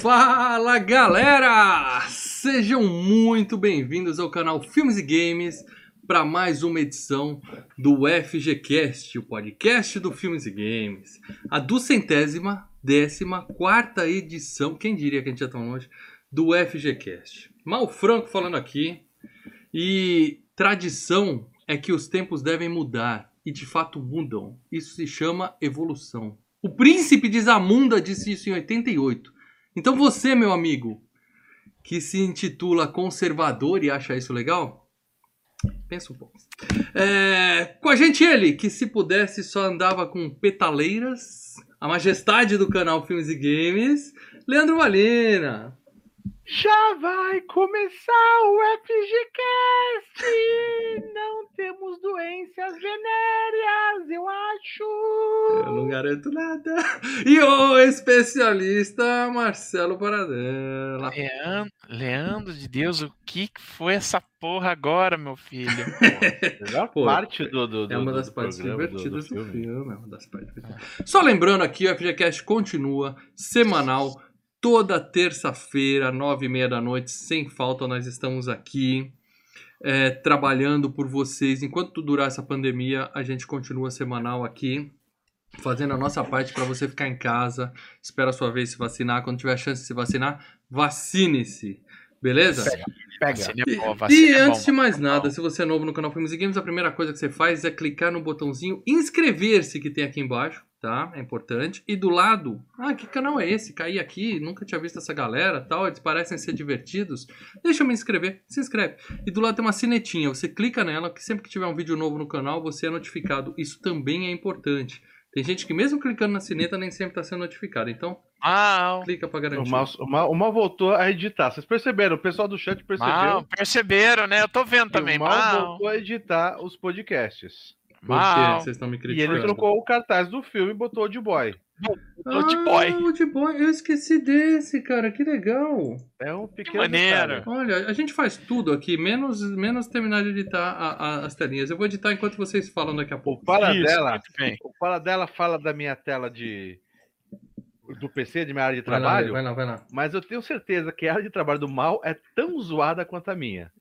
Fala galera! Sejam muito bem-vindos ao canal Filmes e Games para mais uma edição do FGCast, o podcast do Filmes e Games. A duzentésima, décima quarta edição, quem diria que a gente já tá longe, do FGCast. Mal Franco falando aqui. E tradição é que os tempos devem mudar e de fato mudam. Isso se chama evolução. O príncipe de Zamunda disse isso em 88. Então você, meu amigo, que se intitula conservador e acha isso legal, pensa um pouco. É, com a gente ele, que se pudesse só andava com petaleiras, a majestade do canal Filmes e Games, Leandro Valina. Já vai começar o FGCast! Não temos doenças venéreas, eu acho! Eu não garanto nada. E o especialista Marcelo Paradela. Leandro, Leandro de Deus, o que foi essa porra agora, meu filho? Melhor Pô, parte do, do, do É uma do das partes programa, divertidas do, filme. filme. É uma das partes divertidas. Só lembrando aqui, o FGCast continua semanal, toda terça-feira, nove e meia da noite, sem falta, nós estamos aqui é, trabalhando por vocês. Enquanto durar essa pandemia, a gente continua semanal aqui. Fazendo a nossa parte para você ficar em casa, espera a sua vez se vacinar. Quando tiver a chance de se vacinar, vacine-se. Beleza? Pega. Vacina é E, boa, e é antes bom, de mais é nada, bom. se você é novo no canal Filmes e Games, a primeira coisa que você faz é clicar no botãozinho inscrever-se que tem aqui embaixo, tá? É importante. E do lado, ah, que canal é esse? Caí aqui, nunca tinha visto essa galera, tal, eles parecem ser divertidos. Deixa eu me inscrever, se inscreve. E do lado tem uma sinetinha, você clica nela, que sempre que tiver um vídeo novo no canal, você é notificado. Isso também é importante. Tem gente que mesmo clicando na sineta nem sempre está sendo notificado. Então, Mal, clica para O garantir. mal, o, mal, o mal voltou a editar. Vocês perceberam? O pessoal do chat percebeu. mal, perceberam, né? Eu tô vendo também, o mal, mal, voltou a editar os podcasts. Quê? mal. Vocês estão me E criticando. ele trocou o cartaz do filme e botou de boy. Old boy. Ah, Old Boy. Eu esqueci desse, cara. Que legal. É um pequeno. maneiro. detalhe. Olha, a gente faz tudo aqui, menos, menos terminar de editar a- a- as telinhas. Eu vou editar enquanto vocês falam daqui a O pouco. Paradela, muito bem. o Paradela fala da minha tela de. do PC, de minha área de Vai lá, trabalho. vai lá, vai lá. Mas eu tenho certeza que a área de trabalho do mal é tão zoada quanto a minha.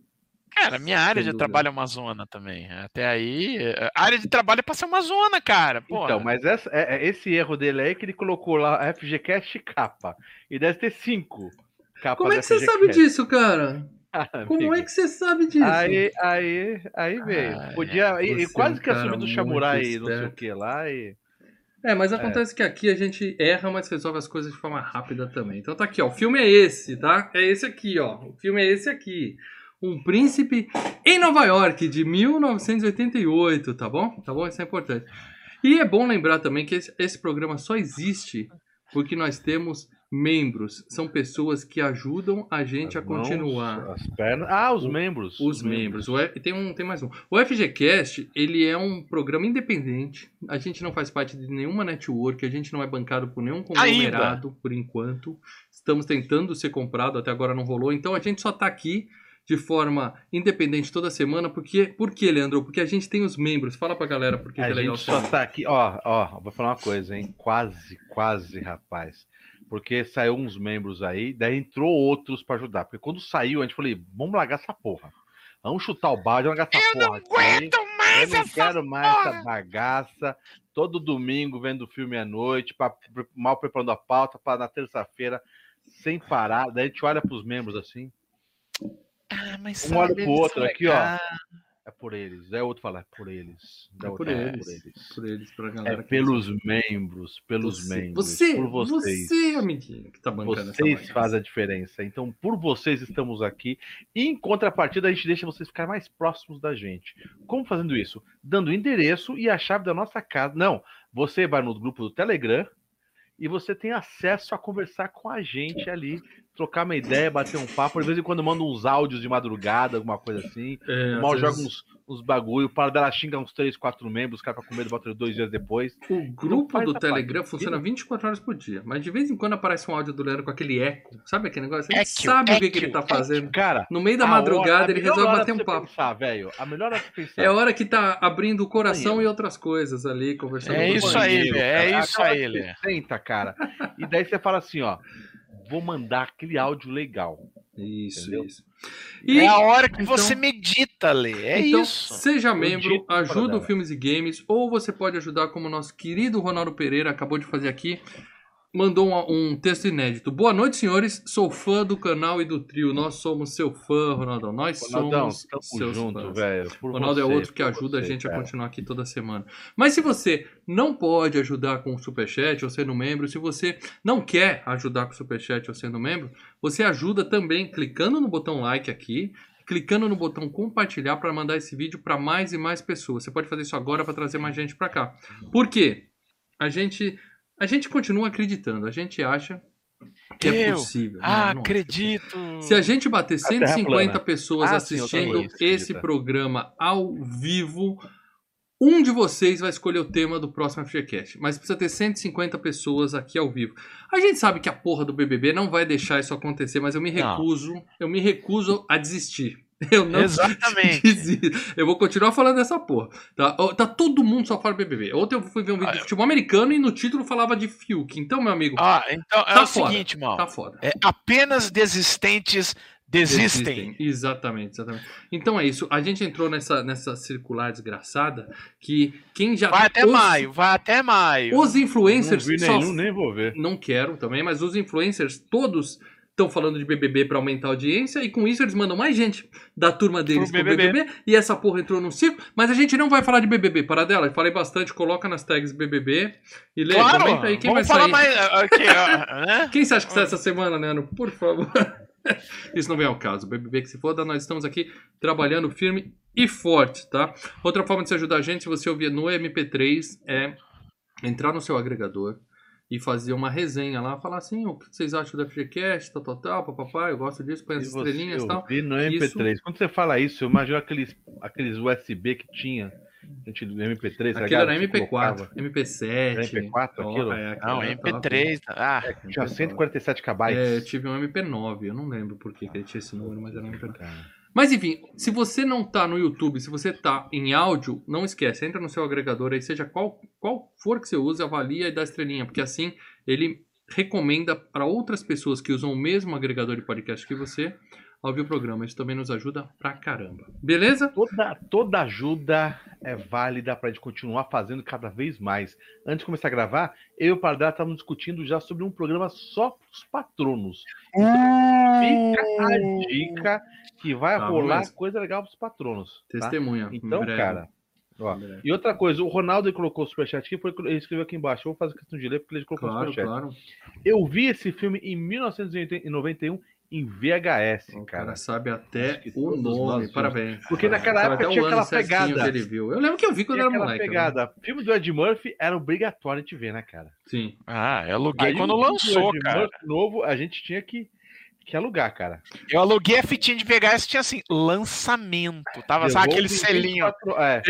Cara, minha área de trabalho é uma zona também. Até aí, a área de trabalho é pra ser uma zona, cara. Porra. Então, mas essa- é- é esse erro dele aí que ele colocou lá FGCast capa. E deve ter cinco capas Como é que você sabe disso, cara? Ah, Como amigo. é que você sabe disso? Aí, aí, aí veio. Ah, Podia. e- e quase é que assumiu do muito Samurai, não sei o que lá. E... É, mas acontece que aqui a gente erra, mas resolve as coisas de forma rápida também. Então tá aqui, ó. O filme é esse, tá? É esse aqui, ó. O filme é esse aqui. Um Príncipe em Nova York, de 1988, tá bom? Tá bom? Isso é importante. E é bom lembrar também que esse, esse programa só existe porque nós temos membros. São pessoas que ajudam a gente a as mãos, continuar. As pernas. Ah, os membros. Os membros. O F- tem, um, tem mais um. O FGCast, ele é um programa independente. A gente não faz parte de nenhuma network, a gente não é bancado por nenhum conglomerado, por enquanto. Estamos tentando ser comprado, até agora não rolou. Então a gente só tá aqui de forma independente toda semana. Porque, por que, Leandro? Porque a gente tem os membros. Fala pra galera por que, A que é legal gente só tá aqui, ó, ó, vou falar uma coisa, hein? Quase, quase, rapaz. Porque saiu uns membros aí, daí entrou outros pra ajudar. Porque quando saiu, a gente falou, vamos largar essa porra. Vamos chutar o balde, vamos largar essa eu não porra aqui. aguento Eu mais não essa quero mais porra. essa bagaça. Todo domingo vendo filme à noite, pra, mal preparando a pauta, para na terça-feira, sem parar. Daí a gente olha pros membros assim, Ah, mas Um olha pro eles outro aqui, ó. é por eles. Daí o outro fala, é por eles. É o por outro, eles. Por eles, pra galera É que- pelos membros, pelos você, membros. Você, por vocês. você, amiguinho, que tá bancando essa Vocês fazem a diferença. Então, por vocês estamos aqui. E em contrapartida, a gente deixa vocês ficar mais próximos da gente. Como fazendo isso? Dando o endereço e a chave da nossa casa. Não, você vai no grupo do Telegram e você tem acesso a conversar com a gente ali, trocar uma ideia, bater um papo. De vez em quando manda uns áudios de madrugada, alguma coisa assim. É, O mal às joga vezes- uns, uns bagulho, para dela xinga uns 3, 4 membros, os caras pra comer bota dois dias depois. O grupo do Telegram parte. funciona 24 horas por dia, mas de vez em quando aparece um áudio do Leandro com aquele eco. Sabe aquele negócio? Ele Eco, sabe o que, que ele eco, tá fazendo. Cara, No meio da hora- madrugada a ele resolve hora bater um papo. Pensar, velho. A melhor hora pra pensar. É a hora que tá abrindo o coração Banheiro. e outras coisas ali, conversando É com isso aí, é cara. isso aí, que Lê. Senta, cara. E daí você fala assim, ó. Vou mandar aquele áudio legal. Isso, Entendeu? isso. É a hora que então- você medita, Lê. É então, isso. seja membro, ajuda o. Filmes e Games, ou você pode ajudar como o nosso querido Ronaldo Pereira acabou de fazer aqui. Mandou um, um texto inédito. Boa noite, senhores. Sou fã do canal e do trio. Nós somos seu fã, Ronaldão. Nós Ronaldão, somos seus junto, fãs. velho. Ronaldo é você, outro que ajuda a você, gente a cara. continuar aqui toda semana. Mas se você não pode ajudar com o Superchat ou sendo membro, se você não quer ajudar com o Superchat ou sendo membro, você ajuda também clicando no botão like aqui, clicando no botão compartilhar para mandar esse vídeo para mais e mais pessoas. Você pode fazer isso agora para trazer mais gente para cá. Por quê? A gente, a gente continua acreditando, a gente acha que é Eu possível. Ah, Não, não. acredito. Se a gente bater Terra 150 plana. pessoas Ah, sim, assistindo também, esse programa ao vivo, um de vocês vai escolher o tema do próximo FGCast. Mas precisa ter 150 pessoas aqui ao vivo. A gente sabe que a porra do BBB não vai deixar isso acontecer, mas eu me Não. recuso, eu me recuso a desistir. Eu não Exatamente. desisto. Eu vou continuar falando dessa porra. Tá, tá todo mundo só fala BBB. Ontem eu fui ver um vídeo Ah, de eu- futebol americano e no título falava de Fiuk. Então, meu amigo, Ah, então é Tá o foda, seguinte, mal. tá foda. É apenas desistentes desistem. Exatamente, exatamente. Então é isso. A gente entrou nessa, nessa circular desgraçada que quem já. Vai até os, maio, vai até maio. Os influencers. Não vi só- nenhum, nem vou ver. Não quero também, mas os influencers todos estão falando de BBB para aumentar a audiência e com isso eles mandam mais gente da turma deles pro BBB. BBB. e essa porra entrou no ciclo. Mas a gente não vai falar de BBB, para dela. Eu falei bastante, coloca nas tags BBB e lê, Claro, comenta aí quem vai falar sair. mais ah, aqui, ó, né? Quem você acha que sai essa semana, Nano? Por favor. Isso não vem ao caso. BBB que se foda, nós estamos aqui trabalhando firme e forte, tá? Outra forma de você ajudar a gente, se você ouvir no MP3, é entrar no seu agregador e fazer uma resenha lá, falar assim, o que vocês acham do FGCast, tal, tal, tal, papapá, eu gosto disso, põe as E estrelinhas e eu tal. vi no MP3. Quando você fala isso, eu imagino aqueles, aqueles USB que tinha. Gente, do MP3, tá Aquilo era Que MP4, colocava. MP7. Era MP4 ó, aquilo? é, aquilo Não, era top. MP3. Ah, Tinha 147 KB. É, eu tive um MP9, eu não lembro por que que ele tinha esse número, mas era um MP9. Cara. Mas enfim, se você não tá no YouTube, se você tá em áudio, não esquece, entra no seu agregador aí, seja qual, qual for que você use, avalia e dá estrelinha, porque assim ele recomenda para outras pessoas que usam o mesmo agregador de podcast que você a ouvir o programa. Isso também nos ajuda pra caramba. Beleza? Toda, toda ajuda é válida pra gente continuar fazendo cada vez mais. Antes de começar a gravar, eu e o Padrão estávamos discutindo já sobre um programa só pros patronos. Fica a dica que vai Tá, rolar beleza. coisa legal pros patronos. tá? Testemunha. em Então, breve. cara, ó. E outra coisa, o Ronaldo colocou o superchat aqui, foi, ele escreveu aqui embaixo. Eu vou fazer questão de ler porque ele colocou o Claro, superchat. claro. Eu vi esse filme em 1991 em VHS, O cara. cara sabe até o nome. Parabéns. Porque naquela época o tinha aquela pegada. que ele viu. Eu lembro que eu vi quando E era aquela moleque. né? pegada. Filme do Ed Murphy era obrigatório de ver, né, cara? Sim. ah, eu aluguei Aí quando o lançou, Ed cara. Murphy novo, a gente tinha que, que alugar, cara. Eu aluguei a fitinha de VHS, tinha assim, lançamento. Tava, sabe aquele selinho? 24 É.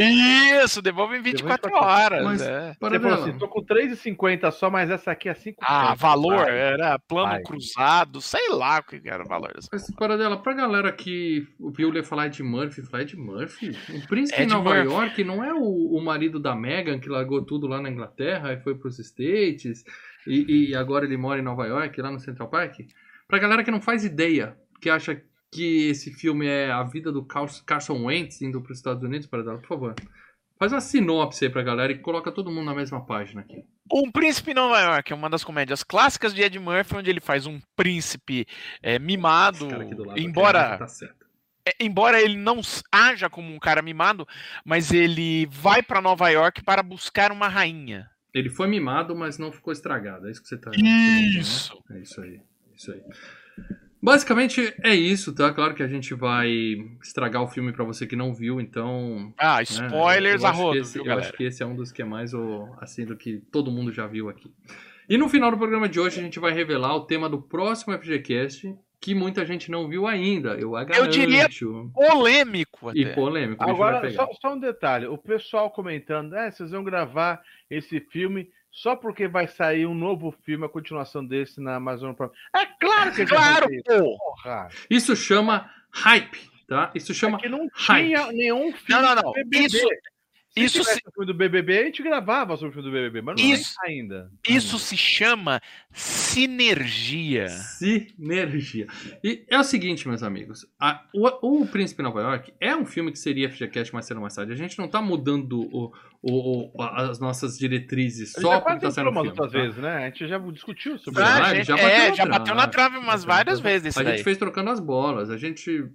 Isso, devolve em 24 24 horas. Mas- é. Você falou dela. assim, tô com 3,50 só, mas essa aqui é 5 Ah, valor, era plano Vai. cruzado, sei lá o que era o valor. dessa Mas para dela, pra galera que viu ele falar de Murphy, falar de Murphy, o príncipe Ed de Nova Murphy. York não é o, o marido da Meghan que largou tudo lá na Inglaterra e foi pros States e, e agora ele mora em Nova York, lá no Central Park? Pra galera que não faz ideia, que acha que esse filme é a vida do Carson Wentz indo pros Estados Unidos, para dela, por favor. Faz uma sinopse aí pra galera e coloca todo mundo na mesma página aqui. Um Príncipe em Nova York é uma das comédias clássicas de Ed Murphy, onde ele faz um príncipe é, mimado, lado, embora aqui, tá é, embora ele não haja como um cara mimado, mas ele vai pra Nova York para buscar uma rainha. Ele foi mimado, mas não ficou estragado. É isso que você tá dizer, né? Isso. É isso aí. É Isso aí. Basicamente é isso, tá? Claro que a gente vai estragar o filme pra você que não viu, então. Ah, né, spoilers eu a rodo, esse- viu, Eu galera? acho que esse é um dos que é mais o, assim do que todo mundo já viu aqui. E no final do programa de hoje a gente vai revelar o tema do próximo FGCast, que muita gente não viu ainda. Eu garanto. diria Polêmico E até. polêmico. gente vai Agora, só, só um detalhe. O pessoal comentando, é, vocês vão gravar esse filme só porque vai sair um novo filme, a continuação desse na Amazon Prime. É claro que gente Claro, vai ter. pô! Porra. Isso chama hype, tá? Isso chama É que não hype. tinha nenhum filme Não, não, não. Isso, Se Isso se- o filme do BBB, a gente gravava sobre o filme do BBB, mas não Isso- é ainda. Isso Ainda. se chama sinergia. Sinergia. E é o seguinte, meus amigos. a- o, o Príncipe Nova York é um filme que seria FGCast mais cedo ou mais tarde. A gente não tá mudando o, o- o- as nossas diretrizes só já porque tá saindo filme. outras tá? vezes, né? A gente já discutiu sobre isso. Ah, gente, já bateu é, na já trave. bateu na trave umas várias vezes isso A daí. gente fez trocando as bolas. A gente.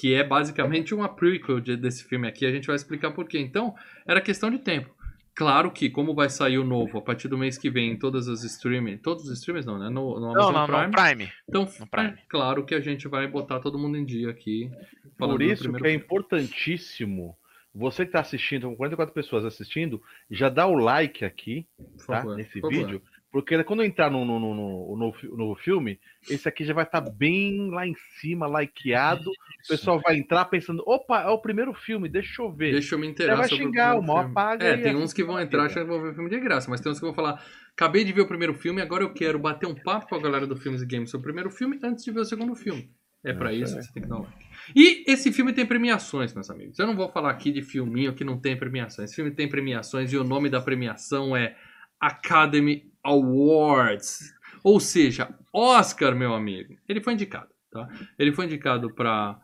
Que é basicamente uma prequel de- desse filme aqui. A gente vai explicar por quê. Então, era questão de tempo. Claro que, como vai sair o novo a partir do mês que vem em todas as streaming. Todos os streamers não, né? No, no Não, Amazon não, Prime. não, Prime. Então, No Prime. é claro que a gente vai botar todo mundo em dia aqui. Por isso primeiro que é importantíssimo. Você que está assistindo, com 44 pessoas assistindo, já dá o like aqui, tá? favor, Nesse por favor. Porque quando eu entrar no, no, no, no, no fi- no filme, esse aqui já vai estar bem lá em cima, likeado. O pessoal vai entrar pensando, opa, é o primeiro filme, deixa eu ver. Deixa eu me inteirar vai xingar, o o filme. apaga É, tem uns que vão entrar achando que vão ver filme de graça, mas tem uns que vão falar: acabei de ver o primeiro filme, agora eu quero bater um papo com a galera do Filmes e Games sobre o primeiro filme antes de ver o segundo filme. É pra isso que você tem que dar um like. E esse filme tem premiações, meus amigos. Eu não vou falar aqui de filminho que não tem premiações. Esse filme tem premiações e o nome da premiação é Academy Awards. Ou seja, Oscar, meu amigo. Ele foi indicado, tá? Ele foi indicado pra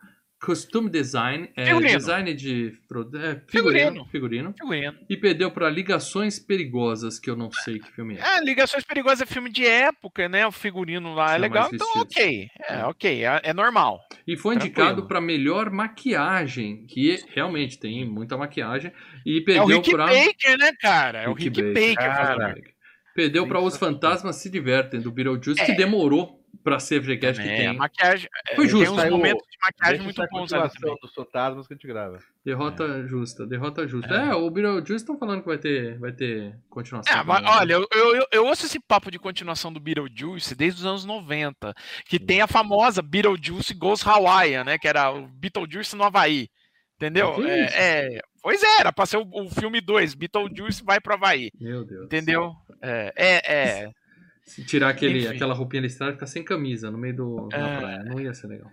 Costume Design, é, Figurino. design de é, figurino, Figurino. figurino, Figurino. e perdeu pra Ligações Perigosas, que eu não sei que filme é. É, Ligações Perigosas é filme de época, né? O figurino lá é São legal, então ok. É, ok, é, é normal. E foi Tranquilo. indicado pra melhor maquiagem, que realmente tem muita maquiagem, e É o perdeu Rick pra Baker, né, cara? É o Rick Rick Baker, Baker. cara. Perdeu pra Os. Fantasmas Se Divertem, do Beetlejuice, É. que demorou pra ser FGCast que É, tem. a maquiagem. é, Foi Tem justo. uns Saiu- momentos de maquiagem Deixa muito bons ali também. dos fantasmas que a gente grava. Derrota justa, derrota justa. É, o Beetlejuice estão falando que vai ter, vai ter continuação. É, mas, né? olha, eu, eu, eu- eu ouço esse papo de continuação do Beetlejuice desde os anos 90, que tem a famosa Beetlejuice Goes Hawaii, né? Que era o Beetlejuice no Havaí. Entendeu? É, é, pois é, era pra ser o, o filme 2, Beetlejuice vai pro Havaí. Meu Deus. Entendeu? É, é, é. Se tirar aquele, Enfim. aquela roupinha listrada ficar sem camisa no meio do, da É. praia. Não ia ser legal.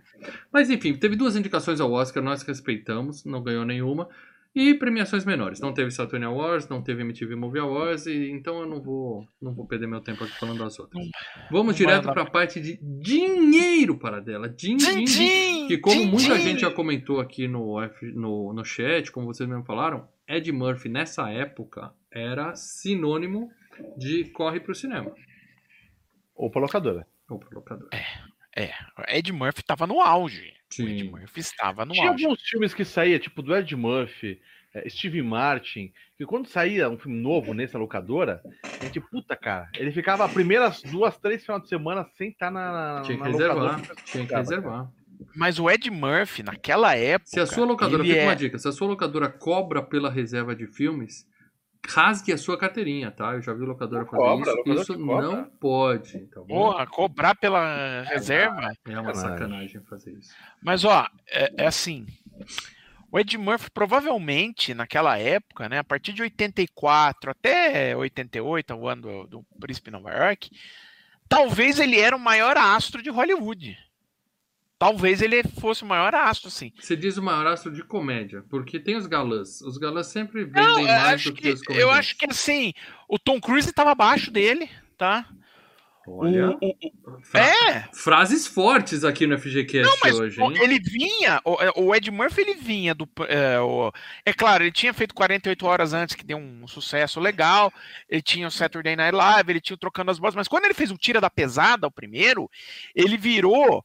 Mas enfim, teve duas indicações ao Oscar, nós respeitamos, não ganhou nenhuma. E premiações menores. Não teve Saturn Awards, não teve MTV Movie Awards, e, então eu não vou, não vou perder meu tempo aqui falando das outras. Vamos direto para a parte de dinheiro para dela. Din, din, din. Din-din, Que como muita gente já comentou aqui no, no, no chat, como vocês mesmo falaram, Ed Murphy nessa época era sinônimo de corre pro cinema. Ou pra locadora. Ou pro locador. É, Ed Murphy tava no auge. O Ed Sim. Murphy estava no Tinha auge. alguns filmes que saía, tipo do Ed Murphy, eh, Steve Martin, que quando saía um filme novo nessa locadora, a gente, puta, cara, ele ficava as primeiras duas, três finais de semana sem estar na, na, Tinha que na reservar. locadora. Tinha que Cara, reservar. Mas o Ed Murphy, naquela época. Se a sua locadora, fica é... uma dica, se a sua locadora cobra pela reserva de filmes, rasgue a sua carteirinha, tá? Eu já vi locadora fazer cobra, isso. locadora Isso não pode, tá bom? Porra, cobrar pela reserva. É uma sacanagem. sacanagem fazer isso. Mas, ó, é, é assim. O Ed Murphy, provavelmente, naquela época, né, a partir de 84 até 88, o ano do, do Príncipe Nova York, talvez ele era o maior astro de Hollywood. Talvez ele fosse o maior astro, assim. Você diz o maior astro de comédia, porque tem os galãs. Os galãs sempre vendem Não, eu mais acho do que, que, os eu comediantes. acho que assim, o Tom Cruise estava abaixo dele, tá? Olha, O- o- fra- é, frases fortes aqui no FGCast Não, mas hoje, hein? ele vinha, o, é, o Ed Murphy ele vinha do. É, o- é claro, ele tinha feito 48 horas antes, que deu um sucesso legal. Ele tinha o Saturday Night Live, ele tinha o Trocando as Bolas, mas quando ele fez o Tira da Pesada, o primeiro, ele virou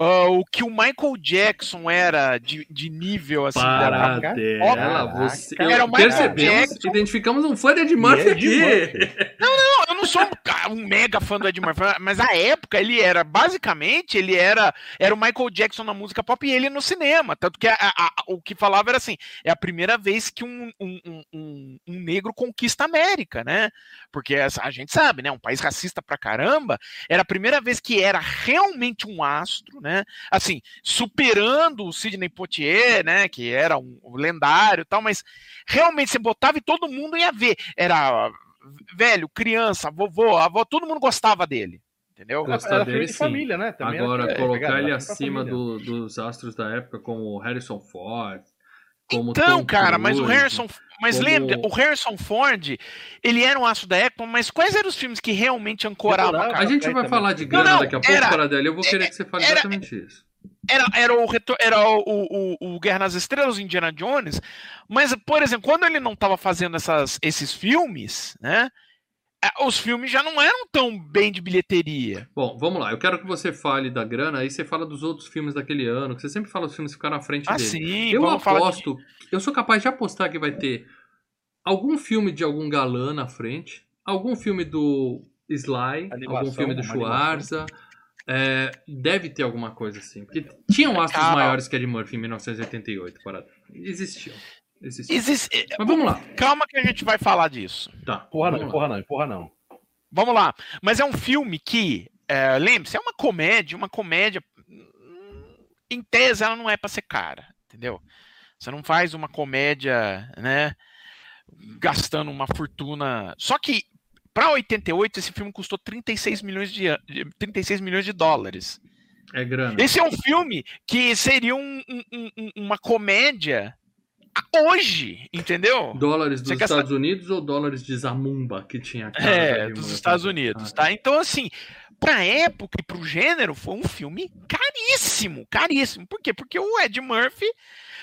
ah, o que o Michael Jackson era de, de nível assim. da- Paradela, Caraca. você... Era o Michael percebemos, Jackson. identificamos um fã de Ed Murphy Ed aqui. Murphy. Não, eu não sou um, um mega fã do Ed Murphy, mas a época ele era, basicamente, ele era, era o Michael Jackson na música pop e ele no cinema. Tanto que a- a- a- o que falava era assim: é a primeira vez que um, um, um- um- um negro conquista a América, né? Porque essa- a gente sabe, né? Um país racista pra caramba. Era a primeira vez que era realmente um astro, né? Assim, superando o Sidney Poitier, né? Que era um lendário e tal, mas realmente você botava e todo mundo ia ver. Era velho, criança, vovô, avó, todo mundo gostava dele. Entendeu? Gostava Era dele, de sim. família, né? Também era Agora, filme- colocar pegada, ele era acima do- dos astros da época, como o Harrison Ford, como Então, cara, mas o. Harrison. Mas como- lembra, o Harrison Ford, ele era um aço da época, mas quais eram os filmes que realmente ancoravam a cara? A gente vai também. falar de Não, grana não, daqui a pouco, era- Paradela. Eu vou querer que você fale era- exatamente isso. Era, era, o, era o, o, o Guerra nas Estrelas, o Indiana Jones, mas, por exemplo, quando ele não estava fazendo essas, esses filmes, né? Eh, Os filmes já não eram tão bem de bilheteria. Bom, vamos lá. Eu quero que você fale da grana, aí você fala dos outros filmes daquele ano, que você sempre fala os filmes que ficaram à frente Ah, dele. sim, eu falar de- aposto, eu sou capaz de apostar que vai ter algum filme de algum galã na frente, algum filme do Sly, Animação, algum filme do Schwarza. É, deve ter alguma coisa assim. Porque tinham astros Calma. maiores que Ed Murphy em 1988. Para... Existiam. Existe- Mas vamos lá. Calma que a gente vai falar disso. Tá. Porra não, vamos lá. porra não, porra não. Vamos lá. Mas é um filme que, é, lembre-se, é uma comédia, uma comédia. hum, Em tese, ela não é pra ser cara, entendeu? Você não faz uma comédia, né? Gastando uma fortuna. Só que, pra 88, esse filme custou 36 milhões de- 36 milhões de dólares. É grana. Esse é um filme que seria um- um- um- uma comédia hoje, entendeu? Dólares dos Estados Unidos ou dólares de Zamumba que tinha a cara É, dos? Estados Unidos, Ah, tá? Então, assim, pra época e pro gênero, foi um filme caríssimo, caríssimo. Por quê? Porque o Ed Murphy,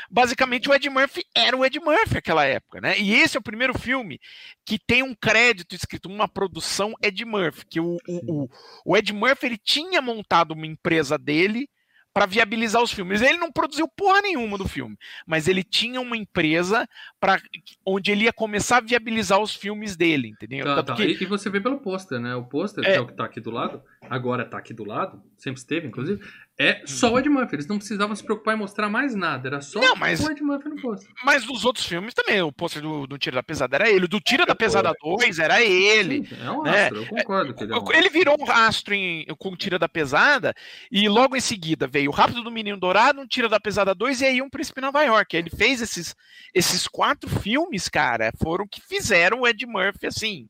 basicamente, o Ed Murphy era o Ed Murphy naquela época, né? E esse é o primeiro filme que tem um crédito escrito, uma produção Ed Murphy, que o, o, o, o Ed Murphy, ele tinha montado uma empresa dele para viabilizar os filmes. Ele não produziu porra nenhuma do filme, mas ele tinha uma empresa para onde ele ia começar a viabilizar os filmes dele, entendeu? Tá, Tanto tá. que- E, e você vê pelo pôster, né? O pôster, É. que é o que tá aqui do lado, agora tá aqui do lado, sempre esteve, inclusive, é só o Ed Murphy. Eles não precisavam se preocupar em mostrar mais nada, era só Não, mas- o Ed Murphy no pôster. Mas dos outros filmes também, o pôster do, do Tira da Pesada era ele, o do Tira da Pesada 2 era ele. Sim, é um né? astro, eu concordo que ele é um astro. Ele virou um rastro em, com Tira da Pesada, e logo em seguida veio o Rápido do Menino Dourado, um Tira da Pesada 2 e aí um Príncipe Nova York. Ele fez esses, esses quatro filmes, cara, foram que fizeram o Ed Murphy, assim,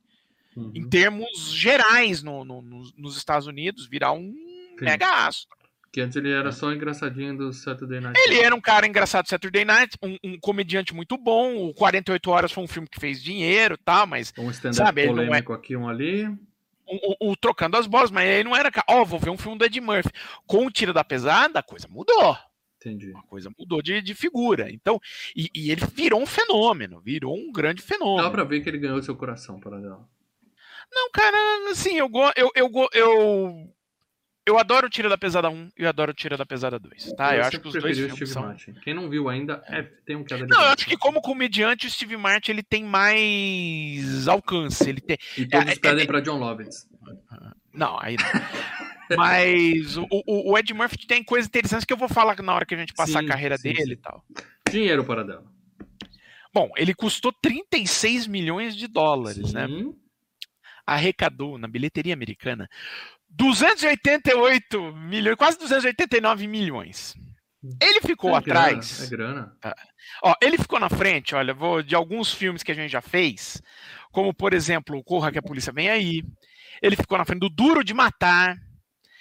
Uhum. em termos gerais no, no- nos- nos Estados Unidos, virar um mega astro. Que antes ele era só engraçadinho do Saturday Night Ele era um cara engraçado Saturday Night, um, um comediante muito bom. O 48 Horas foi um filme que fez dinheiro, tá? Mas Um stand-up é- polêmico aqui, um ali. o, o- o trocando as bolas, mas ele não era. Ó, vou ver um filme do Ed Murphy. Com o Tira da Pesada, a coisa mudou. Entendi. A coisa mudou de, de figura. Então, e, e ele virou um fenômeno, virou um grande Dá fenômeno. pra ver que ele ganhou seu coração, para dela. Não, cara, assim, eu gosto. Eu, eu, go- eu, eu adoro o Tira da Pesada 1 e eu adoro o Tira da Pesada 2. Tá? Eu, acho que os dois filmes Steve são. Martin. Quem não viu ainda, é, tem um queda de Não, eu acho que como comediante, o Steve Martin ele tem mais alcance. Ele tem. E todos é- pedem é- pra John Lovitz. Não, aí não. Mas o, o- o Ed Murphy tem coisas interessantes que eu vou falar na hora que a gente passar Sim, a carreira sim, dele sim. e tal. Dinheiro para dela. Bom, ele custou 36 milhões de dólares, né? Arrecadou na bilheteria americana 288 milhões, quase 289 milhões. Ele ficou É atrás. Grana, é grana. Ó, ele ficou na frente, olha, vou de alguns filmes que a gente já fez, como por exemplo, o Corra que a polícia vem aí. Ele ficou na frente do Duro de Matar,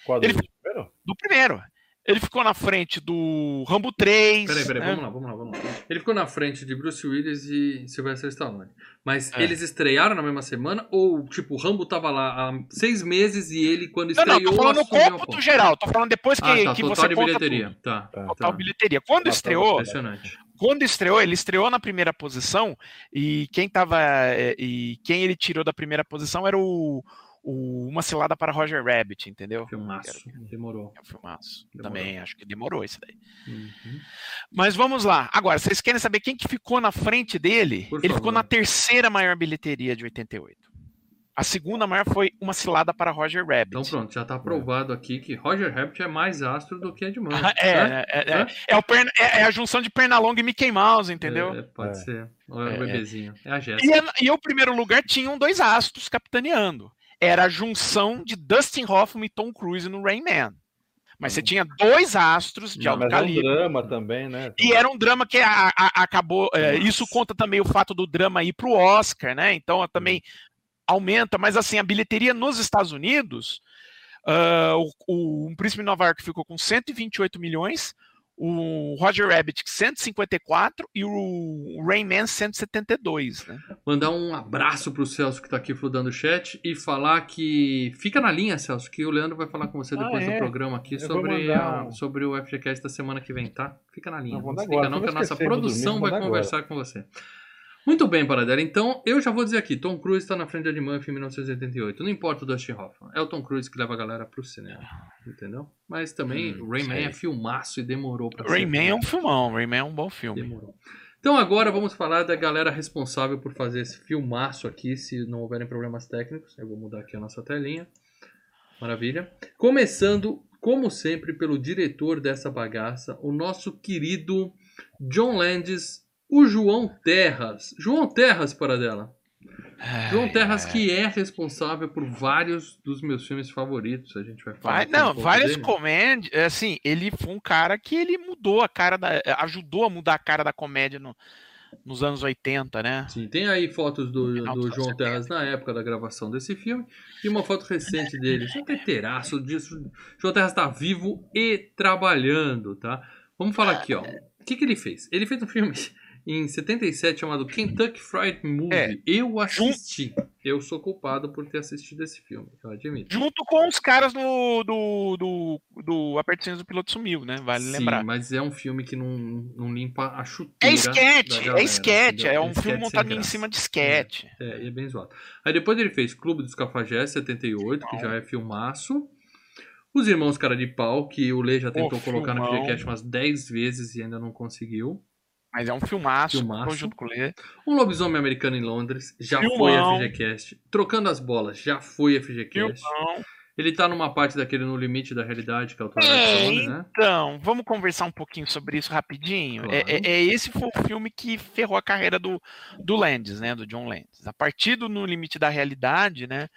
Qual Ele- deles? Primeiro? do primeiro. Ele ficou na frente do Rambo 3. Peraí, peraí, né? vamos lá, vamos lá, vamos lá. Ele ficou na frente de Bruce Willis e Sylvester Stallone. Mas É. eles estrearam na mesma semana ou, tipo, o Rambo tava lá há seis meses e ele, quando Não, não, estreou, tô falando no cômputo geral, tô falando depois que, Ah, tá, que total você conta bilheteria. tudo. Tá, Tá. Total tá. bilheteria. Quando Tá, tá, estreou, Impressionante. quando estreou, ele estreou na primeira posição e quem tava é, e quem ele tirou da primeira posição era o, o Uma Cilada para Roger Rabbit, entendeu? Filmaço. Demorou. É um filmaço. Demorou. Também acho que demorou esse daí. Uhum. Mas vamos lá. Agora, vocês querem saber quem que ficou na frente dele? Por ele favor. ficou na terceira maior bilheteria de 88. A segunda maior foi Uma Cilada para Roger Rabbit. Então pronto, já tá aprovado aqui que Roger Rabbit é mais astro do que Ed Murphy. Ah, É, né? é, é, É? é o perna- é- é a junção de Pernalonga e Mickey Mouse, entendeu? É, pode É. ser. Olha É, o é. bebezinho. É a E, Jéssica. a- e o primeiro lugar tinham dois astros capitaneando. Era a junção de Dustin Hoffman e Tom Cruise no Rain Man. Mas você tinha dois astros de Não, alto Mas é um calibre. drama também, né? E era um drama que a- a- acabou. é, isso conta também o fato do drama ir pro Oscar, né? Então também aumenta, mas assim, a bilheteria nos Estados Unidos, ah, o, o Um Príncipe de Nova York ficou com 128 milhões, o Roger Rabbit 154 e o Rayman 172, né? Mandar um abraço pro Celso que tá aqui fludando o chat e falar que fica na linha, Celso, que o Leandro vai falar com você depois Ah, é? do programa aqui Eu sobre, mandar a- sobre o FGCast da semana que vem, tá? Fica na linha. Não, Não não, que a nossa produção vai conversar com você. Muito bem, Paradela. Então, eu já vou dizer aqui, Tom Cruise está na frente de Ed Murphy em 1988. Não importa o Dustin Hoffman. É o Tom Cruise que leva a galera pro cinema. Entendeu? Mas também, Hum, o Rayman sei. é filmaço e demorou pra ser Rayman é um filmão, Rayman é um bom filme. Demorou. Então agora vamos falar da galera responsável por fazer esse filmaço aqui, se não houverem problemas técnicos. Eu vou mudar aqui a nossa telinha. Maravilha. Começando, como sempre, pelo diretor dessa bagaça, o nosso querido John Landis, o João Terras. João Terras, para dela. João Terras, que é responsável por vários dos meus filmes favoritos. A gente vai falar. Vai, um não, pouco várias comédias. Assim, ele foi um cara que ele mudou a cara da. ajudou a mudar a cara da comédia no- nos anos 80, né? Sim, tem aí fotos do, do dos João anos Terras na época da gravação desse filme e uma foto recente dele. Já tem terraço disso. João Terras está vivo e trabalhando, tá? Vamos falar aqui, ó. O que, que ele fez? Ele fez um filme em 77 chamado Kentucky Fried Movie. É. Eu assisti. Eu sou culpado por ter assistido esse filme, eu admito. Junto com os caras do. do. do, do Apertações do Piloto Sumiu, né? Vale Sim, lembrar. mas é um filme que não, não limpa a chuteira. É sketch, galera, é sketch, é um filme montado em cima de sketch. É, e é bem zoado. Aí depois ele fez Clube dos Cafajés, 78, que já é filmaço. Os Irmãos Cara de Pau, que o Lê já tentou Pô, colocar no filmão. FGCast umas 10 vezes e ainda não conseguiu. Mas é um filmaço, Filmaço. conjunto com o Lê. Um Lobisomem Americano em Londres, já Filmão. foi FGCast. Trocando as Bolas, já foi FGCast. Filmão. Ele tá numa parte daquele No Limite da Realidade, que é o Twilight É, Zone, né? Então, vamos conversar um pouquinho sobre isso rapidinho. Claro. É, é- é esse foi o filme que ferrou a carreira do, do Landis, né? Do John Landis. A partir do No Limite da Realidade, né?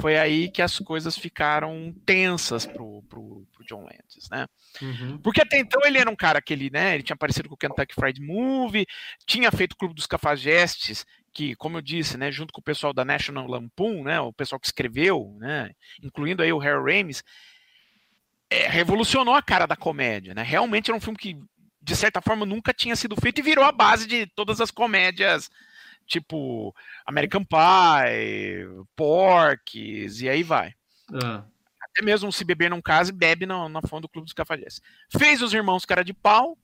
Foi aí que as coisas ficaram tensas pro, pro, pro John Landis, né? Uhum. Porque até então ele era um cara que ele, né? Ele tinha aparecido com o Kentucky Fried Movie, tinha feito o Clube dos Cafajestes, que, como eu disse, né, junto com o pessoal da National Lampoon, né, o pessoal que escreveu, né, incluindo aí o Harry Ramis, é, revolucionou a cara da comédia, né? Realmente era um filme que, de certa forma, nunca tinha sido feito e virou a base de todas as comédias, tipo American Pie, Porques, e aí vai Ah, até mesmo se beber não case, bebe na, na fonte do Clube dos Cafajestes. Fez Os Irmãos Cara de Pau,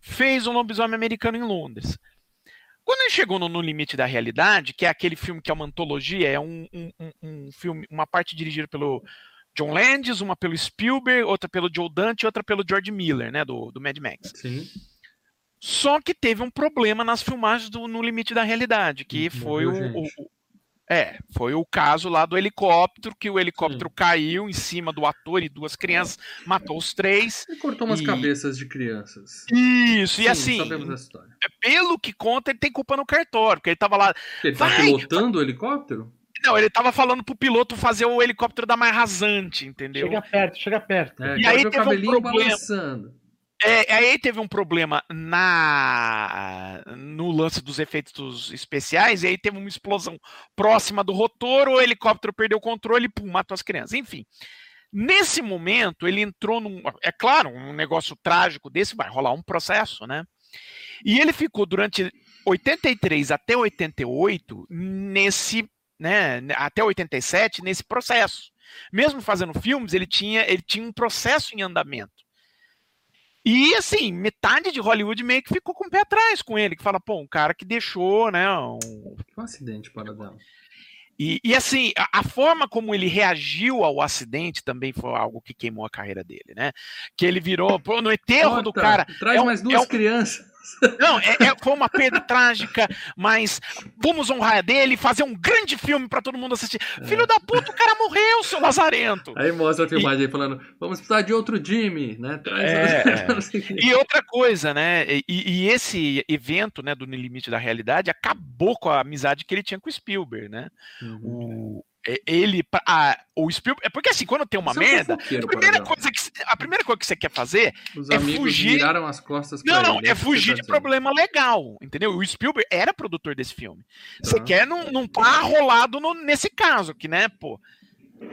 fez um lobisomem americano em Londres. Quando ele chegou no, No Limite da Realidade, que é aquele filme que é uma antologia, é um, um- um- filme, uma parte dirigida pelo John Landis, uma pelo Spielberg, outra pelo Joe Dante e outra pelo George Miller, né, do, do Mad Max. sim. Só que teve um problema nas filmagens do No Limite da Realidade, que Morreu foi o, o- é, foi o caso lá do helicóptero, que o helicóptero caiu em cima do ator e duas crianças, matou os três. Ele cortou umas E- cabeças de crianças. Isso, e Sim, assim, Sabemos essa história. pelo que conta, ele tem culpa no cartório, porque ele tava lá. Ele tá Vai! pilotando o helicóptero? Não, ele tava falando pro piloto fazer o helicóptero dar mais rasante, entendeu? Chega perto, chega perto. É, E aí teve um cabelinho problema. balançando. É, aí teve um problema na no lance dos efeitos especiais, e aí teve uma explosão próxima do rotor, o helicóptero perdeu o controle e pum, matou as crianças. Enfim, nesse momento ele entrou num. É claro, um negócio trágico desse vai rolar um processo, né? E ele ficou durante 83 até 88 nesse. Né, até 87 nesse processo. Mesmo fazendo filmes, ele tinha, ele tinha um processo em andamento. E assim, metade de Hollywood meio que ficou com o pé atrás com ele, que fala, pô, um cara que deixou, né? Um... Um acidente, Paradão. E, e assim, a, a forma como ele reagiu ao acidente também foi algo que queimou a carreira dele, né? Que ele virou, pô, no enterro do Nota, cara. Traz é um- mais é duas um- crianças. Não, é- é- foi uma perda trágica, mas vamos honrar dele e fazer um grande filme pra todo mundo assistir. Filho da puta, o cara morreu, seu lazarento. Aí mostra a filmagem aí falando, vamos precisar de outro Jimmy, né? É. E outra coisa, né? E, e esse evento, né, do No Limite da Realidade, acabou com a amizade que ele tinha com o Spielberg, né? Uhum. O, e- ele, pra- a- o Spielberg, é porque assim, quando tem uma é um merda, a primeira, coisa que, a primeira coisa que você quer fazer, Os é fugir- viraram as costas não, não, ele, é que fugir de problema legal, entendeu? O Spielberg era produtor desse filme. Você quer não, não tá rolado no- nesse caso, que, né, pô,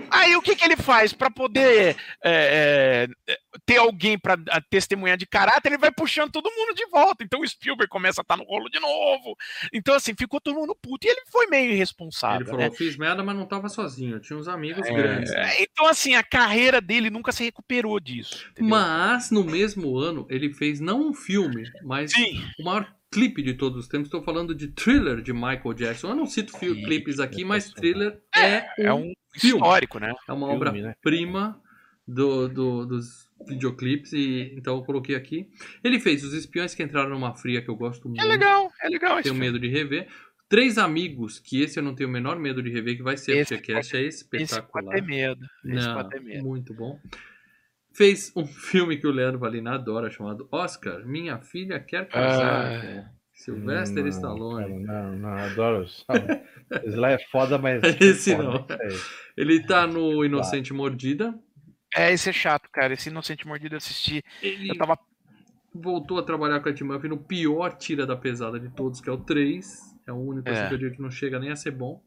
Aí o que, que ele faz para poder é, é, ter alguém para testemunhar de caráter? Ele vai puxando todo mundo de volta. Então o Spielberg começa a estar no rolo de novo. Então assim ficou todo mundo puto e ele foi meio irresponsável. Ele falou: né? fiz merda, mas não tava sozinho. Tinha uns amigos grandes. É, então assim a carreira dele nunca se recuperou disso. entendeu? Mas no mesmo ano ele fez não um filme, mas Sim. o maior clipe de todos os tempos. Estou falando de Thriller de Michael Jackson. Eu não cito fi- Sim, clipes aqui, mas. Thriller é, É um, um filme. histórico, né? é uma filme, né? obra-prima do, do- dos videoclipes e então eu coloquei aqui. Ele fez Os Espiões que Entraram numa Fria que eu gosto muito. É legal, é legal esse Tenho filme. medo de rever. Três Amigos, que esse eu não tenho o menor medo de rever, que vai ser Esse FGCast, é Esse pode espetacular. ter medo. Esse Não, pode ter medo. muito bom. Fez um filme que o Leandro Valina adora, chamado Oscar, Minha Filha Quer Casar, Ah. com Sylvester Não, Stallone. cara, Não, não, adoro. Esse lá é foda, mas. Esse foda, não. é. Ele tá no Inocente Mordida. É, esse é chato, cara. Esse Inocente Mordido eu assisti. Ele Eu tava. voltou a trabalhar com a Ed Murphy no pior tira da pesada de todos, que é o 3. É o único assim, É. que eu digo que não chega nem a ser bom.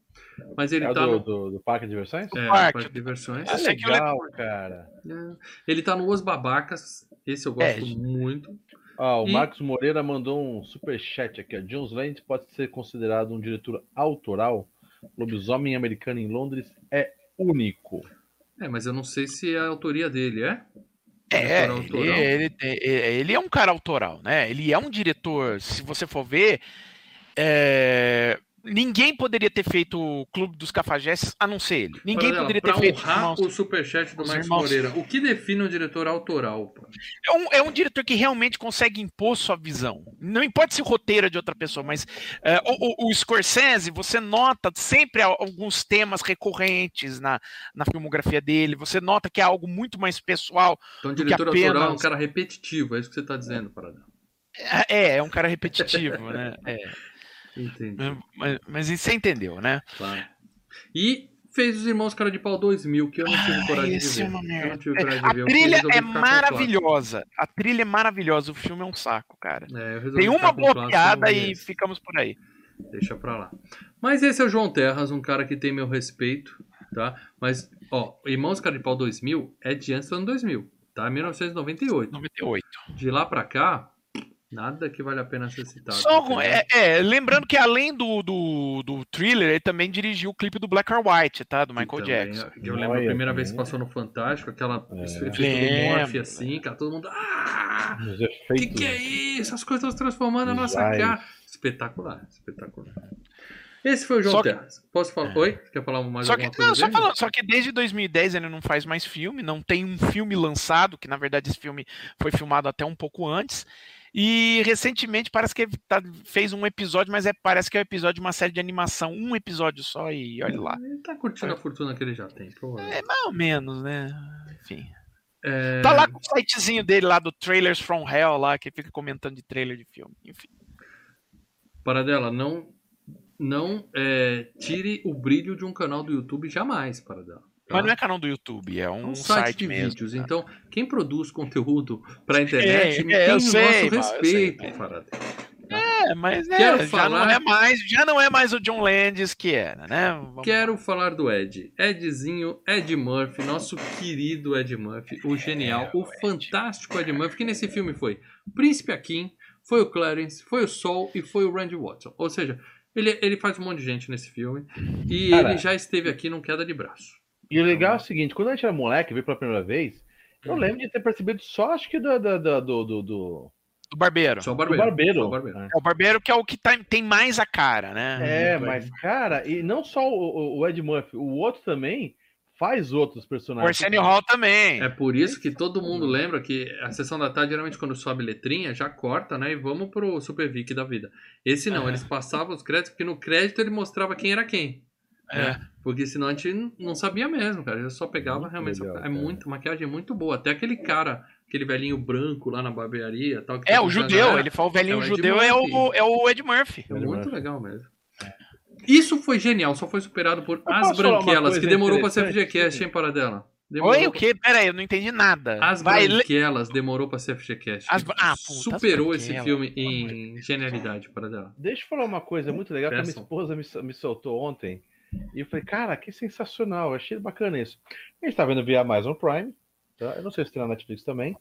Mas ele É o tá do, no do, do Parque de Diversões? é, Parque. Parque de Diversões. Ah, sei que o legal, cara. É. Ele tá no Os Babacas. Esse eu gosto É. muito. Ó, o E- Marcos Moreira mandou um superchat aqui. Ó. Jones Land pode ser considerado um diretor autoral. Lobisomem americano em Londres é único. É, mas eu não sei se é a autoria dele, é? É, ele, ele, é- ele é um cara autoral, né? Ele é um diretor. Se você for ver, é, ninguém poderia ter feito o Clube dos Cafajestes a não ser ele. Ninguém poderia ter feito. Irmãos. o superchat do os Max irmãos. Moreira. O que define um diretor autoral? É um, é um diretor que realmente consegue impor sua visão. Não importa se o roteiro é de outra pessoa, mas é, o, o- Scorsese, você nota sempre al- alguns temas recorrentes na, na filmografia dele. Você nota que é algo muito mais pessoal. Então, diretor autoral é um apenas- cara repetitivo, é isso que você está dizendo, Paradela. É, é um cara repetitivo, né? É, Entendi, mas, mas isso você entendeu, né? claro. E fez os Irmãos Cara de Pau 2000, que eu não tive coragem de ver. é uma merda. coragem de A ver. trilha é maravilhosa. A trilha é maravilhosa. O filme é um saco, cara. É, Tem uma boa piada e ficamos por aí. Deixa pra lá. Mas esse é o João Terras, um cara que tem meu respeito, tá? Mas, ó, Irmãos Cara de Pau 2000 é de antes do ano 2000, tá? 1998. 98. De lá pra cá, nada que vale a pena ser citado. Só, é, é, lembrando que além do, do, do thriller, ele também dirigiu o clipe do Black or White, tá? Do Que Michael também, Jackson. Eu lembro a Olha, primeira vez que passou no Fantástico, aquela É. efeito do Lembro, morph assim, cara, todo mundo. Ah! Que que é isso? As coisas estão transformando a nossa cara. Espetacular, espetacular. Esse foi o João Só que- Terras. Posso falar? Oi? Quer falar mais Só que, alguma coisa não, só, falando, só que desde 2010 ele não faz mais filme, não tem um filme lançado, que na verdade esse filme foi filmado até um pouco antes. E recentemente parece que ele tá- fez um episódio, mas é, parece que é um episódio de uma série de animação, um episódio só, e olha lá. Ele tá curtindo a fortuna que ele já tem, É provavelmente. mais ou menos, né? Enfim. É, Tá lá com o sitezinho dele lá do Trailers from Hell, lá, que fica comentando de trailer de filme. Enfim. Paradela, não, não é, tire o brilho de um canal do YouTube jamais, Paradela. Tá? Mas não é canal do YouTube, é um, É um site, de mesmo. vídeos. tá? Então, quem produz conteúdo pra internet É, é, tem o sei, nosso sei, respeito, mas- Paradela. É, mas né, Quero já falar- não é mais, já não é mais o John Landis que era, né? Vamos- Quero falar do Ed. Edzinho, Ed Murphy, nosso querido Ed Murphy, o genial, o fantástico Ed Murphy, que nesse filme foi o Príncipe Akin, foi o Clarence, foi o Sol e foi o Randy Watson. Ou seja, ele, ele faz um monte de gente nesse filme e Cara. ele já esteve aqui num queda de braço. E o legal é o seguinte: quando a gente era moleque, veio pela primeira vez, eu Uhum. lembro de ter percebido só, acho que do, do, do, do, do, do- Do Barbeiro. Só o do Barbeiro. Barbeiro. Só o Barbeiro. É o Barbeiro que é o que tá- tem mais a cara, né? É, Muito mas, cara, e não só o, o Ed Murphy, o outro também faz outros O personagens. Arsenio Hall também. É por isso que todo mundo lembra que a sessão da tarde, geralmente, quando sobe letrinha, já corta, né? E vamos pro Super Vic da vida. Esse não, É. eles passavam os créditos, porque no crédito ele mostrava quem era quem. É. né? Porque senão a gente não sabia mesmo, cara. Eu só pegava Muito realmente. legal, só- é muito, maquiagem é muito boa. Até aquele cara, aquele velhinho branco lá na barbearia tal. que É, tá o judeu, galera, ele fala o velhinho É o judeu é o, é o Ed Murphy. É muito Murphy. legal mesmo. Isso foi genial, só foi superado por Eu As Branquelas, que demorou pra ser? FGCast, hein, Paradela? Demorou Oi, o quê? Pera aí, eu não entendi nada. As Vai, le- Branquelas demorou pra ser FGCast. As- ah, puta, As Superou esse filme em genialidade, Paradela. Deixa eu falar uma coisa muito legal que a minha esposa me, me soltou ontem. E eu falei, cara, que sensacional, achei bacana isso. A gente tá vendo via Amazon Prime, tá? eu não sei se tem na Netflix também.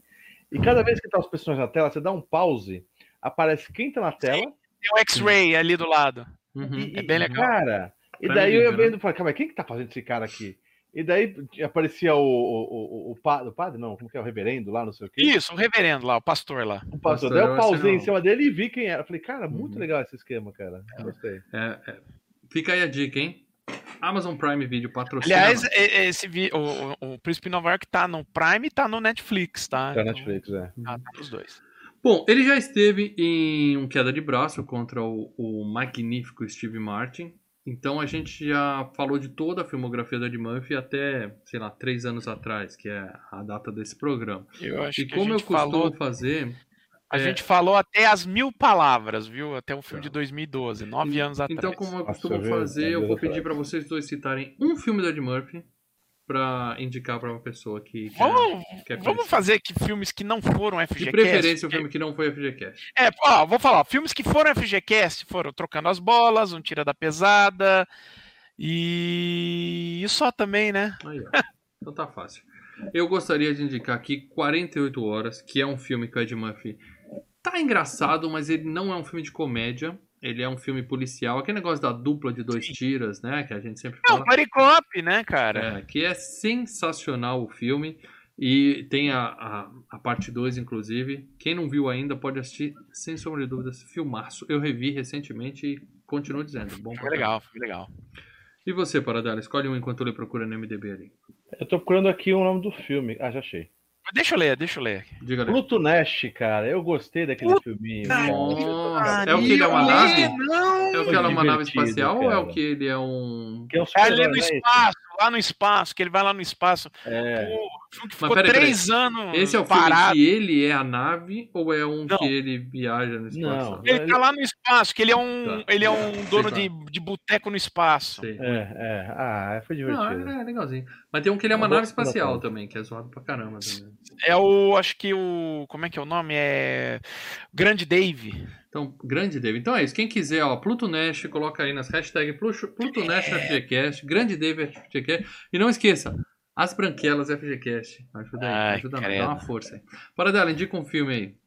E cada vez que tá os personagens na tela, você dá um pause, aparece quem tá na tela. Tem o X-Ray ali do lado. Uhum. E, É bem legal. Cara, e daí eu ia né? vendo e falei, calma, aí, quem que tá fazendo esse cara aqui? E daí aparecia o, o, o, o, padre, o padre, não, como que é o reverendo lá, não sei o quê. Isso, o reverendo lá, o pastor lá. O pastor. Pastor, Daí eu pausei em cima dele e vi quem era. Falei, cara, muito Uhum. legal esse esquema, cara. Gostei. É, é. Fica aí a dica, hein? Amazon Prime Video patrocina. Aliás, esse vi, o, o, o Príncipe de Nova York tá no Prime e tá no Netflix, tá? Tá Então, Netflix, é. Tá, tá nos dois. Bom, ele já esteve em um queda de braço contra o, o magnífico Steve Martin. Então a gente já falou de toda a filmografia do Ed Murphy até, sei lá, três anos atrás, que é a data desse programa. Eu acho E que como a eu costumo falou, fazer. A é- gente falou até as mil palavras, viu? Até o filme de 2012, nove anos atrás. Então, como eu Nossa, costumo viu? fazer, eu vou pedir para vocês dois citarem um filme do Ed Murphy para indicar para uma pessoa que quer, Vamos, quer vamos fazer aqui filmes que não foram De FGCast. preferência, o filme que não foi FGCast. É, ó, vou falar, filmes que foram FGCast foram Trocando as Bolas, Um Tira da Pesada e... e só também, né? Aí, ó. Então tá fácil. Eu gostaria de indicar aqui 48 Horas, que é um filme que o Ed Murphy tá engraçado, mas ele não é um filme de comédia. Ele é um filme policial. Aquele negócio da dupla de dois Sim. tiras, né? Que a gente sempre Não, fala. Buddy Cop, né, cara? É, que é sensacional o filme. E tem a, a, a parte 2, inclusive. Quem não viu ainda pode assistir, sem sombra de dúvidas, filmaço. Eu revi recentemente e continuo dizendo. Bom Foi legal, foi legal. caramba. E você, Paradela? Escolhe um enquanto ele procura no MDB ali. Eu tô procurando aqui o nome do filme. Ah, já achei. Deixa eu ler, deixa eu ler. Diga ali. Pluto Nash, cara. Eu gostei daquele Puta filminho. Nossa, é o que ele é uma nave? Não! É o que ela é uma nave espacial ou é o cara. que ele é um. Que é um É no né, espaço, lá no espaço, que ele vai lá no espaço. É. Pô, ficou peraí, três anos Esse é o filme parado. que ele é a nave ou é um Não. que ele viaja no espaço? Não. Ele tá lá no espaço, que ele é um, Tá. ele é um Sei dono tá. de, de boteco no espaço. Sei. É, é. Ah, foi Não, divertido. é legalzinho. Mas tem um que ele é uma Eu nave espacial também, que é zoado pra caramba também. É o, acho que o, como é que é o nome? É Grande Dave. Então, grande Dave. Então é isso. Quem quiser, ó, Pluto Nash, coloca aí nas hashtags Pluto, Pluto Nash FGCast, grande Dave FGCast. E não esqueça, as branquelas FGCast. Ajuda aí, Ai, ajuda credo. dá uma força aí. Paradela, indica um filme aí.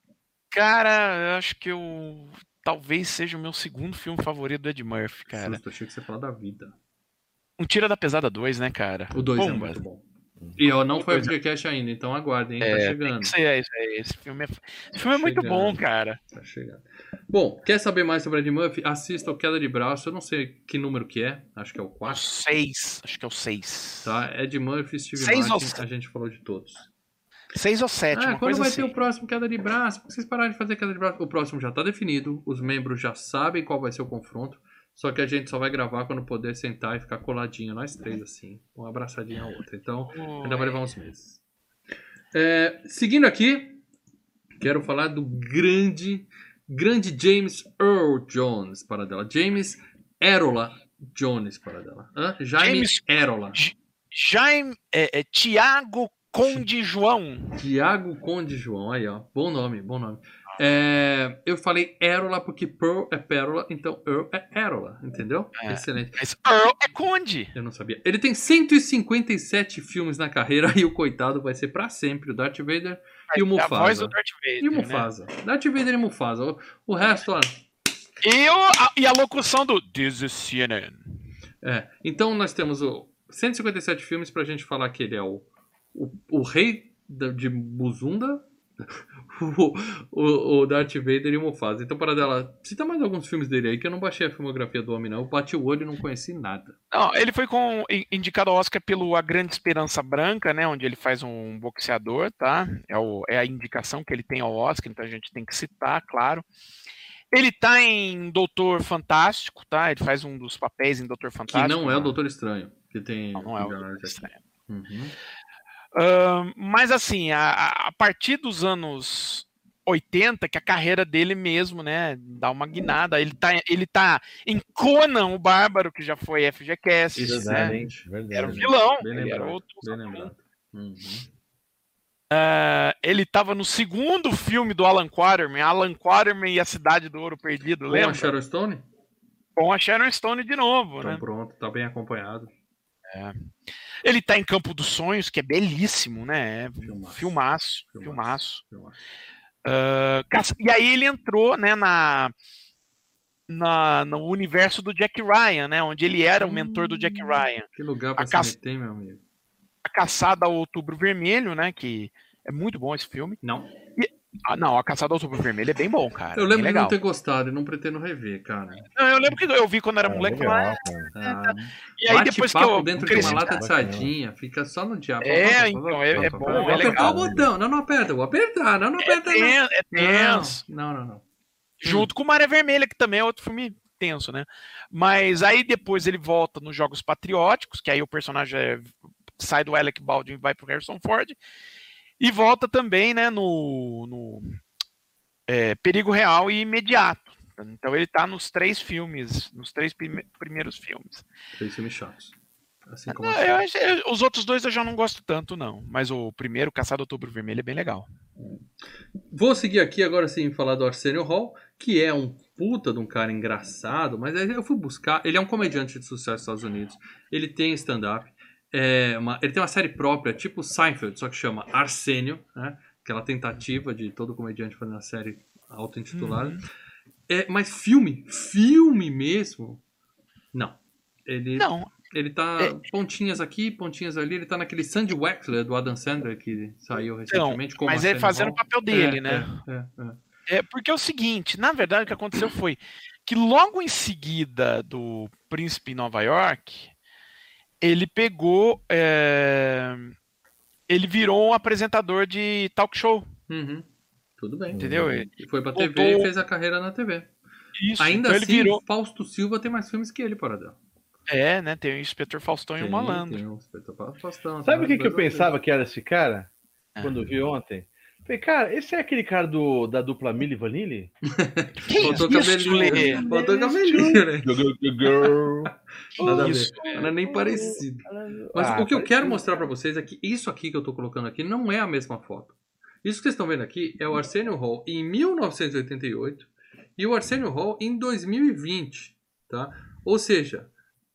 Cara, eu acho que eu talvez seja o meu segundo filme favorito do Ed Murphy, cara. Susto, achei que você ia falar da vida. Um Tira da Pesada 2, né, cara? O 2 é muito bom. E ó, não foi é- FGCast ainda, então aguardem, hein? Tá É, chegando. É isso aí. Esse filme é, esse filme é muito Chegando. bom, cara. Tá chegando. Bom, quer saber mais sobre Ed Murphy? Assista o Queda de Braço. Eu não sei que número que é. Acho que é o O 4. 6. Acho que é o 6. Tá? Ed Murphy, Steve Seis Martin. ou? A gente falou de todos. 6 ou 7, Ah, quando vai assim. ter o próximo Queda de Braço? Por que vocês pararam de fazer Queda de Braço? O próximo já tá definido. Os membros já sabem qual vai ser o confronto. Só que a gente só vai gravar quando poder sentar e ficar coladinho, nós três, assim. Uma abraçadinha a outra. Então, ainda vai levar uns meses. É, seguindo aqui, quero falar do grande, grande James Earl Jones para dela. James Erola Jones para dela. Hã? Jaime James- Erola. Jaime, é, é, Tiago Conde João. Tiago Conde João, aí ó, bom nome, bom nome. É, eu falei Erola porque Pearl é pérola, então Earl é Erola, entendeu? É. Excelente. Mas Earl é Conde. Eu não sabia. Ele tem 157 filmes na carreira e o coitado vai ser pra sempre o Darth Vader e o É a voz Mufasa. do Darth Vader. E o né? Mufasa. Darth Vader e Mufasa. O, o resto, ó. E, o- a, e a locução do This is CNN. É. Então nós temos o 157 filmes pra gente falar que ele é o, o, o rei de Buzunda, o, o, o Darth Vader e o Mufasa. Então, para dela, cita mais alguns filmes dele aí, que eu não baixei a filmografia do homem, não. Eu bati o olho e não conheci nada. Não, ele foi com, in- indicado ao Oscar pelo A Grande Esperança Branca, né? Onde ele faz um boxeador, tá? É, o- é a indicação que ele tem ao Oscar, então a gente tem que citar, claro. Ele tá em Doutor Fantástico, tá? Ele faz um dos papéis em Doutor Que Fantástico. não é o né? Doutor Estranho. Que tem. Não, não é o Doutor. Estranho. Uhum. Mas assim, a, a- a partir dos anos 80, que a carreira dele mesmo, né, dá uma guinada. Ele tá, ele tá em Conan, o Bárbaro, que já foi FGCast, né? hein? Verdade. Era o vilão, Bem ele era lembrado, outro. Bem lembrado. Uhum. Ah, ele tava no segundo filme do Alan Quaterman, Alan Quaterman e a Cidade do Ouro Perdido, Com a lembra? Sharon Stone? com a Sharon Stone de novo, Então né? pronto, tá bem acompanhado. Ele tá em Campo dos Sonhos, que é belíssimo, né? É Filmaço. filmaço, Filmaço. filmaço. Filmaço. Caça- e aí ele entrou, né, na, na no universo do Jack Ryan, né? Onde ele era o mentor do Jack Hum. Ryan. Que lugar pra A se caça- meter, meu amigo. A Caçada ao Outubro Vermelho, né? Que é muito bom esse filme. Não. Ah, não, A Caçada ao Outubro Vermelho é bem bom, cara. Eu bem lembro de legal. não ter gostado e não pretendo rever, cara. Não, eu lembro que eu vi quando era É, moleque legal, lá. Ah, E aí depois que eu dentro cresci, de uma lata de sardinha, fica só no diabo. É, então, é- é bom, Vou é apertar legal. o botão. Não, não aperta. Vou apertar. Não, não É, aperta, não. ten- é tenso. Não, não, não. Junto com Maré Vermelha, que também é outro filme tenso, né? Mas aí depois ele volta nos Jogos Patrióticos, que aí o personagem é- sai do Alec Baldwin e vai pro Harrison Ford. E volta também, né, no, no, é, Perigo Real e Imediato. Então ele tá nos três filmes, nos três prime- primeiros filmes. Três filmes chatos. Assim como Não, eu eu- os outros dois eu já não gosto tanto, não. Mas o primeiro, Caçado Outubro Vermelho, é bem legal. Vou seguir aqui agora sim falar do Arsenio Hall, que é um puta de um cara engraçado, mas eu fui buscar. Ele é um comediante de sucesso nos Estados Unidos. Ele tem stand-up. É uma- ele tem uma série própria, tipo Seinfeld, só que chama Arsênio, né? Aquela tentativa de todo comediante fazer uma série auto-intitulada. Uhum. É, mas filme, filme mesmo, não. Ele, Não, ele tá É. pontinhas aqui, pontinhas ali. Ele tá naquele Sandy Wexler do Adam Sandler que saiu então, recentemente. como mas ele Arsenio fazendo o papel dele, É, né? É, é, é. É, porque é o seguinte, na verdade o que aconteceu foi que logo em seguida do Príncipe em Nova York, ele pegou, é, ele virou um apresentador de talk show, Uhum. Tudo bem. entendeu? E foi pra Voltou- TV e fez a carreira na TV. Isso, Ainda então assim, ele virou, Fausto Silva tem mais filmes que ele, Paradão. é, né, tem o Inspetor Faustão e o Malandro. Tem um Inspetor Faustão, Sabe o tem que, que eu pensava que era esse cara? Ah. Quando eu vi ontem? Falei, cara, esse é aquele cara do, da dupla Milli Vanilli? Que Faltou isso, cabelinho. Faltou cabelinho, né? Girl. Nada a ver. Não é nem parecido. Mas Ah, o que eu quero mostrar pra vocês é que isso aqui que eu tô colocando aqui não é a mesma foto. Isso que vocês estão vendo aqui é o Arsenio Hall em 1988 e o Arsenio Hall em 2020, tá? Ou seja,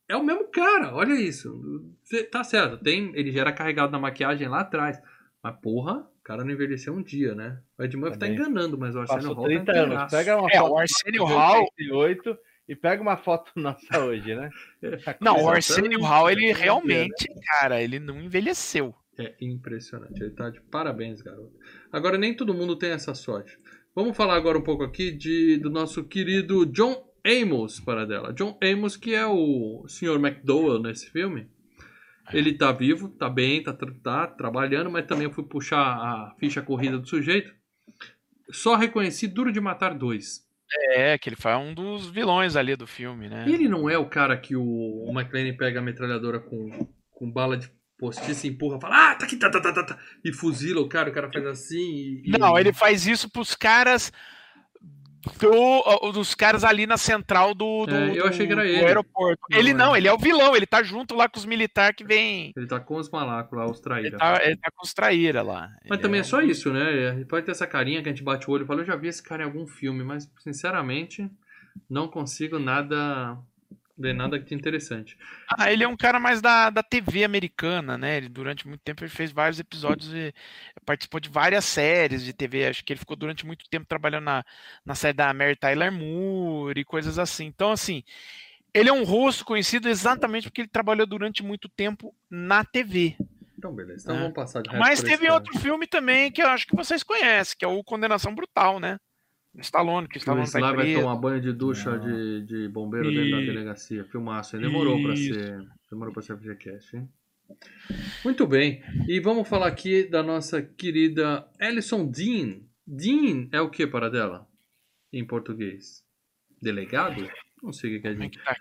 é o mesmo cara, olha isso. Tá certo, tem, ele já era carregado na maquiagem lá atrás. Mas porra, o cara não envelheceu um dia, né? O Ed Murphy tá Também. enganando, mas o Arsenio Hall 30 tá anos. Pega uma É, foto o Arsenio de Hall, 88 e pega uma foto nossa hoje, né? não, o. Arsenio Hall, ele realmente, cara, ele não envelheceu. É impressionante. Ele tá de parabéns, garoto. Agora, nem todo mundo tem essa sorte. Vamos falar agora um pouco aqui de, do nosso querido John Amos, para dela. John Amos, que é o Sr. McDowell nesse filme. Ele tá vivo, tá bem, tá, tá trabalhando, mas também eu fui puxar a ficha corrida do sujeito. Só reconheci Duro de Matar 2. É, que ele foi um dos vilões ali do filme, né? Ele não é o cara que o, McLean pega a metralhadora com, com bala de postiça e empurra, fala, ah, tá aqui, tá, tá, tá, tá, tá, e fuzila o cara, o cara faz assim e... e- Não, ele faz isso pros caras do, dos caras ali na central do, do, É, eu achei que era ele. aeroporto. Não, ele é. não, ele é o vilão, ele tá junto lá com os militares que vem. Ele tá com os malacos lá, os Ele traíra. tá, ele tá com os traíra lá. Mas Ele também é um só isso, né? Ele pode ter essa carinha que a gente bate o olho e fala, eu já vi esse cara em algum filme, mas sinceramente não consigo nada ver nada que interessante. Ah, ele é um cara mais da, da TV americana, né? Ele, durante muito tempo ele fez vários episódios participou de várias séries de TV. Acho que ele ficou durante muito tempo trabalhando na, na série da Mary Tyler Moore e coisas assim. Então, assim, ele é um rosto conhecido exatamente porque ele trabalhou durante muito tempo na TV. Então, beleza. Então É. vamos passar de resto Mas teve outro filme também que eu acho que vocês conhecem, que é o Condenação Brutal, né? Stallone, que Stallone tá Sly vai preso. tomar banho de ducha Não. de, de bombeiro dentro da E- delegacia. Filmaço, hein? Demorou pra Isso. ser. Demorou pra ser FGCast, hein? Muito bem. E vamos falar aqui da nossa querida Alison Dean. Dean é o que para dela? Em português? Delegado? Não sei o que é Dean. tá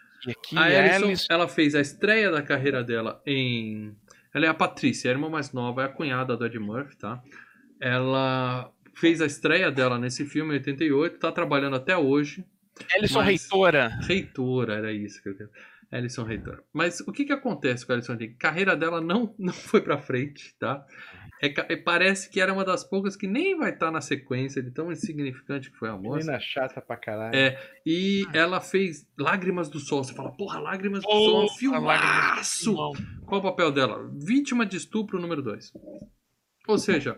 A é Alison, ela fez a estreia da carreira dela em. Ela é a Patrícia, a irmã mais nova, é a cunhada do Ed Murphy, tá? Ela fez a estreia dela nesse filme em 88, tá trabalhando até hoje. Ellison mas- Reitora. Reitora, era isso que eu queria. Alison Reitor. Mas o que que acontece com a Alison Reitor? A carreira dela não, não foi pra frente, tá? É, é- parece que era uma das poucas que nem vai estar na sequência de tão insignificante que foi a moça. Menina chata pra caralho. É, E ela fez Lágrimas do Sol. Você fala, porra, Lágrimas do Sol, é um filmaço! Qual o papel dela? Vítima de estupro número 2. Ou seja,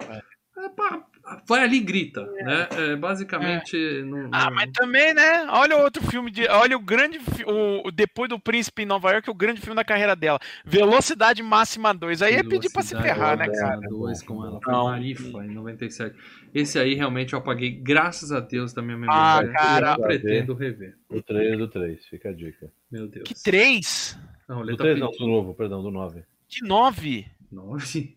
é pá, vai ali e grita, né? É, basicamente. Não, Ah, não- mas também, né? Olha outro filme de. Olha o grande. fi- O, o- depois do Príncipe em Nova York, o grande filme da carreira dela. Velocidade Máxima 2. Aí é pedir pra se Velocidade ferrar, né, Máxima cara? dois com ela. Foi Não. Marifa, em 97. Esse aí realmente eu apaguei, graças a Deus, da minha Ah, memória. cara. Eu pretendo rever. O trailer do 3, fica a dica. Meu Deus. Que 3? Não, Do Lê tá 3 não, do novo, perdão, do 9. Que 9? Nove.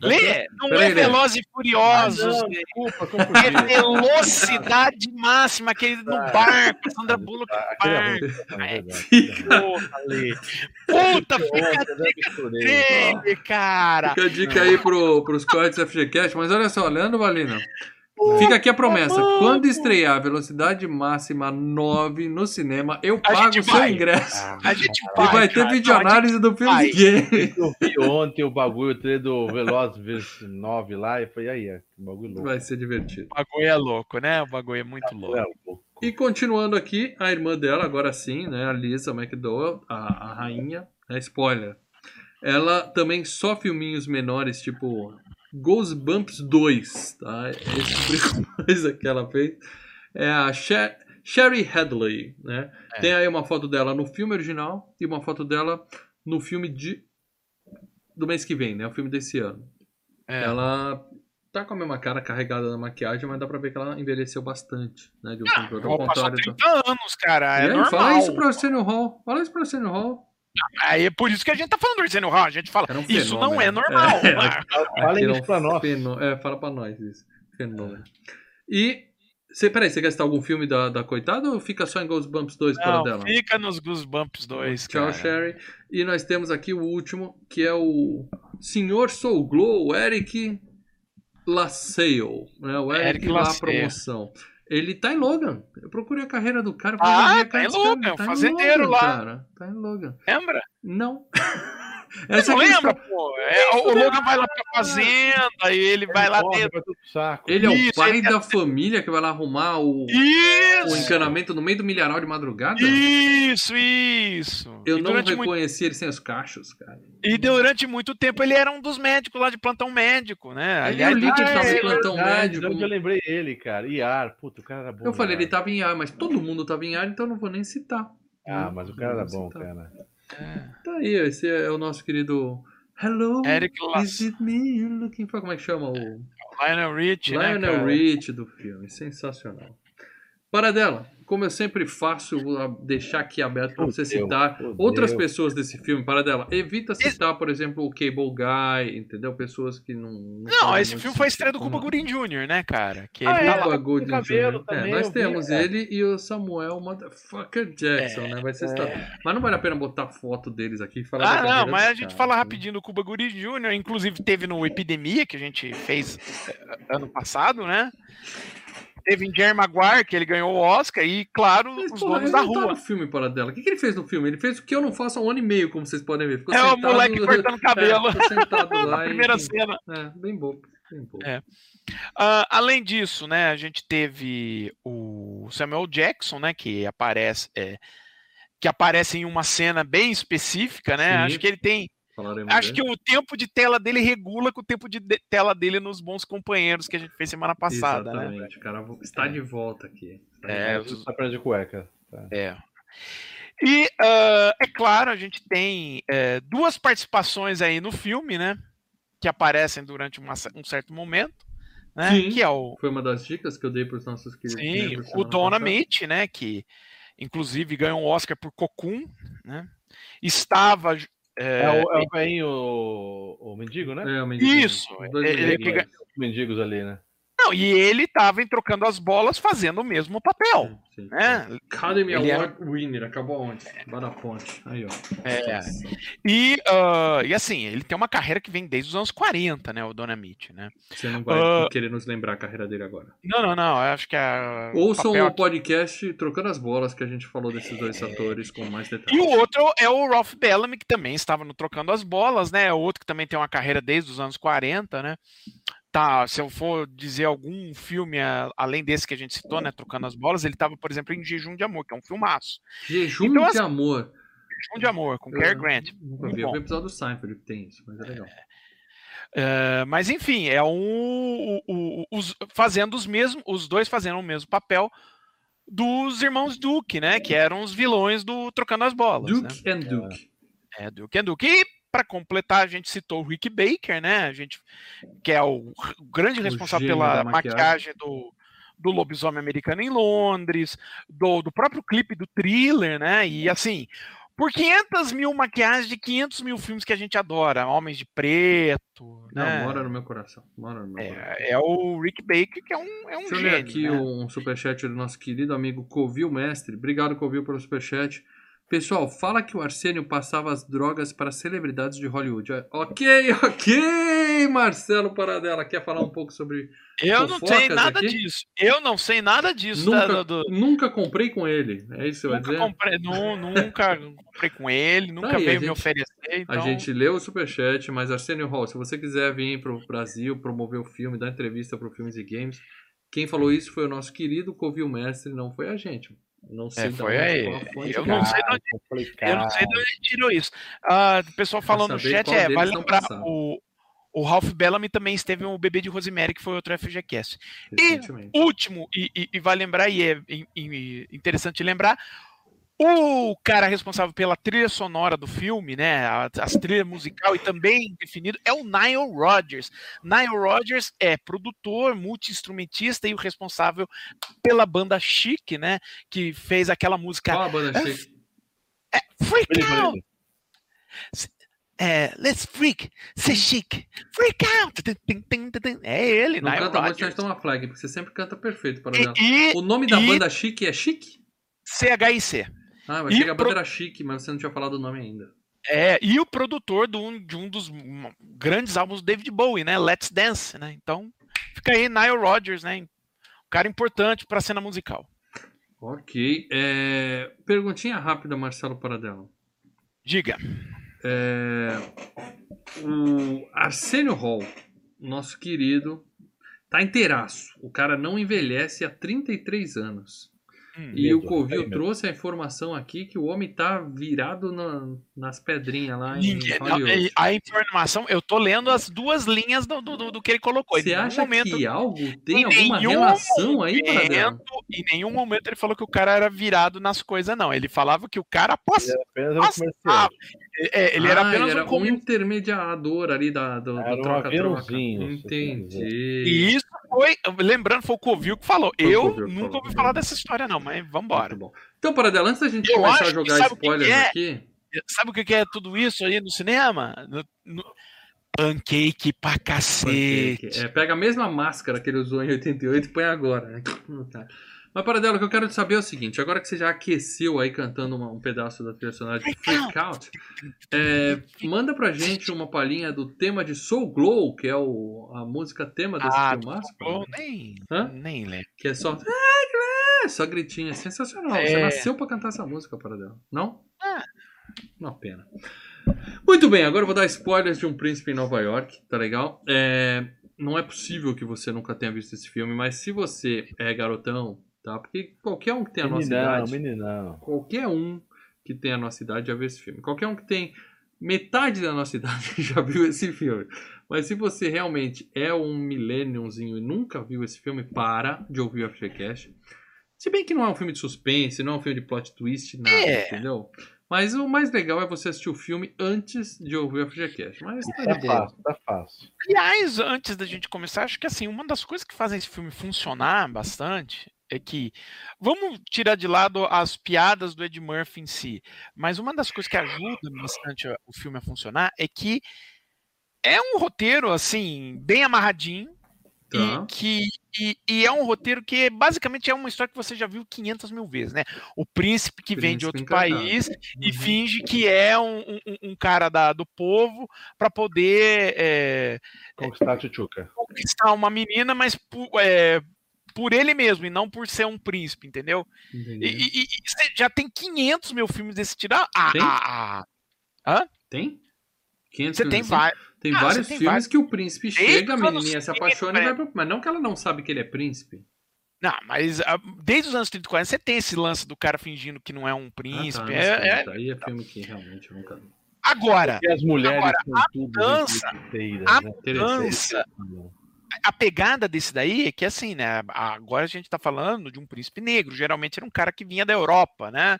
Lê! Não Peraí, é. Velozes e Furiosos. Lê. desculpa, É velocidade máxima, aquele no Ah. barco, Sandra Bullock no é ruim, barco. é verdade. Fica, Porra, Lê. Puta, fica Ontem, né, misturei. trailer, cara. fica a dica aí pro, pros cortes FGCast. Mas olha só, Leandro Valina. Fica aqui a promessa. Quando estrear Velocidade Máxima 9 no cinema, eu A pago o seu vai. ingresso. Ah, A gente E vai, vai ter videoanálise do filme vai. de game. Eu vi ontem o bagulho, o trailer do Veloz vs 9 lá, e falei, aí, é, que bagulho louco. Vai ser divertido. O bagulho é louco, né? O bagulho é muito louco. É louco. E continuando aqui, a irmã dela, agora sim, né, a Lisa McDowell, a, a rainha, né, spoiler. Ela também só filminhos menores, tipo Goosebumps 2, tá? Esse de coisa que ela fez. É a Sher Sherry Hadley, né? É. Tem aí uma foto dela no filme original e uma foto dela no filme de do mês que vem, né? O filme desse ano. É. Ela tá com a mesma cara carregada na maquiagem, mas dá pra ver que ela envelheceu bastante, né? De um outro, ao contrário do... 30 anos, cara. É aí, normal. fala isso pro Arsenio Hall. Fala isso pro Arsenio Hall. Aí é por isso que a gente tá falando do Arsenio Hall. A gente fala, um isso não é normal. É, Ah, Fala isso pra nós. fenô- É, fala pra nós isso. Fenômeno. E. Cê, peraí, você quer citar algum filme da, da coitada ou fica só em Goosebumps 2 para Não, dela? fica nos Goosebumps 2, Tchau, cara. Sherry. E nós temos aqui o último, que é o Senhor Soul Glow, Eric LaSalle. Né? O Eric, Eric lá promoção. Ele tá em Logan. Eu procurei a carreira do cara. Ah, tá em Logan, tá em fazendeiro Logan, lá. Cara. Tá em Logan. Lembra? Não. Você Essa não aqui lembra, pô? É, o Logan vai lá pra fazenda e ele vai lá Corre, dentro. Ele é o pai ele- da família que vai lá arrumar o, o encanamento no meio do milharal de madrugada? Isso, isso. Eu e, não durante muito, reconheci ele sem os cachos, cara. e durante muito tempo ele era um dos médicos lá de plantão médico, né? Aliás, eu li que ele ah, tava é, em plantão Verdade, médico. onde eu lembrei ele, cara. Iar, puta, o cara era bom. Eu falei, Iar. ele tava em ar, mas todo mundo tava em ar, então eu não vou nem citar. Ah, mas o cara era Não bom, citar. cara. Tá aí, esse é o nosso querido Hello, Eric is it me you're looking for? Como é que chama? O Lionel Rich, né, Lionel cara? Rich do filme. Sensacional. Para dela, como eu sempre faço, eu vou deixar aqui aberto para você citar outras pessoas desse filme. Para dela, evita citar, por exemplo, o Cable Guy, entendeu? Pessoas que não. Não, fazem esse filme foi a estreia do. Cuba Gooding Jr., né, cara? Que Ah, ele é? lá. Cuba Gooding cabelo Jr. também, É, nós vi, temos cara. ele e o Samuel Motherfucker Jackson, né? Vai ser essa- Mas não vale a pena botar foto deles aqui e falar Ah, não, mas a gente caras, fala né? rapidinho do Cuba Gooding Jr., inclusive teve no Epidemia, que a gente fez eh, ano passado, né? Teve Jerry Maguire, que ele ganhou o Oscar, e, claro, Mas, os porra, donos da tá rua. no filme para dela. O que, que ele fez no filme? Ele fez o que eu não faço há um ano e meio, como vocês podem ver. Ficou É o sentado- moleque cortando cabelo. É, sentado lá e- primeira cena. É, bem bobo. Bem bobo. É. Ah, além disso, né, a gente teve o Samuel Jackson, né, que aparece, é, que aparece em uma cena bem específica, né? Sim. Acho que ele tem, Falaremos acho que dele. o tempo de tela dele regula com o tempo de de- tela dele nos Bons Companheiros que a gente fez semana passada, né? Exatamente, o cara está de volta aqui. Está de É, volta. Tá de cueca. Tá. É. E ah, é claro, a gente tem é, duas participações aí no filme, né? Que aparecem durante uma um certo momento, né? Sim. Que é o Foi uma das dicas que eu dei para os nossos queridos. Sim, o Dona. Mitch, né? Que inclusive ganhou um Oscar por Cocoon, né? Estava. É, É, o, é o velhinho, o, o mendigo, né? É, o mendigo. Isso, dois ele- mendigos. ele que Os mendigos ali, né? Não, e ele tava em trocando as bolas fazendo o mesmo papel. Sim. Né? Academy Ele Award winner, acabou onde? Lá na ponte. Aí, ó. É. E, ah, e assim, ele tem uma carreira que vem desde os anos 40, né? O Dona Mitch, né? Você não vai Ah. querer nos lembrar a carreira dele agora. Não, não, não. Eu acho que a. Ouçam papel o podcast Trocando as Bolas, que a gente falou desses dois atores com mais E detalhes. o outro é o Ralph Bellamy, que também estava no Trocando as Bolas, né? O outro que também tem uma carreira desde os anos 40, né? Tá, se eu for dizer algum filme a- além desse que a gente citou, né? Trocando as Bolas, ele estava, por exemplo, em Jejum de Amor, que é um filmaço. Jejum Então, de assim, amor. Jejum de Amor, com Eu Cary Grant. Nunca vi. Eu vi o episódio do Seinfeld que tem isso, mas é legal. É, mas enfim, é um. o- o- os, fazendo os mesmos. Os dois fazendo o mesmo papel dos irmãos Duke, né? Que eram os vilões do Trocando as Bolas. né? Duke and Duke. É, Duke and Duke. E para completar, a gente citou o Rick Baker, né? A gente, que é o, o grande O responsável pela maquiagem. maquiagem do, do lobisomem americano em Londres, do, do próprio clipe do thriller, né? E assim, por 500 mil maquiagens de 500 mil filmes que a gente adora, Homens de Preto, Não, né? mora no meu coração. Mora no meu coração. É, é o Rick Baker, que é um, é um Deixa eu gênio. ler aqui né? um superchat do nosso querido amigo Covil Mestre. Obrigado, Covil, pelo superchat. Pessoal, fala que o Arsênio passava as drogas para celebridades de Hollywood. É, Ok, ok, Marcelo Paradela. Quer falar um pouco sobre. Eu não sei nada aqui? disso. Eu não sei nada disso. Nunca, do- nunca comprei com ele. É isso que nunca, dizer? comprei, nu- nunca comprei com ele, nunca Tá aí, a veio me gente- oferecer. Então... A gente leu o superchat, mas Arsenio Hall, se você quiser vir para o Brasil promover o filme, dar entrevista para o Filmes e Games, quem falou isso foi o nosso querido Covil Mestre, não foi a gente. Não sei É, foi aí. Eu que não é. sei de onde- complicado. Eu não sei de onde ele tirou isso. Ah, o pessoal falando no chat, é, vale lembrar, o, o Ralph Bellamy também esteve no Bebê de Rosemary, que foi outro FGCast. recentemente. Último, e, e, e vai lembrar, e é in- interessante lembrar, o cara responsável pela trilha sonora do filme, né, a- as trilhas musical e também definido, é o Nile Rodgers. Nile Rodgers é produtor, multi-instrumentista e o responsável pela banda Chic, né, que fez aquela música Qual a banda chique? Freak Beleza, Out! beleza. É, let's freak, ser chic, freak out. É ele, Não Nile canta muito, Rodgers. nós toma flag, porque você sempre canta perfeito para. E, e O nome da e- banda chique é chique? CHIC. Ah, eu e achei que a banda pro- era chique, mas você não tinha falado o nome ainda. É, e o produtor de um, de um dos grandes álbuns do David Bowie, né? Let's Dance, né? Então, fica aí Nile Rodgers, né? Um cara importante para a cena musical. Ok. É, Perguntinha rápida, Marcelo Paradela. Diga. É, O Arsenio Hall, nosso querido, tá inteiraço. O cara não envelhece há 33 anos. Hum, E Medo, o Covil aí, medo. trouxe a informação aqui que o homem tá virado na- nas pedrinhas lá em não, e a informação, eu tô lendo as duas linhas do, do, do que ele colocou. Você Em nenhum acha momento, que algo tem em alguma relação aí, momento, em nenhum momento ele falou que o cara era virado nas coisas, não. Ele falava que o cara passava. Apenas um Nossa, comercial. É, ele era Ah, apenas ele era um comer- intermediador ali da, do, do Era um troca-troca. se Entendi. E isso foi, lembrando, foi o Covil que falou. Foi Eu Covil nunca falou. ouvi falar dessa história, não, mas vambora. Muito bom. Então, Paradela, antes da gente Eu começar a jogar spoilers é? aqui, Sabe o que que é tudo isso aí no cinema? No- no- Pancake pra cacete. Pancake. É, pega a mesma máscara que ele usou em 88 e põe agora. né? Mas, Paradela, o que eu quero saber é o seguinte: agora que você já aqueceu aí cantando uma- um pedaço da trilha sonora de Freak Out, é, manda pra gente uma palhinha do tema de Soul Glow, que é o, a música tema desse Ah, filmaço. Pô, nem, Hã? nem lembro. Que é só. Ai, que Só gritinho, é sensacional. Você É. nasceu pra cantar essa música, Paradela. Não? Ah. Uma pena. Muito bem, agora eu vou dar spoilers de Um Príncipe em Nova York, tá legal? É, não é possível que você nunca tenha visto esse filme, mas se você é garotão, tá? Porque qualquer um que tem a nossa Meninão, idade, meninão. qualquer um que tem a nossa idade já viu esse filme. Qualquer um que tem metade da nossa idade já viu esse filme. Mas se você realmente é um millenniumzinho e nunca viu esse filme, para de ouvir o FGCast. Se bem que não é um filme de suspense, não é um filme de plot twist, nada, É. entendeu? Mas o mais legal é você assistir o filme antes de ouvir o FGCast. Mas tá Tá fácil, tá fácil. Aliás, antes da gente começar, acho que assim, uma das coisas que fazem esse filme funcionar bastante é que vamos tirar de lado as piadas do Ed Murphy em si, mas uma das coisas que ajuda bastante o filme a funcionar é que é um roteiro assim bem amarradinho Tá. e que e, e é um roteiro que basicamente é uma história que você já viu 500 mil vezes, né? O príncipe que vem de outro Príncipe encantado. país e Uhum. finge que é um, um- um cara da, do povo para poder é, Conquistar a Chuchuca. conquistar uma menina, mas é, por ele mesmo e não por ser um príncipe, entendeu? E, e- e você já tem 500 mil filmes desse tipo. Ah, Tem? ah, ah. Tem? 500 Você tem filmes assim? vários. Tem Ah, vários tem filmes vários. que o príncipe Desde chega, a menininha se 30, apaixona e é. vai pro... Mas não que ela não sabe que ele é príncipe. Não, mas ah, desde os anos 30 e 40 você tem esse lance do cara fingindo que não é um Ah, príncipe. tá, É- é- 30. Aí é filme que realmente nunca vi. Agora, E as mulheres Agora, são tudo dança, inteiras, a né? A pegada desse daí é que assim, né? Agora a gente tá falando de um príncipe negro. Geralmente era um cara que vinha da Europa, né?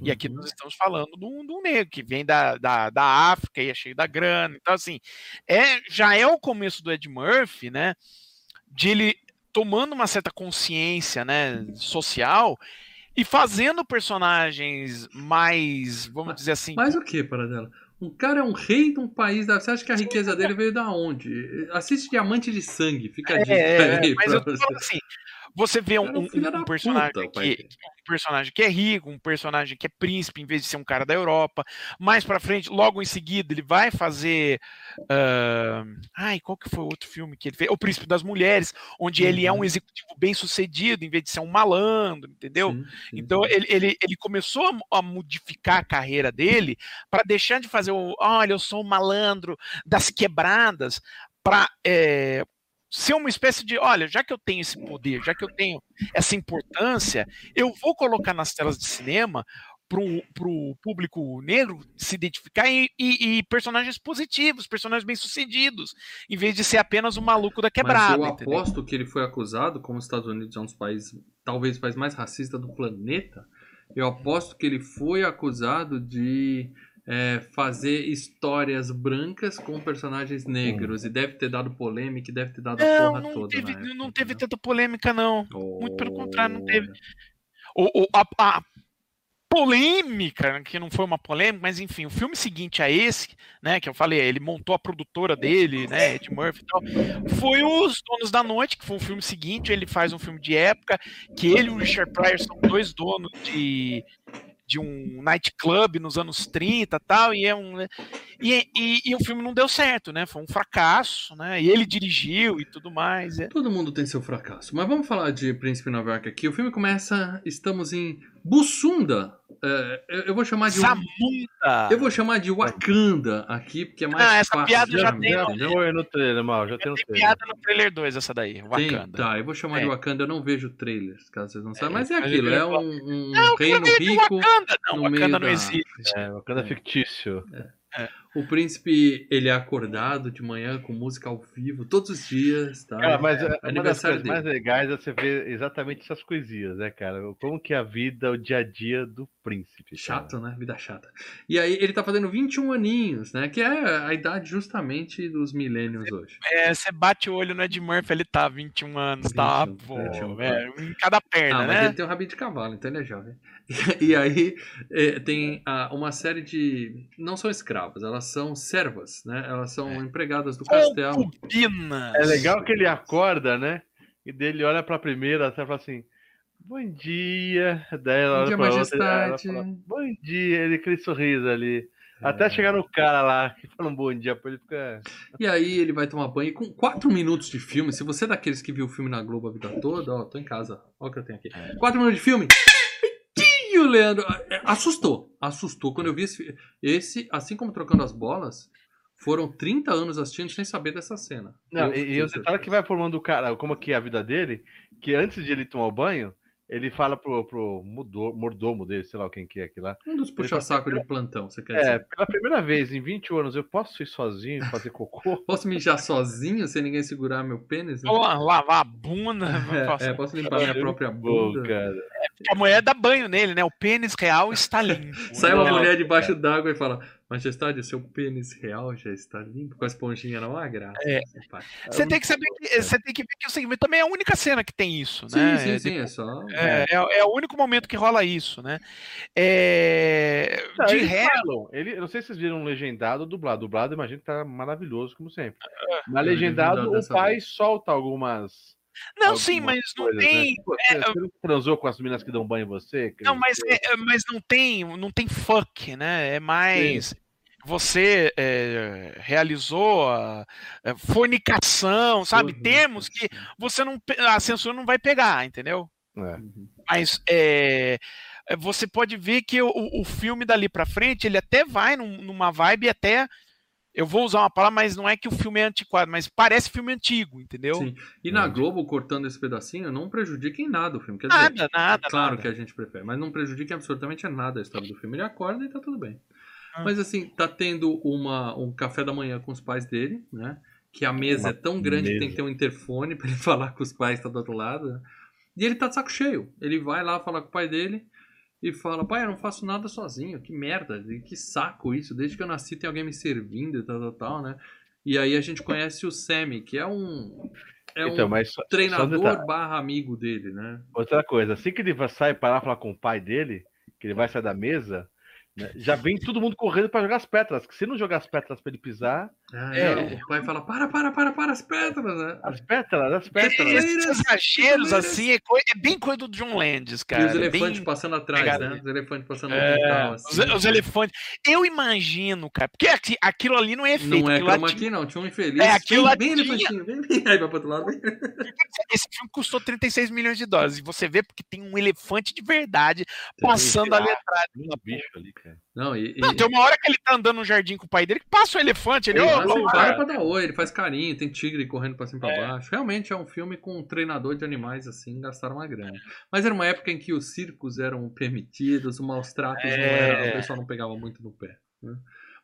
E aqui nós estamos falando de um, de um negro que vem da, da, da África e é cheio da grana. Então, assim, é, já é o começo do Ed Murphy, né? De ele tomando uma certa consciência né, social e fazendo personagens mais, vamos dizer assim. Mas o que, Paradela? Um cara é um rei de um país. Da... Você acha que a riqueza dele veio da onde? Assiste Diamante de Sangue, fica a dica É, aí mas eu tô falando assim, você vê um, é um um- um personagem puta, que, dele. um personagem que é rico, um personagem que é príncipe, em vez de ser um cara da Europa. Mais pra frente, logo em seguida, ele vai fazer. ah, ai, qual que foi o outro filme que ele fez? O Príncipe das Mulheres, onde ele é um Uhum. executivo bem sucedido, em vez de ser um malandro, entendeu? Então ele, ele, ele começou a a modificar a carreira dele para deixar de fazer o olha, eu sou o malandro das quebradas para ser uma espécie de olha, já que eu tenho esse poder, já que eu tenho essa importância, eu vou colocar nas telas de cinema para o público negro se identificar e, e- e personagens positivos, personagens bem-sucedidos, em vez de ser apenas o maluco da quebrada. Mas eu entendeu? aposto que ele foi acusado, como os Estados Unidos é um dos países, talvez o país mais racista do planeta, eu aposto que ele foi acusado de é, fazer histórias brancas com personagens negros. E deve ter dado polêmica e deve ter dado a Não, porra não toda. teve, na época, não teve entendeu? tanta polêmica, não. Muito pelo contrário, não teve. O, o- a, a polêmica, que não foi uma polêmica, mas enfim, o filme seguinte a esse, né, que eu falei, ele montou a produtora dele, né, Ed Murphy e tal, foi Os Donos da Noite, que foi o filme seguinte, ele faz um filme de época, que ele e o Richard Pryor são dois donos de, de um nightclub nos anos 30 e tal, e é um... né, E, e, e o filme não deu certo, né, foi um fracasso, né, e ele dirigiu e tudo mais, é. Todo mundo tem seu fracasso. Mas vamos falar de Príncipe Nova York aqui. O filme começa. Estamos em Bussunda. É, eu, vou chamar de. Zamunda! Eu vou chamar de Wakanda aqui, porque é mais Ah, essa fácil. piada de já chamar, tem? Já foi no trailer, mal, já tem no Tem trailer. piada no trailer 2 essa daí, Tem, Wakanda. tá, eu vou chamar de É. Wakanda, eu não vejo trailers, caso vocês não saibam, mas é aquilo, é é um, um Não, reino rico. Wakanda. Não, no Wakanda não da- existe. É, Wakanda É. fictício. O príncipe, ele é acordado de manhã com música ao vivo, todos os dias, tá? Cara, mas é, uma das coisas mais dele. legais é você ver exatamente essas coisinhas, né, cara? Como que é a vida, o dia a dia do príncipe. cara. Chato, né? Vida chata. E aí ele tá fazendo 21 aninhos, né? Que é a idade justamente dos millennials hoje. É, você bate o olho no Ed Murphy, ele tá 21 anos, tá? 21, Pô, 21, é, em cada perna, Ah, mas né? ele tem um rabinho de cavalo, então ele é jovem. E, aí é, tem ah, uma série de. Não são escravas, elas são servas, né? Elas são É. empregadas do castelo. Concubinas. É legal que ele acorda, né? E dele olha pra primeira, até fala assim: Bom dia. Daí ela Bom olha dia, outra, majestade. ela fala, Bom dia, ele aquele sorriso ali. É. Até chegar no cara lá que fala um bom dia pra ele fica. E aí ele vai tomar banho e com 4 minutos de filme. Se você é daqueles que viu o filme na Globo a vida toda, ó, tô em casa. Ó o que eu tenho aqui. 4 minutos de filme. O Leandro é, assustou. Assustou quando eu vi esse Esse, assim como trocando as bolas, foram 30 anos assistindo sem saber dessa cena. Não, Eu e, e o detalhe que vai formando o cara, como que é a vida dele, que antes de ele tomar o banho, ele fala pro, pro mudo- mordomo dele, sei lá quem que é aqui lá. Um dos puxa-saco de plantão, você quer É, dizer. pela primeira vez em 20 anos eu posso ir sozinho e fazer cocô? Posso mijar sozinho sem ninguém segurar meu pênis? né? Lavar a bunda. É, é, posso limpar minha própria bunda. cara. A mulher dá banho nele, né? O pênis real está limpo. Sai uma mulher debaixo d'água e fala: Majestade, o seu pênis real já está limpo com a esponjinha, não há graça. É. pai. Você tem que saber que você tem que ver que o segmento também é a única cena que tem isso, Sim, né? sim, sim, é só. É, é, é o único momento que rola isso, né? É, Não, de eles resto, ele, não sei se vocês viram legendado ou dublado. Dublado, imagino que tá maravilhoso, como sempre. Eu vi legendado, dublado o pai vez. solta algumas Não, sim, mas não né? tem. Tipo, é, você, transou com as meninas que dão banho em você? Não, mas, é- é- mas não tem, não tem fuck, né? É mais você é, realizou a, a fornicação, sabe? Uhum. Termos que você não, a censura não vai pegar, entendeu? É. Mas é, é, você pode ver que o, o filme dali pra frente ele até vai num- numa vibe até eu vou usar uma palavra, mas não é que o filme é antiquado, mas parece filme antigo, entendeu? Sim. E na? Globo, cortando esse pedacinho, não prejudica em nada o filme. Quer dizer, Nada, nada, é claro nada. que a gente prefere, mas não prejudica em absolutamente nada a história do filme. Ele acorda e tá tudo bem. Ah. Mas assim, tá tendo uma, um café da manhã com os pais dele, né? Que a mesa Uma é tão grande que tem mesa. que ter um interfone pra ele falar com os pais que tá do outro lado. né? E ele tá de saco cheio. Ele vai lá falar com o pai dele e fala: Pai, eu não faço nada sozinho. Que merda, que saco isso. Desde que eu nasci tem alguém me servindo e tal, tal, tal, né? E aí a gente conhece o Sammy, que é um. É então, um só, só treinador detalhe. barra amigo dele, né? Outra coisa, assim que ele vai sair para lá falar com o pai dele, que ele vai sair da mesa, né, já vem todo mundo correndo para jogar as pétalas. Que se não jogar as pétalas para ele pisar, Ah, É. é, O pai fala: Para, para, para, para as pétalas, né? as pétalas, as Esses pétalas. exageros assim é, coi- é bem coisa do John Landis, cara. e os é elefantes bem- passando atrás, né? Os elefantes passando É, quintal, os, assim. os elefantes. Eu imagino, cara, porque aqui- aquilo ali não é efeito. Não é chroma tinha- não. Tinha um infeliz. É, aquilo lá vem, vem, tinha. elefantinho. Aí vai pro outro lado. Esse filme custou 36 milhões de dólares. E você vê porque tem um elefante de verdade passando ali atrás. Um bicho ali, cara. Não, e, e- Não, tem uma hora que ele tá andando no jardim com o pai dele que passa o elefante. Ele, ele para pra dar oi, ele faz carinho, tem tigre correndo pra cima e pra É. baixo. Realmente é um filme com um treinador de animais, assim, gastaram uma grana. Mas era uma época em que os circos eram permitidos, os maus tratos não É. eram, o pessoal não pegava muito no pé. né?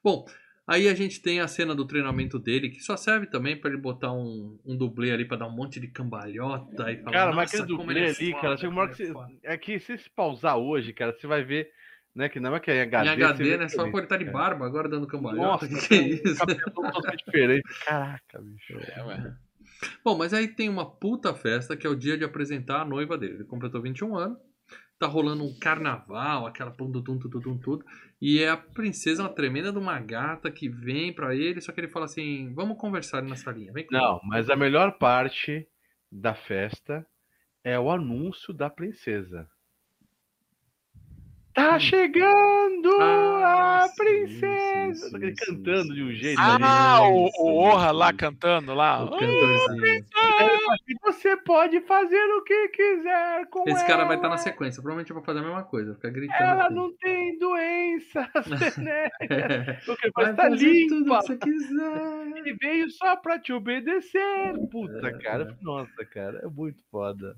Bom, aí a gente tem a cena do treinamento dele, que só serve também pra ele botar um, um dublê ali pra dar um monte de cambalhota e falar. Cara, mas "Nossa, aquele como dublê é ali, foda, cara, chega uma hora como que você. é foda." É que se se pausar hoje, cara, você vai ver, né? Que não é que é HD. Em HD, né? Só ele tá de barba agora dando cambalhota. Nossa, que, que é isso? cabelo totalmente diferente. Caraca, bicho. É, ué. Bom, mas aí tem uma puta festa que é o dia de apresentar a noiva dele. Ele completou 21 anos, tá rolando um carnaval, aquela pum, tum, tum, tum, tudo. E é a princesa, uma tremenda de uma gata que vem pra ele, só que ele fala assim: vamos conversar ali na salinha. Vem comigo." Não, mas a melhor parte da festa é o anúncio da princesa. Tá chegando Hum. Ah, a sim, princesa! sim, Ele sim, cantando sim, de um sim. jeito. Ah, o, o Orra lá sim. cantando lá. O assim, Você pode fazer o que quiser com Esse ela. cara vai estar na sequência. Provavelmente eu vou fazer a mesma coisa, ficar gritando. Ela aqui. não tem doenças, né? Porque Vai vai estar tudo limpa. que você quiser. Ele veio só pra te obedecer. Puta, É, cara. Nossa, cara. É muito foda.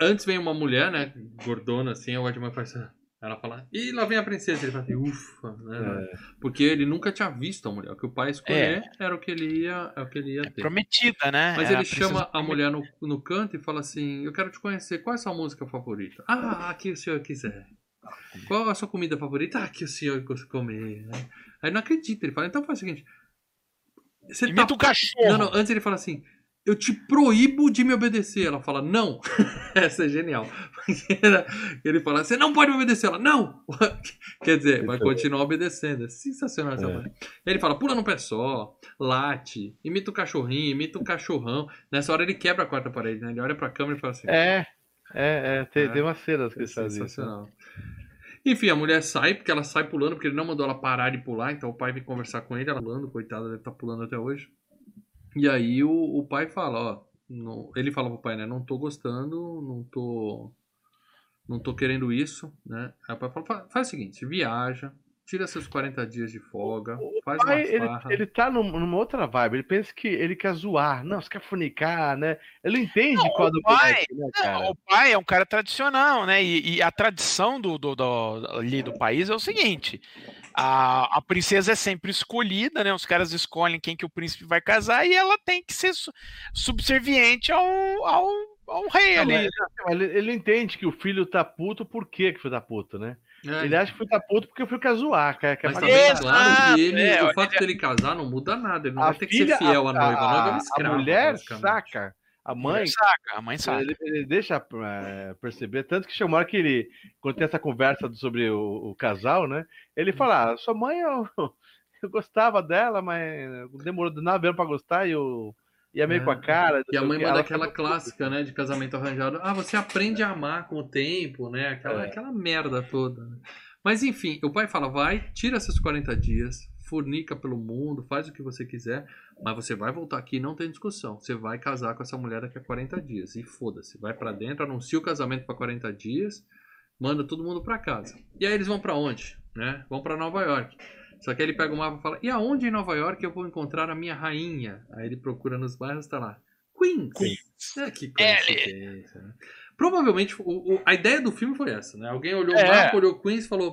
Antes vem uma mulher, né? Gordona, assim, o Edmar faz. Ela fala, e lá vem a princesa. Ele fala assim, ufa, né? Porque ele nunca tinha visto a mulher. O que o pai escolher era o que ele ia, é o que ele ia ter. Prometida, né? Mas É ele a chama a mulher no, no canto e fala assim: Eu quero te conhecer, qual é a sua música favorita? Ah, a que o senhor quiser. Qual a sua comida favorita? Ah, que o senhor gosta de comer. né? Aí não acredita, ele fala: Então faz o seguinte. Você tá... Imita o cachorro. Não, não, antes ele fala assim: Eu te proíbo de me obedecer. Ela fala: Não. Essa é genial. Ele fala: Você não pode me obedecer. Ela: Não. Quer dizer, vai continuar obedecendo. É sensacional essa É. parte. Ele fala: Pula num pé só, late, imita o cachorrinho, imita o cachorrão. Nessa hora ele quebra a quarta parede, né? Ele olha pra câmera e fala assim: É, é, é. Tem, É. tem umas cenas que é isso. sensacional. Enfim, a mulher sai, porque ela sai pulando, porque ele não mandou ela parar de pular, então o pai vem conversar com ele, ela pulando, coitada, deve estar pulando até hoje. E aí o, o pai fala, ó, não- ele fala pro pai, né, não tô gostando, não tô não tô querendo isso, né? Aí o pai fala, "Fa- faz o seguinte, viaja, tira seus 40 dias de folga, faz uma Pai, ele, farra. ele tá num- numa outra vibe. Ele pensa que ele quer zoar. Não, você quer fornicar, né? Ele entende Não, qual é do o pai- moleque, né, Não, o pai é um cara tradicional, né? E, e a tradição do, do, do- ali do país é o seguinte: a, a princesa é sempre escolhida, né? Os caras escolhem quem que o príncipe vai casar e ela tem que ser su- subserviente ao, ao, ao rei Não, ali. mas- não, ele, ele entende que o filho tá puto, por quê que o filho tá puto, né? É, Ele acha que filho tá puto porque o filho quer zoar, quer, quer Mas fazer- também, Exato, claro, que ele, é, o ele- fato dele casar não muda nada. Ele não a vai ter que ser fiel à noiva. A noiva é uma a, escrava. mulher saca, a mãe saca, a mãe saca. Ele, ele deixa é, perceber, tanto que chegou uma hora que ele, quando tem essa conversa sobre o, o casal, né? Ele fala: ah, sua mãe, eu, eu gostava dela, mas demorou anos pra gostar e o, Ia meio É. com a cara. E a mãe manda Ela aquela fica- clássica, né, de casamento arranjado. Ah, você aprende a amar com o tempo, né? Aquela, É. aquela merda toda. né? Mas enfim, o pai fala: vai, tira esses 40 dias, fornica pelo mundo, faz o que você quiser, mas você vai voltar aqui e não tem discussão. Você vai casar com essa mulher daqui a 40 dias. E foda-se, vai pra dentro, anuncia o casamento pra 40 dias, manda todo mundo pra casa. E aí eles vão pra onde? Né? Vão pra Nova York. Só que aí ele pega o mapa e fala: E aonde em Nova York eu vou encontrar a minha rainha? Aí ele procura nos bairros, tá lá. Queens. Queens. É, que coincidência, né? Provavelmente o- o- a ideia do filme foi essa, né? Alguém olhou o É. mapa, olhou Queens e falou: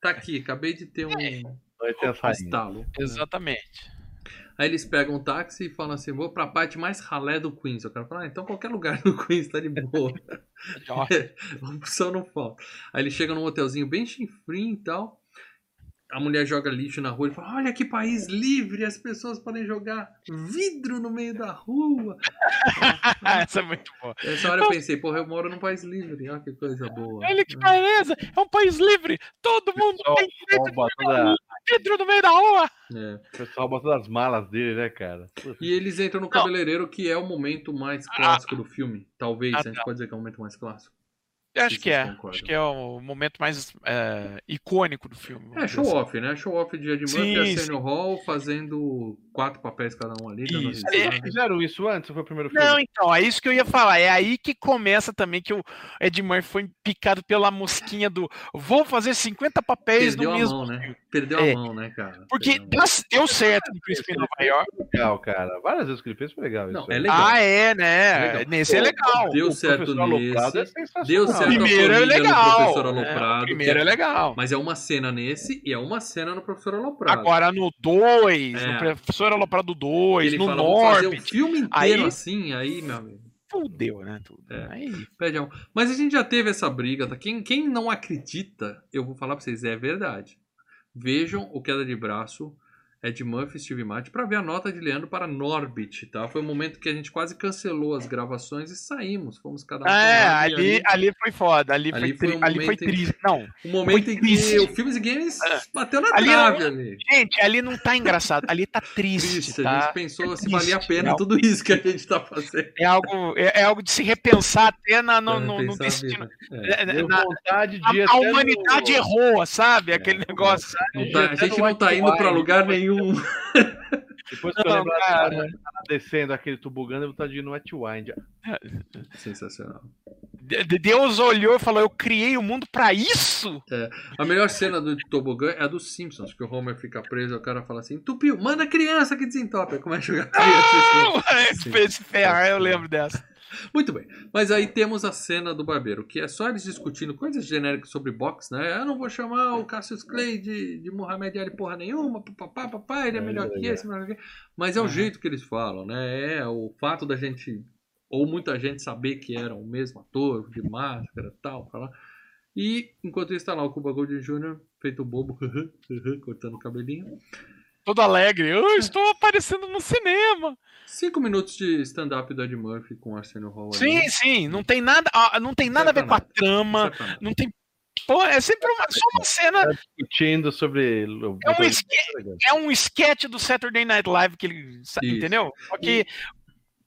Tá aqui, acabei de ter um, Vai ter essa um rainha. estalo. Exatamente. Aí eles pegam um táxi e falam assim: Vou pra parte mais ralé do Queens. Eu quero falar: ah, Então qualquer lugar do Queens tá de boa. Ó, opção não falta. Aí ele chega num hotelzinho bem chinfrim e tal. A mulher joga lixo na rua e fala: Olha que país livre, as pessoas podem jogar vidro no meio da rua. Essa é muito boa. Nessa hora eu pensei: Porra, eu moro num país livre. Olha que coisa boa. Olha que beleza! É um país livre! Todo mundo Pessoal, tem pessoal bota da- vidro no meio da rua! É. O pessoal bota as malas dele, né, cara? E eles entram no cabeleireiro, que é o momento mais clássico do filme. Talvez, Ah, a gente pode dizer que é o momento mais clássico. Acho que é. concordam. Acho que é o momento mais é, icônico do filme. É, dizer show assim. off, né? Show off de Ed Murphy e. Arsenio Hall fazendo quatro papéis cada um ali, Isso. Eles fizeram isso antes foi o primeiro filme? Não, então, é isso que eu ia falar. É aí que começa também que o Ed Murphy foi picado pela mosquinha do vou fazer 50 papéis Perdeu no a mesmo. mão, né? Perdeu É. a mão, né, cara? Porque mão. deu- certo no Príncipe em Nova York. legal, cara. Várias vezes que ele fez foi legal Não, isso. é legal. Ah, é, né? Legal. Nesse é legal. Deu O certo. É sensacional. Deu certo Primeiro é legal. O primeiro que- é legal. Mas é uma cena nesse e é uma cena no Professor Aloprado. Agora no 2, É. no Professor Aloprado 2, ele no fala, vou fazer o Norbit, filme inteiro Aí- assim, aí, meu amigo. fudeu, né? Tudo. É. Aí, Pede a mão. Mas a gente já teve essa briga, tá? Quem, quem não acredita, eu vou falar pra vocês, é verdade. Vejam o Queda de Braço, Ed Murphy e Steve Martin, pra ver a nota de Leandro para Norbit, tá? Foi um momento que a gente quase cancelou as gravações e saímos. Fomos cada um um é, ali, ali foi foda, ali, Ali foi, tri- um ali foi em- triste. Não, O momento em que triste. o Filmes e Games É. bateu na Ali trave ali. gente, ali não tá engraçado, ali tá triste, Triste, a tá? gente pensou É se valia a triste, pena é tudo isso que a gente tá fazendo. É algo, é, é algo de se repensar até na, no, no- no a destino. É. É, na- vontade a, de a até humanidade no- errou, sabe? Aquele negócio. Não tá- a gente não tá indo pra lugar nenhum. Depois que eu lembro cara. ela descendo aquele tubugando, eu vontade de ir no Wet Wind. Sensacional. De- de- Deus olhou e falou: Eu criei o mundo pra isso? A melhor cena do tobogã é a dos Simpsons, que o Homer fica preso e o cara fala assim: Tupiu, manda a criança que desentope. Aí começa a jogar criança. assim. Não, esse ferrar, eu lembro dessa. Muito bem. Mas aí temos a cena do barbeiro, que é só eles discutindo coisas genéricas sobre boxe, né? Eu não vou chamar o Cassius Clay de, de Mohamed Ali porra nenhuma, papapá, papá, ele é melhor é que esse, melhor que esse. Mas é o jeito que eles falam, né? É o fato da gente, ou muita gente saber que eram o mesmo ator, de máscara e tal, falar. E enquanto isso tá lá o Cuba Golding Jr., feito bobo, cortando o cabelinho. Todo alegre. Eu estou aparecendo no cinema. Cinco minutos de stand-up do Ed Murphy com Arsenio Hall ali. Sim, sim. Não tem nada, ah, não tem nada a ver com a trama. Não tem. Pô, é sempre uma, só uma cena. Discutindo sobre. o- É um esque- É um sketch do Saturday Night Live que ele. Isso. Entendeu? Só que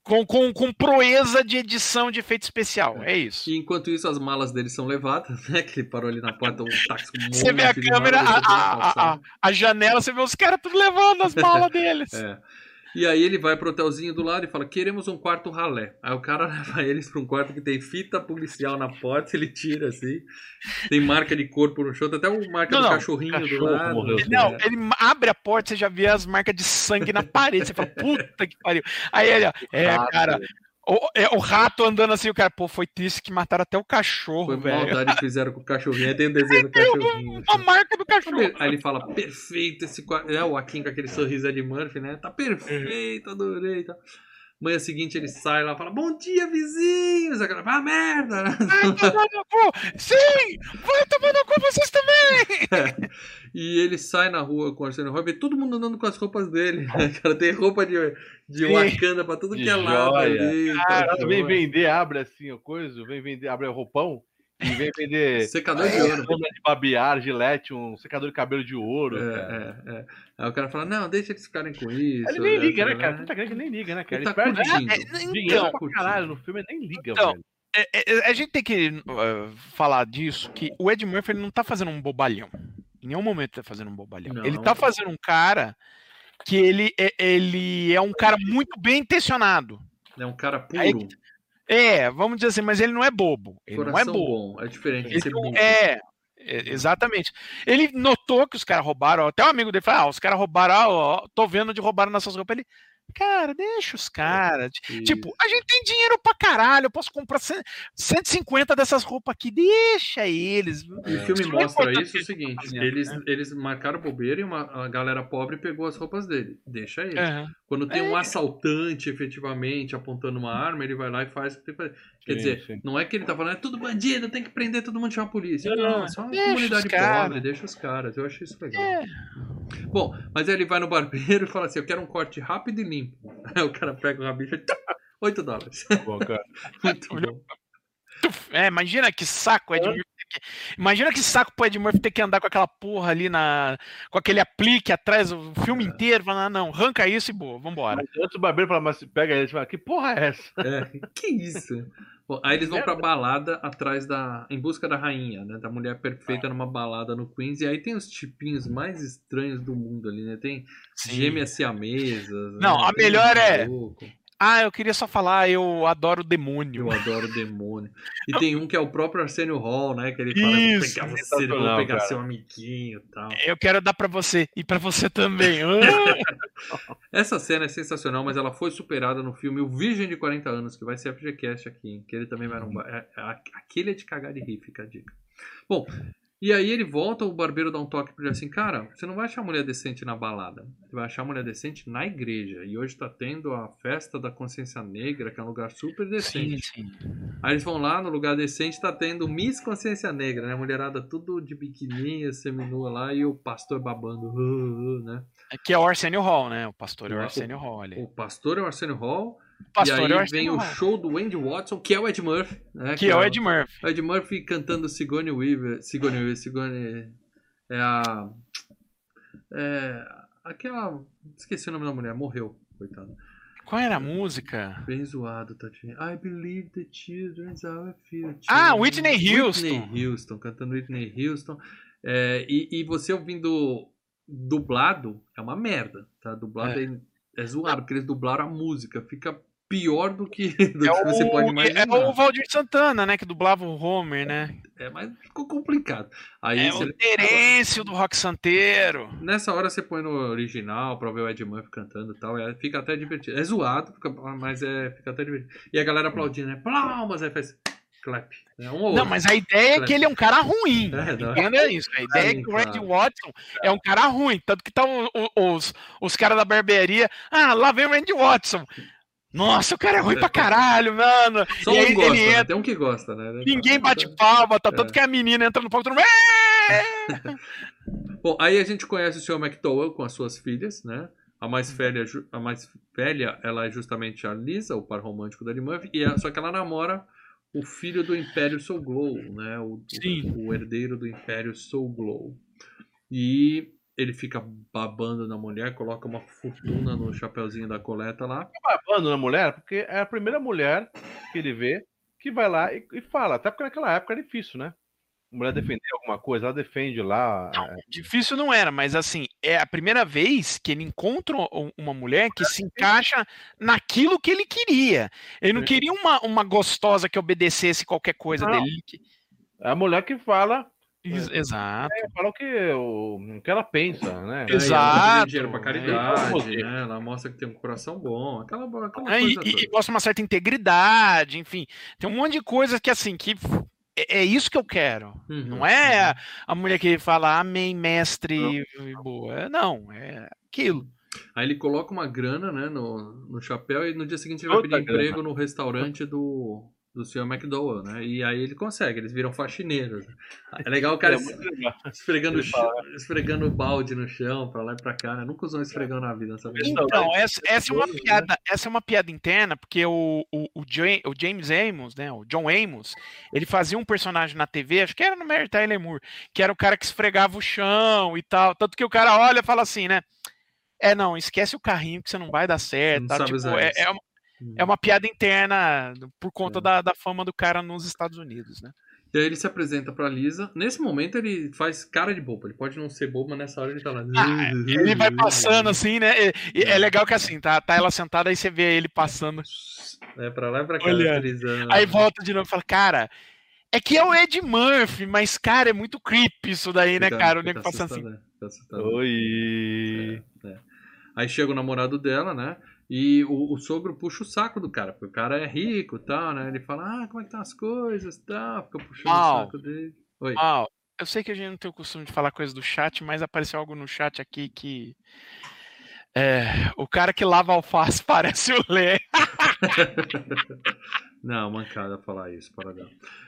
com, com, com proeza de edição de efeito especial. É isso. E enquanto isso, as malas dele são levadas, né? Que ele parou ali na porta, um táxi com um Você vê a câmera, a, a, a, a janela, você vê os caras tudo levando as malas deles. É. E aí ele vai pro hotelzinho do lado e fala, queremos um quarto ralé. Aí o cara leva eles pra um quarto que tem fita policial na porta, ele tira assim, tem marca de corpo no chão, tem até uma marca Não, do não, cachorrinho do cachorro lado. morreu. Não, ele abre a porta, você já vê as marcas de sangue na parede. Você fala, puta que pariu. Aí ele, ó, é, cara, o, é, o rato andando assim, o cara, pô, foi triste que mataram até o cachorro, Foi velho. maldade que fizeram com o cachorrinho. Aí tem o desenho do cachorrinho. A marca do cachorro. Aí ele fala, perfeito esse quarto. É, o Akin com aquele sorriso de Murphy, né? Tá perfeito, adorei. Tá. Manhã seguinte ele sai lá e fala, bom dia, vizinhos. O cara, ah, merda. Vai tomar no cu! Sim! Vai tomar no cu vocês também! E ele sai na rua com o Arsênio Roy, vê todo mundo andando com as roupas dele. né, Cara, tem roupa de, de Sim. Wakanda pra tudo De que é lado joia. ali. Tá Ela vem joia. vender, abre assim, o coisa, vem vender, abre o roupão E vem vender Secador de ouro. lâmina de babear, gilete, um secador de cabelo de ouro. cara. É, é, é. Aí o cara fala, não, deixa eles ficarem com isso. Ele nem liga, né, né? cara? Muita gente nem liga, né, cara? Ele Ele tá perde curtindo. É, dinheiro então, pra caralho no filme, ele nem liga, Então, velho. é, é, a gente tem que uh, falar disso, que o Ed Murphy ele não tá fazendo um bobalhão. Em nenhum momento tá fazendo um bobalhão. Não. Ele tá fazendo um cara que ele é, ele é um cara muito bem intencionado. É um cara puro. Aí É, vamos dizer assim, mas ele não é bobo. Ele não é coração bobo. bom. É diferente de Ele ser burro. é, é, exatamente. Ele notou que os caras roubaram, até um amigo dele falou: ah, os caras roubaram, ó, tô vendo de roubaram nossas roupas. Ele, cara, deixa os caras. Isso. Tipo, a gente tem dinheiro pra caralho, eu posso comprar cem- 150 dessas roupas aqui, deixa eles. E o filme Isso é mostra importante isso o seguinte: fazendo, eles, né? eles marcaram bobeira e uma, a galera pobre pegou as roupas dele. Deixa ele. É. Quando tem um É. assaltante efetivamente apontando uma arma, ele vai lá e faz o que tem que fazer. Quer Sim, dizer, sim. não é que ele tá falando, é tudo bandido, tem que prender todo mundo e chamar a polícia. Não, Não, é só uma deixa comunidade pobre, deixa os caras. Eu acho isso legal. É. Bom, mas aí ele vai no barbeiro e fala assim: Eu quero um corte rápido e limpo. Aí o cara pega uma bicha e. 8 dólares. Bom, cara. Muito Olha- bom. É, imagina que saco ter que... Imagina que saco pro Ed Murphy ter que andar com aquela porra ali na. com aquele aplique atrás o filme É. inteiro. Falar, ah, não, arranca isso e boa, vambora. Mas antes o barbeiro fala, mas pega ele e fala, que porra é essa? É, que isso? Bom, aí eles vão pra balada atrás da. em busca da rainha, né? Da mulher perfeita numa balada no Queens. E aí tem os tipinhos mais estranhos do mundo ali, né? Tem gêmeas siamesas. Não, né? a Tem melhor é- maluco. Ah, eu queria só falar, eu adoro o demônio. Eu adoro o demônio. E tem um que é o próprio Arsenio Hall, né? Que ele fala: vou Isso, pegar você, vou pegar cara. seu amiguinho e tal. Eu quero dar pra você e pra você também. Ah! Essa cena é sensacional, mas ela foi superada no filme O Virgem de 40 Anos, que vai ser FGCast aqui, hein, que ele também vai num bar. É- é- Aquele é de cagar de rir, fica a dica. Bom, e aí ele volta, o barbeiro dá um toque pra ele assim, cara, você não vai achar mulher decente na balada, você vai achar mulher decente na igreja. E hoje tá tendo a festa da consciência negra, que é um lugar super sim, decente. sim. Aí eles vão lá, no lugar decente, tá tendo Miss Consciência Negra, né? Mulherada tudo de biquininha, seminua lá, e o pastor babando, uh, uh, né? Que é o Arsenio Hall, né? O pastor é o Arsenio Hall ali. O pastor é o Arsenio Hall, pastor e é aí vem o Hall. show do Andy Watson, que é o Ed Murphy, né? Que é o Ed Murphy. o Ed Murphy cantando Sigourney Weaver. Sigourney Weaver, Sigourney. É a. É. Aquela. Esqueci o nome da mulher, morreu, coitada. Qual era a música? Bem zoado, Tati. I believe the children's our future. Ah, Whitney Houston. Whitney Houston, cantando Whitney Houston. É, e, e você ouvindo dublado, é uma merda, tá? Dublado é, é zoado, porque eles dublaram a música. Fica pior do que, do É que você pode o, imaginar. é o Valdir Santana, né? Que dublava o Homer, né? É, mas ficou complicado. Aí É você- o Terêncio do Rock Santeiro. Nessa hora você põe no original pra ver o Ed Murphy cantando e tal. é- fica até divertido. É zoado, fica- mas é, fica até divertido. E a galera aplaudindo, né? Palmas, aí faz clap. É um Não, mas a ideia é que ele é um cara ruim. É. Entenda isso. A ideia é que o Randy. Watson é um cara ruim. Tanto que estão os, os caras da barbearia. Ah, lá vem o Randy Watson. Nossa, o cara é ruim pra caralho, mano. Só e um aí gosta, ele né? entra, Tem um que gosta, né? ninguém bate palma, tá? Tanto É. que a menina entra no palco todo mundo. "É!" Bom, aí a gente conhece o Sr. McDowell com as suas filhas, né? A mais velha, a mais velha, ela é justamente a Lisa, o par romântico da Murphy, e a- só que ela namora o filho do Império Soul Glow, né? O, Sim. o, o herdeiro do Império Soul Glow. E ele fica babando na mulher, coloca uma fortuna no chapeuzinho da coleta lá. babando na mulher, porque é a primeira mulher que ele vê que vai lá e, e fala. Até porque naquela época era difícil, né? A mulher defender alguma coisa, ela defende lá. Não, é, difícil não era, mas assim, é a primeira vez que ele encontra um- uma mulher que se encaixa naquilo que ele queria. Ele não Sim. queria uma, uma gostosa que obedecesse qualquer coisa Não. dele. É a mulher que fala, Exato. é, fala o, que, o, o que ela pensa, né? Exato. Ela dinheiro pra É, caridade, isso. né? Ela mostra que tem um coração bom, aquela, aquela É, e, coisa e- e mostra uma certa integridade, enfim. Tem um monte de coisa que, assim, que é, é isso que eu quero. Uhum, Não é uhum. a mulher que fala amém, mestre, e boa. Não, é aquilo. Aí ele coloca uma grana, né, no, no chapéu e no dia seguinte ele vai Outra pedir grana. emprego no restaurante do, do Sr. McDowell, né? E aí ele consegue, eles viram faxineiros. É legal o cara É esfregando, chão- esfregando o balde no chão, pra lá e pra cá, né? Nunca usou esfregando na vida, sabe? Então, essa, essa é uma Né? piada, essa é uma piada interna, porque o, o, o, Ja- o James Amos, né, o John Amos, ele fazia um personagem na TV, acho que era no Mary Tyler Moore, que era o cara que esfregava o chão e tal, tanto que o cara olha e fala assim, né, é, não, esquece o carrinho que você não vai dar certo, Não tá? sabe Tipo, usar é, isso. é uma, Hum. é uma piada interna por conta É. da, da fama do cara nos Estados Unidos, né? E aí ele se apresenta pra Lisa. Nesse momento ele faz cara de bobo. Ele pode não ser bobo, mas nessa hora ele tá lá. Ah, Ele vai passando assim, né? E, e é legal que assim, tá, tá ela sentada, aí você vê ele passando É, pra lá e pra cá. Aí volta de novo e fala, cara, é que é o Ed Murphy, mas, cara, é muito creepy isso daí, né, Fica- cara? O nego passando assim. fica assustador. Oi. É, é. Aí chega o namorado dela, né? E o, o sogro puxa o saco do cara, porque o cara é rico e tal, né? Ele fala, ah, como é que estão as coisas e tal, fica puxando Mal. o saco dele. Oi. Ó, eu sei que a gente não tem o costume de falar coisa do chat, mas apareceu algo no chat aqui que. É, o cara que lava alface parece o Lê. Não, mancada falar isso, para dar.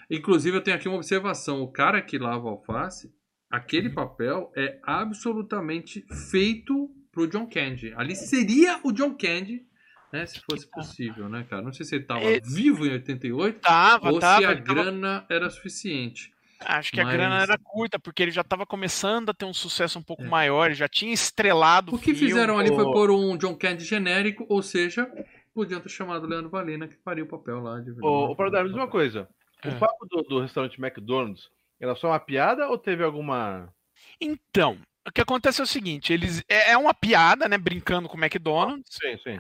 Inclusive, eu tenho aqui uma observação. O cara que lava alface, aquele papel é absolutamente feito pro John Candy. Ali seria o John Candy, né? Se fosse possível, né, cara? Não sei se ele tava É- vivo em 88 Tava, ou tava. se a ele tava- grana era suficiente. Acho que a mas- grana era curta, porque ele já tava começando a ter um sucesso um pouco É. maior, ele já tinha estrelado O que filme. fizeram ali foi o- pôr um John Candy genérico, ou seja, podiam ter chamado o Leandro Valina, que faria o papel lá de Ô, ô Paradar, me diz uma coisa. É. O papo do, do restaurante McDonald's era só uma piada ou teve alguma. Então, o que acontece é o seguinte, eles é é uma piada, né, brincando com o McDonald's. Sim, sim.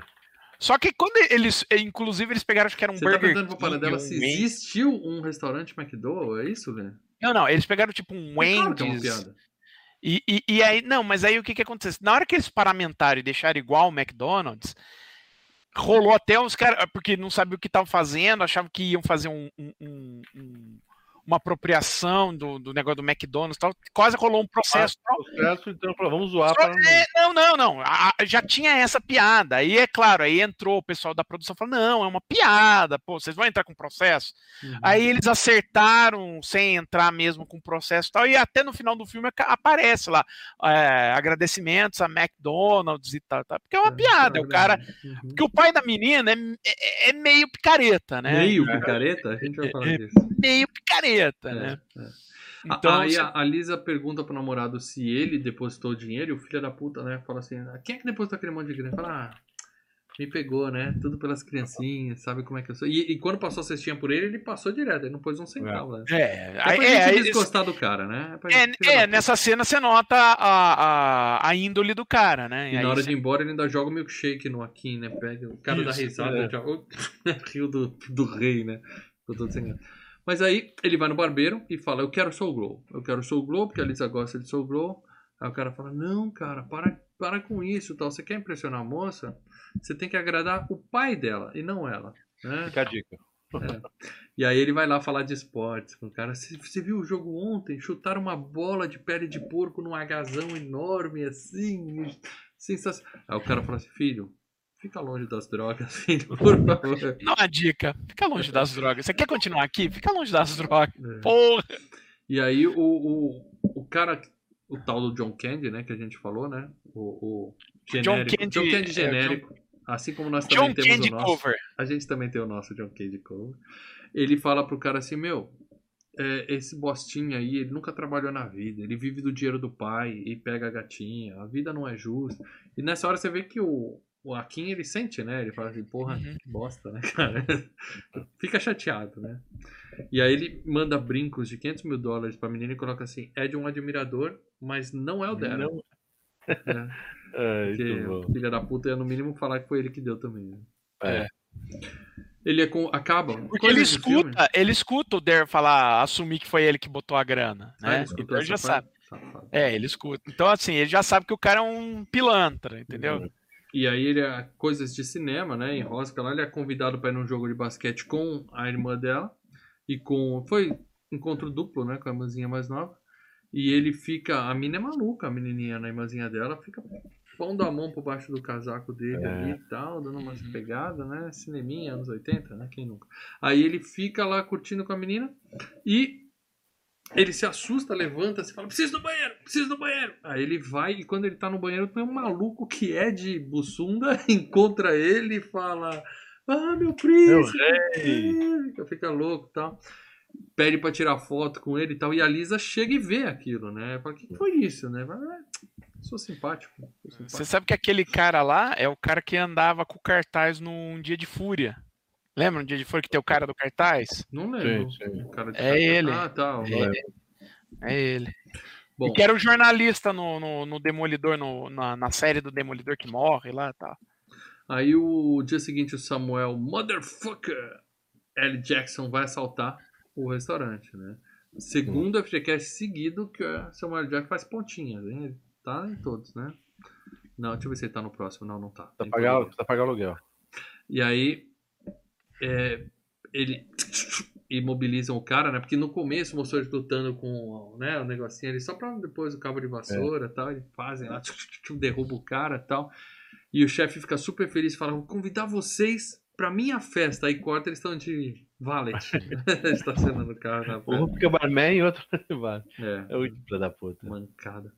Só que quando eles, eh, inclusive, eles pegaram, acho que era um Você tá Burger perguntando pra King, Paradela um se Wendy's. existiu um restaurante McDowell, é isso, Lê? Não, não, eles pegaram tipo um É claro é Wendy's. e, e, e aí, não, mas aí o que que acontece? Na hora que eles paramentaram e deixaram igual o McDonald's, rolou até uns caras, porque não sabiam o que estavam fazendo, achavam que iam fazer um- um- um- uma apropriação do, do negócio do McDonald's e tal. Quase rolou um processo. tal. Processo, então, falou, vamos zoar Só- para. é, não, não, não. A- já tinha essa piada. Aí é claro, aí entrou o pessoal da produção falou: não, é uma piada, pô, vocês vão entrar com processo. Uhum. Aí eles acertaram sem entrar mesmo com processo e tal. E até no final do filme aparece lá é, agradecimentos a McDonald's e tal, tal. Porque é uma piada. O cara. Uhum. Porque o pai da menina é, é- é meio picareta, né? Meio picareta? A gente vai falar É, disso. Meio picareta, É, né? é. Então, Aí a, a Lisa pergunta pro namorado se ele depositou o dinheiro e o filho da puta, né, fala assim: "Ah, quem é que depositou aquele monte de grana? Fala, ah, me pegou, né? Tudo pelas criancinhas, sabe como é que eu sou. E, e quando passou a cestinha por ele, ele passou direto, ele não pôs um centavo. né? é, É pra é, gente aí- desgostar do cara, né? É, da é, puta. nessa cena você nota a, a, a índole do cara, né? E aí na hora você- de ir embora ele ainda joga o milkshake no Akin, né? Pega, o cara Isso, risada, é. riu do, do rei, né? Todo sem graça. Mas aí ele vai no barbeiro e fala, eu quero Soul Glow. Eu quero Soul Glow, porque a Lisa gosta de Soul Glow. Aí o cara fala, não, cara, para, para com isso tal. Você quer impressionar a moça? Você tem que agradar o pai dela e não ela. Né? Fica a dica. E aí ele vai lá falar de esportes com o cara. Você você viu o jogo ontem? Chutaram uma bola de pele de porco num agazão enorme, assim. Sensacional. Aí o cara fala assim, filho, fica longe das drogas, filho, por favor. Dá uma dica. Fica longe das drogas. Você quer continuar aqui? Fica longe das drogas. É. Porra. E aí o, o, o cara, o tal do John Candy, né, que a gente falou, né? O, o genérico. Candy, John Candy é, genérico. Assim como nós também John temos Candy o nosso. Cover. A gente também tem o nosso John Candy Cover. Ele fala pro cara assim, meu, é, esse bostinho aí, ele nunca trabalhou na vida. Ele vive do dinheiro do pai e pega a gatinha. A vida não é justa. E nessa hora você vê que o, o Akin, ele sente, né? Ele fala assim, porra, Uhum. que bosta, né, cara? Fica chateado, né? E aí ele manda brincos de 500 mil dólares pra menina e coloca assim, é de um admirador, mas não é o dela. Não- né? É, Porque filho da puta ia no mínimo falar que foi ele que deu também. Né? É. Ele é com. Acaba. Porque ele de filme. escuta, ele escuta o Der falar, assumir que foi ele que botou a grana, Ah, né? ele escutou então ele já sabe. parte? Safado. É, ele escuta. Então, assim, ele já sabe que o cara é um pilantra, entendeu? E aí ele é coisas de cinema, né? Em Rosca lá, ele é convidado para ir num jogo de basquete com a irmã dela. E com. Foi encontro duplo, né? Com a irmãzinha mais nova. E ele fica. A mina é maluca, a menininha, né, a irmãzinha dela, fica pondo a mão por baixo do casaco dele É. ali e tal, dando umas Uhum. pegadas, né? Cineminha, anos 80, né? Quem nunca? Aí ele fica lá curtindo com a menina e ele se assusta, levanta, se fala, preciso do banheiro, preciso do banheiro. Aí ele vai e quando ele tá no banheiro, tem um maluco que é de bussunda, encontra ele e fala, ah, meu príncipe, fica, fica louco e tal. Pede pra tirar foto com ele e tal. E a Lisa chega e vê aquilo, né? Fala, o que foi isso, né? Fala, "Ah, sou simpático. Sou simpático. Você sabe que aquele cara lá é o cara que andava com cartaz num dia de fúria. Lembra um dia de fúria que tem o cara do cartaz? Não lembro. Sim, sim. O cara de É ele. Ah, tá. É, é ele. Bom, E que era o jornalista no, no, no Demolidor, no- na, na série do Demolidor que morre lá e tal. aí o dia seguinte o Samuel, motherfucker, L. Jackson vai assaltar o restaurante, né? Segundo FGCast seguido que o Samuel Jackson faz pontinhas, hein? Ele tá em todos, né? Não, deixa eu ver se ele tá no próximo. Não, não tá. Precisa Tem pagar, problema. precisa pagar o aluguel. E aí é, ele imobilizam o cara, né? Porque no começo mostrou ele lutando com né, o negocinho ali, só pra depois o cabo de vassoura e tal. Eles fazem lá, derruba o cara e tal. E o chefe fica super feliz e fala: Vou convidar vocês pra minha festa. Aí corta, eles estão de valet. Estacionando o carro na Um fica barman e outro. É. É o filho da puta. Mancada.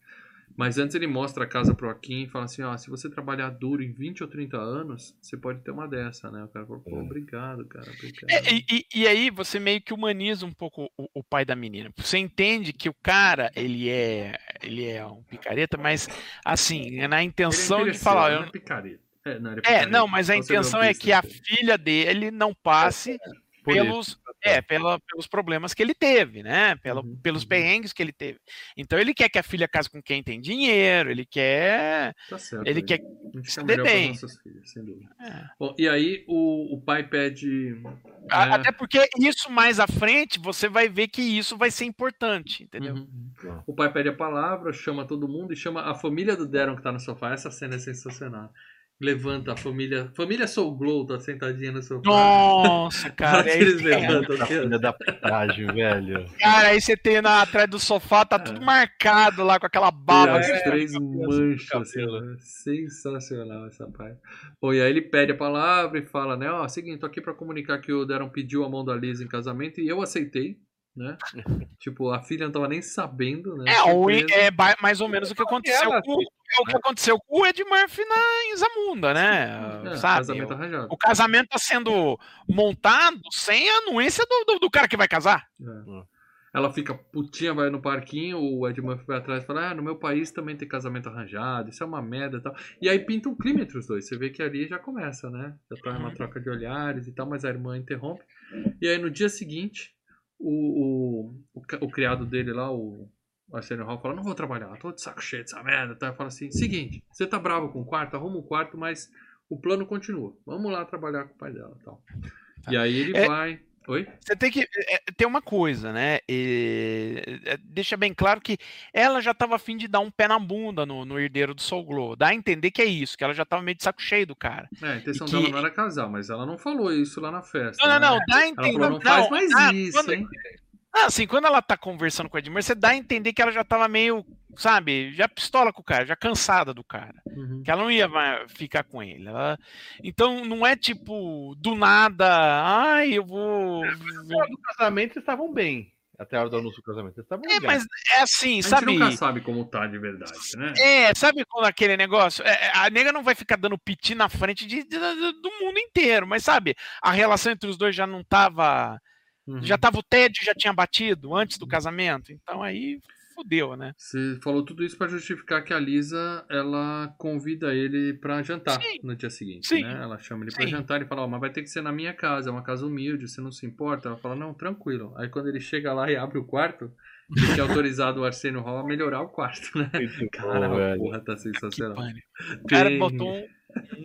Mas antes ele mostra a casa pro Akin e fala assim, ó, se você trabalhar duro em 20 ou 30 anos, você pode ter uma dessa, né? O cara falou, pô, É. obrigado, cara, obrigado. É, e, e- aí você meio que humaniza um pouco o, o pai da menina. Você entende que o cara, ele é, ele é um picareta, mas assim, é na Ele é intenção de falar. ele eu- não é picareta. É, não, ele É, picareta. não, mas a vê intenção é que a filha dele não passe pelos, é, pela, pelos problemas que ele teve, né? Pela, Uhum, pelos uhum. perrengues que ele teve. Então ele quer que a filha case com quem tem dinheiro, ele quer. Tá certo. Ele quer. Gente se dê bem. nossas filhas, sem dúvida. É. Bom, e aí o, o pai pede. A- né, Até porque isso mais à frente você vai ver que isso vai ser importante, entendeu? uhum. O pai pede a palavra, chama todo mundo e chama a família do Darren que tá no sofá. Essa cena é sensacional. Levanta a família. Família Soul Glow tá sentadinha no sofá. Nossa, cara. aí, eles é, levantam ó. filha da putagem, velho. cara, aí você tem na, atrás do sofá, tá tudo É. marcado lá com aquela baba. as três manchas, assim, né? sensacional essa parte. Bom, e aí ele pede a palavra e fala, né, ó, seguinte, tô aqui pra comunicar que o Darren pediu a mão da Liz em casamento e eu aceitei, né? tipo, a filha não tava nem sabendo, né? É, o- Surpresa. é mais ou menos o que aconteceu Ela- com, é o que aconteceu com o Ed Murphy na, em Zamunda, né? É, Sabe? casamento arranjado. O casamento tá sendo montado sem a anuência do, do, do cara que vai casar. É. Ela fica putinha, vai no parquinho, o Ed Murphy vai atrás e fala, ah, no meu país também tem casamento arranjado, isso é uma merda e tal. E aí pinta um clima entre os dois. Você vê que ali já começa, né? Já tá uma Uhum. troca de olhares e tal, mas a irmã interrompe. E aí no dia seguinte, o, o, o, o criado dele lá, o Arsenio Hall, fala, não vou trabalhar, tô de saco cheio dessa merda. Tá? Fala assim, seguinte, você tá bravo com o quarto, arruma um quarto, mas o plano continua. Vamos lá trabalhar com o pai dela e tal. E aí ele É- vai... Oi? Você tem que é, ter uma coisa, né? E, é, deixa bem claro que ela já estava afim de dar um pé na bunda no, no herdeiro do Soul Glow. Dá a entender que é isso, que ela já estava meio de saco cheio do cara. É, a intenção E dela que- não era casar, mas ela não falou isso lá na festa. Não, não, né? não, dá a Ela entender. falou, não faz mais ah, isso, quando- hein? Ah, assim, quando ela tá conversando com o Edmur, você dá a entender que ela já tava meio, sabe, já pistola com o cara, já cansada do cara. Uhum. Que ela não ia mais ficar com ele. Ela- Então não é tipo, do nada, ai, eu vou. Hora do casamento, eles estavam bem. Até a hora do anúncio do casamento, eles estavam É, bem. mas é assim, A gente sabe? nunca sabe como tá de verdade, né? É, sabe quando aquele negócio? É, a nega não vai ficar dando piti na frente de, de- do mundo inteiro, mas sabe, a relação entre os dois já não tava. Uhum. Já tava o tédio já tinha batido antes do casamento. Então aí fudeu, né? Você falou tudo isso pra justificar que a Lisa, ela convida ele pra jantar Sim. no dia seguinte, Sim. né? Ela chama ele pra Sim. jantar e fala, ó, mas vai ter que ser na minha casa, é uma casa humilde, você não se importa? Ela fala, não, tranquilo. Aí quando ele chega lá e abre o quarto, ele tinha autorizado o Arsenio Hall a melhorar o quarto, né? Cara, porra tá sensacional. O cara botou um,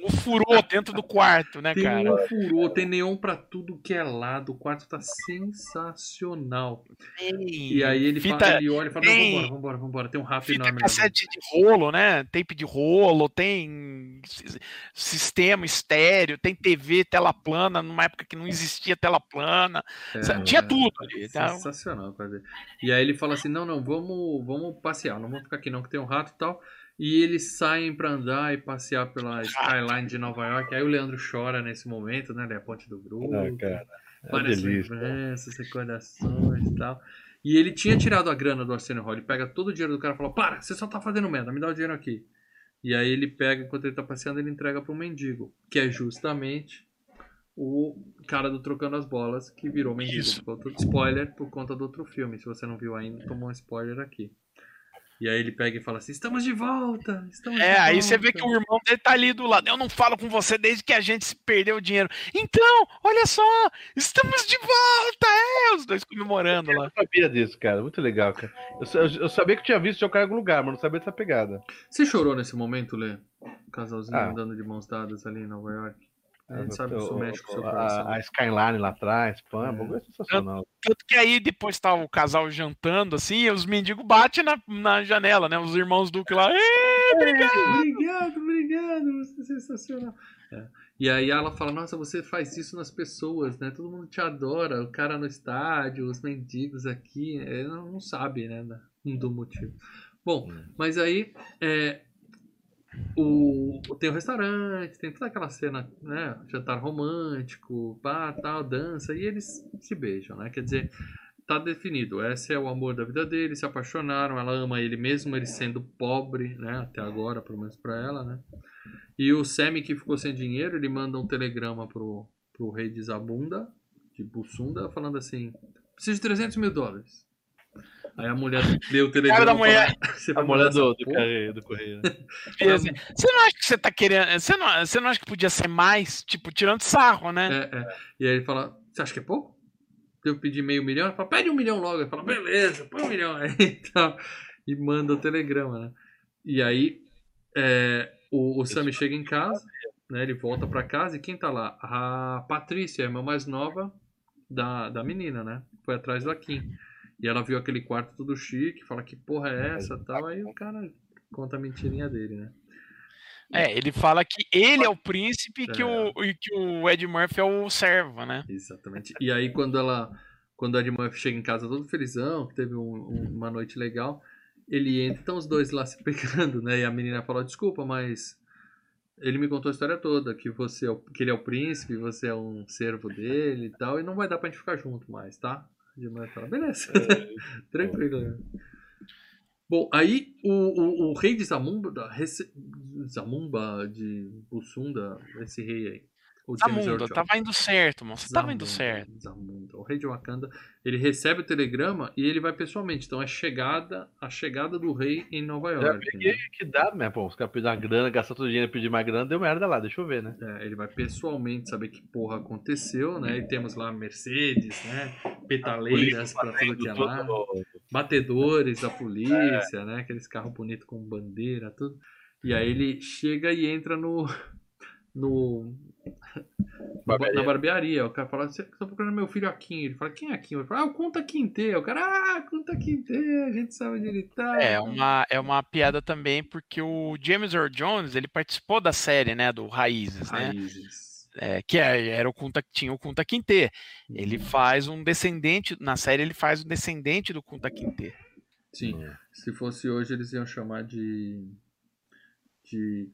um furô dentro do quarto, né, Tem cara? um furor, tem neon pra tudo que é lado. O quarto tá sensacional. E aí ele, fita, fala, ele olha e fala: tem- Não, vambora, vambora, vambora. Tem um rato fita enorme. lá cassete de rolo, né? Tape de rolo, tem si- sistema estéreo, tem TV, tela plana, numa época que não existia tela plana. É, Tinha tudo ali. tá? Sensacional, quase. E aí ele fala assim: Não, não, vamos, vamos passear, não vamos ficar aqui não, que tem um rato e tal. E eles saem pra andar e passear pela skyline de Nova York. Aí o Leandro chora nesse momento, né? Ele é a ponte do grupo. Ah, cara. É várias delícia. lembranças, recordações e tal. E ele tinha tirado a grana do Arsenio Hall. Ele pega todo o dinheiro do cara e fala: Para, você só tá fazendo merda, me dá o dinheiro aqui. E aí ele pega, enquanto ele tá passeando, ele entrega pro mendigo, que é justamente o cara do Trocando as Bolas, que virou mendigo. Isso. Spoiler por conta do outro filme. Se você não viu ainda, tomou um spoiler aqui. E aí ele pega e fala assim: Estamos de volta! Estamos de É, aí você vê volta." que o irmão dele tá ali do lado. Eu não falo com você desde que a gente se perdeu o dinheiro. Então, olha só, estamos de volta! É, os dois comemorando lá. Eu sabia disso, cara. Muito legal, cara. Eu, sa- eu sabia que tinha visto cara em algum lugar, mas não sabia dessa pegada. Você chorou nesse momento, Lê? O casalzinho Ah. andando de mãos dadas ali em Nova York. A gente O- sabe que isso mexe com o seu coração. A, a Skyline lá atrás, pã, É. é. bagulho é sensacional. Tanto que aí depois tá o casal jantando, assim, e os mendigos batem na, na janela, né? Os irmãos Duque lá. "Ê!" Obrigado, obrigado, você é sensacional. É. E aí ela fala, nossa, você faz isso nas pessoas, né? Todo mundo te adora, o cara no estádio, os mendigos aqui, é, não, não sabe, né, da- do motivo. Bom, mas aí é, o, tem o restaurante, tem toda aquela cena, né? Jantar romântico, pá, tal, dança, e eles se beijam, né? Quer dizer, tá definido, esse é o amor da vida deles, se apaixonaram, ela ama ele mesmo, ele sendo pobre, né? Até agora, pelo menos pra ela, né? E o Sammy que ficou sem dinheiro, ele manda um telegrama pro, pro rei de Zabunda, de Bussunda, falando assim, preciso de 300 mil dólares. Aí a mulher deu o telegrama. da e mulher. "Você A mulher do, do, porra?" correio, do correio. né? Assim, Você não acha que você tá querendo. Você não, você não acha que podia ser mais? Tipo, tirando sarro, né? É, é. E aí ele fala, você acha que é pouco? Eu pedi meio milhão, ele fala, pede um milhão logo. Ele fala, beleza, põe um milhão aí e tal. E manda o telegrama, né? E aí é, o, o Sammy chega em casa, né? Ele volta pra casa e quem tá lá? A Patrícia, a irmã mais nova da, da menina, né? Foi atrás do Akin. E ela viu aquele quarto todo chique, fala que porra é essa tal. Aí o cara conta a mentirinha dele, né? É, ele fala que ele é o príncipe e que, É. o, e que o Ed Murphy é o servo, né? Exatamente. E aí quando ela, quando a Ed Murphy chega em casa todo felizão, que teve um- um- uma noite legal, ele entra, estão os dois lá se pegando, né? E a menina fala, desculpa, mas ele me contou a história toda, que você é o, que ele é o príncipe, você é um servo dele e tal, e não vai dar pra gente ficar junto mais, tá? Ed Murphy fala, beleza, tranquilo. né? Bom, aí o, o, o rei de Zamumba, Zamumba de Bussunda, esse rei aí. O James Zamunda, Jones. tava indo certo, mano. Você tava indo certo. Zamunda. O rei de Wakanda, ele recebe o telegrama e ele vai pessoalmente. Então é chegada, a chegada do rei em Nova Já York. peguei né? que dá, né? Pô, os caras pediram uma grana, gastar todo o dinheiro, pedir mais grana, deu merda lá, deixa eu ver, né? É, ele vai pessoalmente saber que porra aconteceu, né? E temos lá Mercedes, né? Petaleiras pra tudo que é lá. Batedores da polícia, né? Aqueles carros bonitos com bandeira, tudo. E aí ele chega e entra no. no Barbearia. na barbearia. O cara fala, você tá procurando meu filho Akin. Ele fala, quem é Akin? Ele fala, ah, o Conta Quinte. O cara, ah, Conta Quinte, a gente sabe onde ele tá. É uma, é uma piada também, porque o James Earl Jones, ele participou da série, né, do Raízes, né? Raízes. É, que é- era o Kunta, tinha o Kunta Kinte. Ele faz um descendente, na série ele faz um descendente do Kunta Kinte. Sim. Se fosse hoje, eles iam chamar de. de.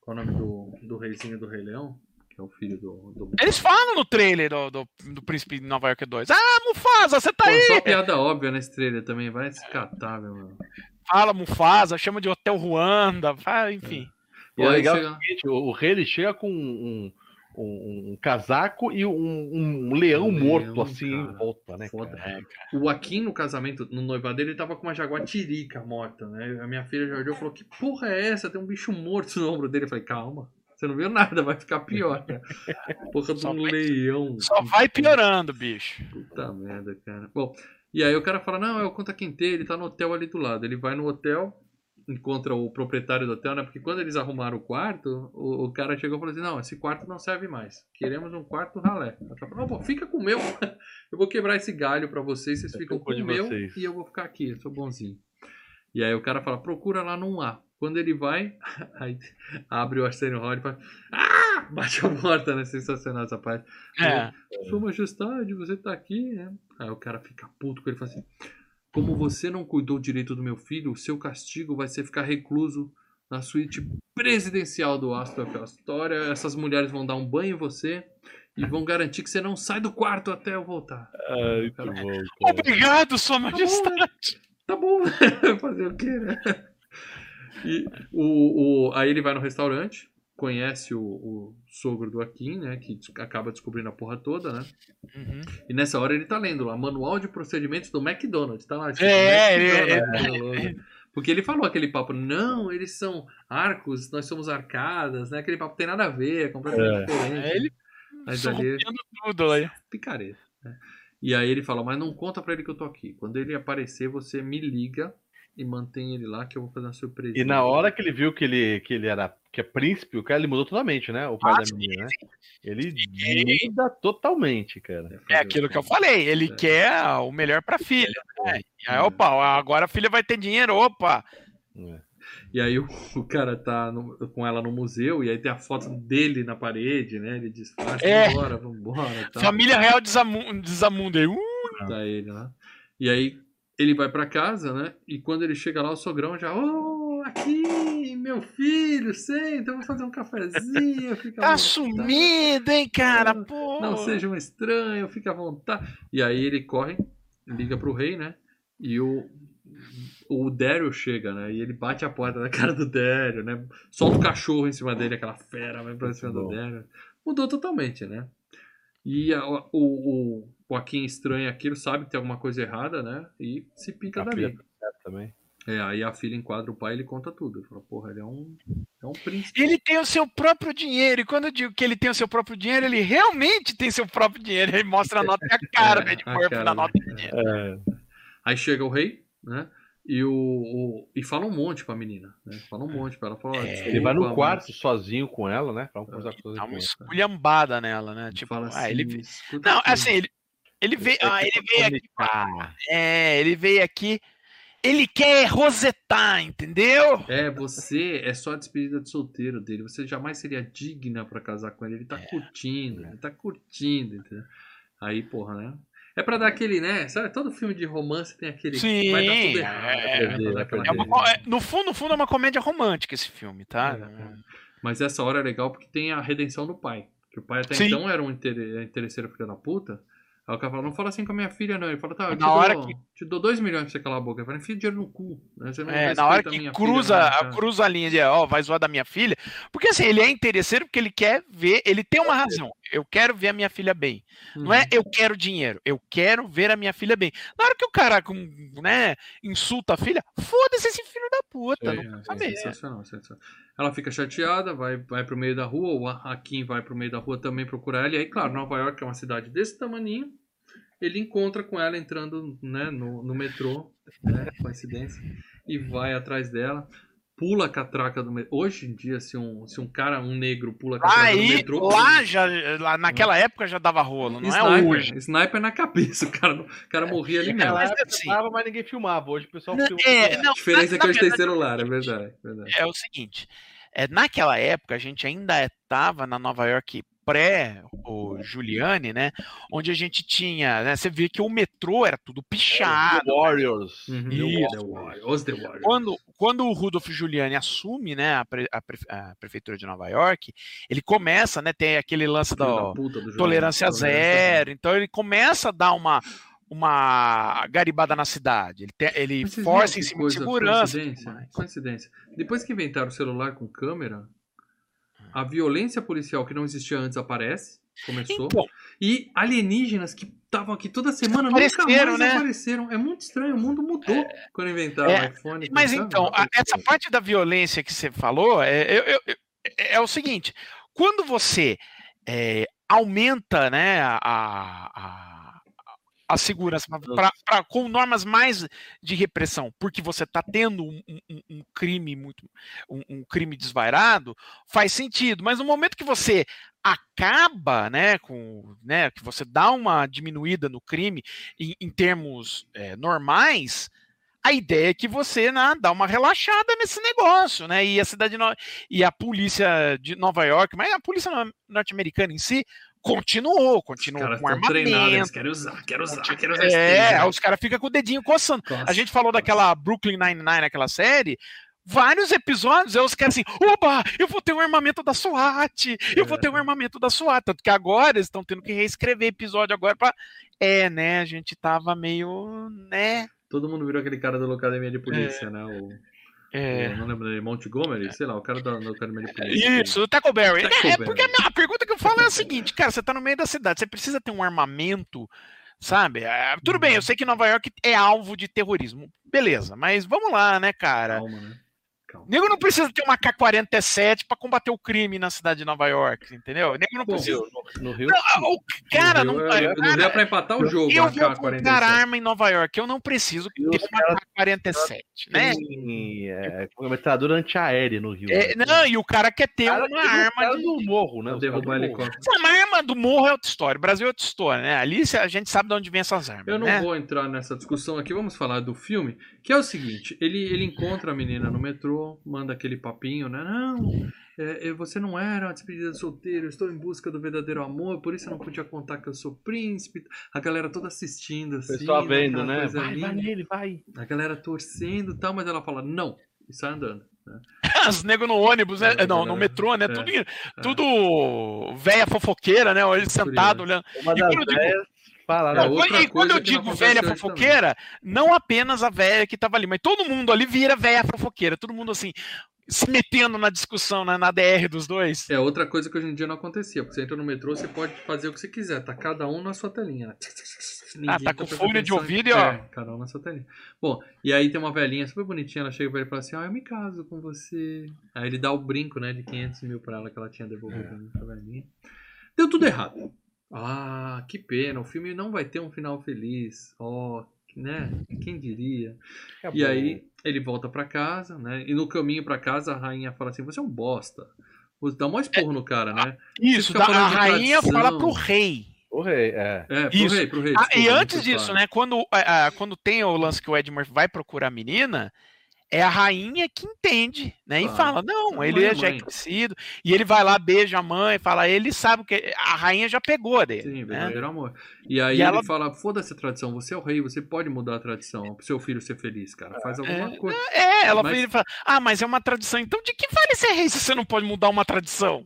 Qual é o nome do, do reizinho do Rei Leão? Que é o filho do. do... Eles falam no trailer do, do, do Príncipe de Nova York 2. Ah, Mufasa, você tá Pô, aí! só piada óbvia nesse trailer também. Vai se catar, meu mano. Fala Mufasa, chama de Hotel Ruanda, fala, enfim. E é legal chega- o seguinte, o, o rei ele chega com um, um, um casaco e um, um leão Um morto leão, assim cara. em volta, né? Foda. cara? O Akin, no casamento, no noivado dele, ele tava com uma jaguatirica morta, né? A minha filha já olhou e falou: Que porra é essa? Tem um bicho morto no ombro dele. Eu falei: Calma, você não viu nada, vai ficar pior, cara. Porra de Só um vai- leão. Só vai piorando, bicho. Puta merda, cara. Bom, e aí o cara fala: Não, é o Conta Quinte, ele tá no hotel ali do lado. Ele vai no hotel, encontra o proprietário do hotel, né? Porque quando eles arrumaram o quarto, o, o cara chegou e falou assim: Não, esse quarto não serve mais. Queremos um quarto ralé. O cara falou: Não, pô, fica com o meu. Eu vou quebrar esse galho pra vocês, vocês Eu ficam com o meu vocês. e eu vou ficar aqui, eu sou bonzinho. E aí o cara fala: Procura lá no A. Quando ele vai, aí abre o Arsenio Hall e fala: Ah! Bate a porta, né? Sensacional essa parte. É. Sua Majestade, você tá aqui, né? Aí o cara fica puto com ele e fala assim: Como você não cuidou direito do meu filho, o seu castigo vai ser ficar recluso na suíte presidencial do Astro daquela história. Essas mulheres vão dar um banho em você e vão garantir que você não sai do quarto até eu voltar. Ai, Cara, bom. Obrigado, Sua Majestade. Tá bom, fazer o quê, né? E o, o, aí ele vai no restaurante, conhece o, o sogro do Akin, né? Que acaba descobrindo a porra toda, né? Uhum. E nessa hora ele tá lendo lá, Manual de Procedimentos do McDonald's. Tá lá, escrito É, McDonald's, né? Porque ele falou aquele papo, não, eles são arcos, nós somos arcadas, né? Aquele papo tem nada a ver, é completamente diferente. É, ele Mas ali tudo lá. picareta. Né? E aí ele fala, mas não conta pra ele que eu tô aqui. Quando ele aparecer, você me liga e mantém ele lá que eu vou fazer uma surpresa. E na hora que ele viu que ele, que ele era que é príncipe, o cara ele mudou totalmente, né? O pai Ah, da sim, menina, né? Ele Sim. muda totalmente, cara. É aquilo que eu falei, ele É. quer o melhor pra filha. né? E aí, É. opa, agora a filha vai ter dinheiro, opa. É. E aí o, o cara tá no- com ela no museu e aí tem a foto dele na parede, né? Ele diz, ah, É. vambora, vambora. Tá, Família Real Desamu- Desamunda. aí, Uh, tá ele lá. E aí ele vai pra casa, né? E quando ele chega lá, o sogrão já, ô, aqui, meu filho, senta, eu vou fazer um cafezinho, fica à tá vontade." sumido, hein, cara? Pô. Não seja um estranho, fica à vontade. E aí ele corre, liga pro rei, né? E o, o Daryl chega, né? E ele bate a porta na cara do Daryl, né? Solta o cachorro em cima dele, aquela fera vai pra cima do Bom. Daryl. Mudou totalmente, né? E a- o, o Joaquim estranha aquilo, sabe que tem alguma coisa errada, né? E se pica A filha tá também. É, aí a filha enquadra o pai e ele conta tudo. Ele fala, porra, ele é um, é um príncipe. Ele tem o seu próprio dinheiro. E quando eu digo que ele tem o seu próprio dinheiro, ele realmente tem seu próprio dinheiro. Ele mostra a nota e a cara É, né, de a Murphy cara, na nota de dinheiro. É, Aí chega o rei, né? E, o, o- e fala um monte pra menina, né? Fala um monte pra ela. Fala, "Ó, É, ele vai no quarto mas-" sozinho com ela, né? Pra conversar com Dá uma esculhambada nela, né? Tipo, fala ah, assim, ele. "Escuta Não, aqui." assim, ele. Ele veio, ah, ele veio aqui. É, ele veio aqui. Ele quer rosetar, entendeu? É, você é só a despedida de solteiro dele. Você jamais seria digna pra casar com ele. Ele tá curtindo, ele tá curtindo, entendeu? Aí, porra, né? É pra dar aquele, né? Sabe, todo filme de romance tem aquele. Sim, vai dar tudo errado. é, né? É aquela É uma é, no, fundo, no fundo, é uma comédia romântica esse filme, tá? É, é. Mas essa hora é legal porque tem a redenção do pai. Que o pai até Sim. então era um inter- interesseiro filho da puta. Aí o cara fala, não fala assim com a minha filha, não. Ele fala, tá, eu Na hora dou, te dou dois milhões pra você calar a boca. Fala, enfia dinheiro no cu. Né? É, na hora que cruza, filha, cara. cruza a linha de, ó, vai zoar da minha filha. Porque assim, ele é interesseiro porque ele quer ver, ele tem uma razão. Eu quero ver a minha filha bem. Não é Uhum. eu quero dinheiro, eu quero ver a minha filha bem. Na hora que o cara né, insulta a filha, foda-se esse filho da puta, Sim, não É, é sensacional, sensacional. Ela fica chateada, vai, vai pro meio da rua, o Hakim vai pro meio da rua também procurar ela. E aí, claro, Nova York é uma cidade desse tamaninho. Ele encontra com ela entrando né, no, no metrô, né, coincidência, e vai atrás dela. Pula a catraca do metrô. Hoje em dia, se um, se um cara, um negro, pula a catraca do Aí, metrô. lá já, lá naquela época já dava rolo, não é sniper, hoje. sniper na cabeça, o cara, o cara morria ali mesmo. Naquela mas época assim- mas ninguém filmava. Hoje o pessoal Não, filma. é, não, A diferença na- é que hoje tem celular, é verdade. é verdade. é o seguinte, é, naquela época a gente ainda estava na Nova York pré o Giuliani, né? Onde a gente tinha, né, você vê que o metrô era tudo pichado. The Warriors. Uhum. Isso. The Warriors, Os The Warriors. Quando, quando o Rudolf Giuliani assume, né, a, pre- a pre- a prefeitura de Nova York, ele começa, né, tem aquele lance da da puta do tolerância zero, então ele começa a dar uma uma garibada na cidade. Ele, tem- ele força em cima de segurança. Coincidência, coincidência. Depois que inventaram o celular com câmera, a violência policial que não existia antes aparece, começou. Então, E alienígenas que estavam aqui toda semana nunca Apareceram, mais né? apareceram. É muito estranho, o mundo mudou quando inventaram É, o iPhone. Mas então, a- essa parte da violência que você falou é, eu- eu- eu- é- é o seguinte: quando você é, aumenta né, a, a, a segurança pra, pra- com normas mais de repressão, porque você está tendo um, um- um crime muito um, um crime desvairado, faz sentido. Mas no momento que você acaba, né, com, né, que você dá uma diminuída no crime em, em termos é, normais, a ideia é que você né, dá uma relaxada nesse negócio, né? E a cidade no... e a polícia de Nova York, mas a polícia no- norte-americana em si continuou, continuou com tão treinados, eles armamento. querem usar, querem usar, querem usar esse É, né? os caras ficam com o dedinho coçando. Nossa. A gente falou daquela Brooklyn Nine-Nine, aquela série. vários episódios, é os caras assim, oba, eu vou ter um armamento da SWAT, eu vou ter um É. armamento da SWAT, tanto que agora eles estão tendo que reescrever episódio agora pra... É, né, a gente tava meio, né, Todo mundo virou aquele cara da Academia de Polícia, né? O, é... o- não lembro dele, Montgomery, sei lá, o cara da, Academia de Polícia. Isso, o Taco. É, Taco é Bell. porque a, pergunta que eu falo é a seguinte, cara, você tá no meio da cidade, você precisa ter um armamento, sabe? É, tudo bem, eu sei que Nova York é alvo de terrorismo. Beleza, mas vamos lá, né, cara? Calma, né? Calma. Nego não precisa ter uma K-47 pra combater o crime na cidade de Nova York, entendeu? Nego não precisa. No, no Rio. Não, o cara no não. Rio, é- no Rio é pra empatar o jogo, eu a vou comprar K-47. arma em Nova York, eu não preciso E ter uma K-47, né? Tem é, metralhadora antiaérea no Rio. É, né? não, e o cara quer ter Cara, uma o arma de. do morro, né? Não Os derrubar helicóptero. Essa arma do morro é outra história. O Brasil é outra história, né? Ali a gente sabe de onde vem essas armas. Eu não né? vou entrar nessa discussão aqui, vamos falar do filme, que é o seguinte, ele, ele encontra a menina no metrô, manda aquele papinho, né? Não, é, é, você não era uma despedida de solteiro, eu estou em busca do verdadeiro amor, por isso eu não podia contar que eu sou príncipe. A galera toda assistindo, assim, pessoal vendo, aquela né? Vai, vai nele, vai. A galera torcendo e tal, mas ela fala, não, e sai andando. né? Os negros no ônibus, né? É, Não, é, no metrô, né? é, tudo, tudo véia fofoqueira, né? Ele sentado olhando. Uma E das quando É, não, outra e quando eu digo velha hoje fofoqueira, não apenas a velha que tava ali, mas todo mundo ali vira velha fofoqueira. Todo mundo assim, se metendo na discussão, na, na DR dos dois. É outra coisa que hoje em dia não acontecia, porque você entra no metrô, você pode fazer o que você quiser, tá cada um na sua telinha. né? Ninguém Ah, tá com prestando fone de ouvido e, ó. É, cada um na sua telinha. Bom, e aí tem uma velhinha super bonitinha, ela chega pra ele e fala assim, ah, eu me caso com você. Aí ele dá o brinco, né, de 500 mil pra ela que ela tinha devolvido É. pra velhinha. Deu tudo errado. Ah, que pena, o filme não vai ter um final feliz. Ó, né, quem diria. acabou. E aí ele volta pra casa, né? E no caminho pra casa a rainha fala assim: "Você é um bosta". Você dá um esporro no cara, né? Isso, falando a rainha tradição. fala pro rei. O rei, é. É, pro Isso. rei, pro rei. Ah, e antes disso, né? Quando, ah, ah, quando tem o lance que o Ed Murphy vai procurar a menina, é a rainha que entende, né? E fala, não, ele mãe é é já mãe. crescido. E ele vai lá, beija a mãe, fala, ele sabe que a rainha já pegou dele. Sim, né? verdadeiro amor. E aí E ele ela- fala: "Foda-se a tradição, você é o rei, você pode mudar a tradição pro seu filho ser feliz, cara. Faz alguma coisa". É, ela Mas- fala, ah, mas é uma tradição. Então de que vale ser rei se você não pode mudar uma tradição?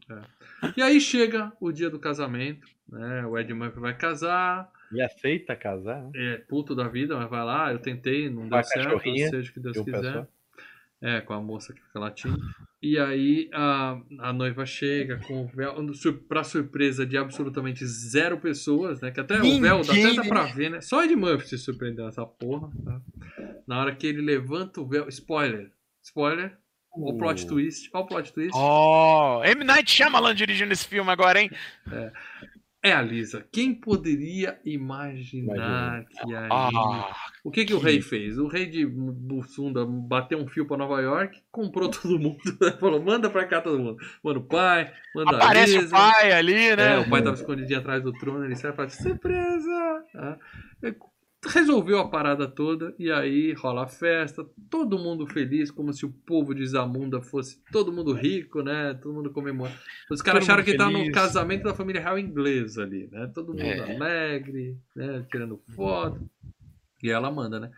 E aí chega o dia do casamento, né? O Ed Murphy vai casar, E aceita casar, né? é puto da vida, mas vai lá, eu tentei, não Com deu a certo, seja o que Deus Eu quiser. É, com a moça que fica latindo. E aí a, a noiva chega com o véu, sur- pra surpresa de absolutamente zero pessoas, né? Que até o véu dá, até Ninguém, dá pra ver, né? Só Ed Murphy se surpreendeu nessa porra. tá? Na hora que ele levanta o véu. Spoiler! Spoiler! Olha o plot Uh. twist. Olha o plot twist. Oh, M. Night Shyamalan dirigindo esse filme agora, hein? É a Lisa. Quem poderia imaginar que aí. Ah, O que, que o rei fez? O rei de Bussunda bateu um fio pra Nova York, comprou todo mundo, falou: manda pra cá todo mundo. Manda o pai, manda aparece a o Lisa. pai ali, né? É, o pai tava escondidinho atrás do trono, ele sai e fala: surpresa! Ah, é, Resolveu a parada toda e aí rola a festa, todo mundo feliz, como se o povo de Zamunda fosse todo mundo rico, né? Todo mundo comemorando. Os caras acharam que tá no casamento da família real inglesa ali, né? Todo mundo É. alegre, né? Tirando foto. E ela manda, né?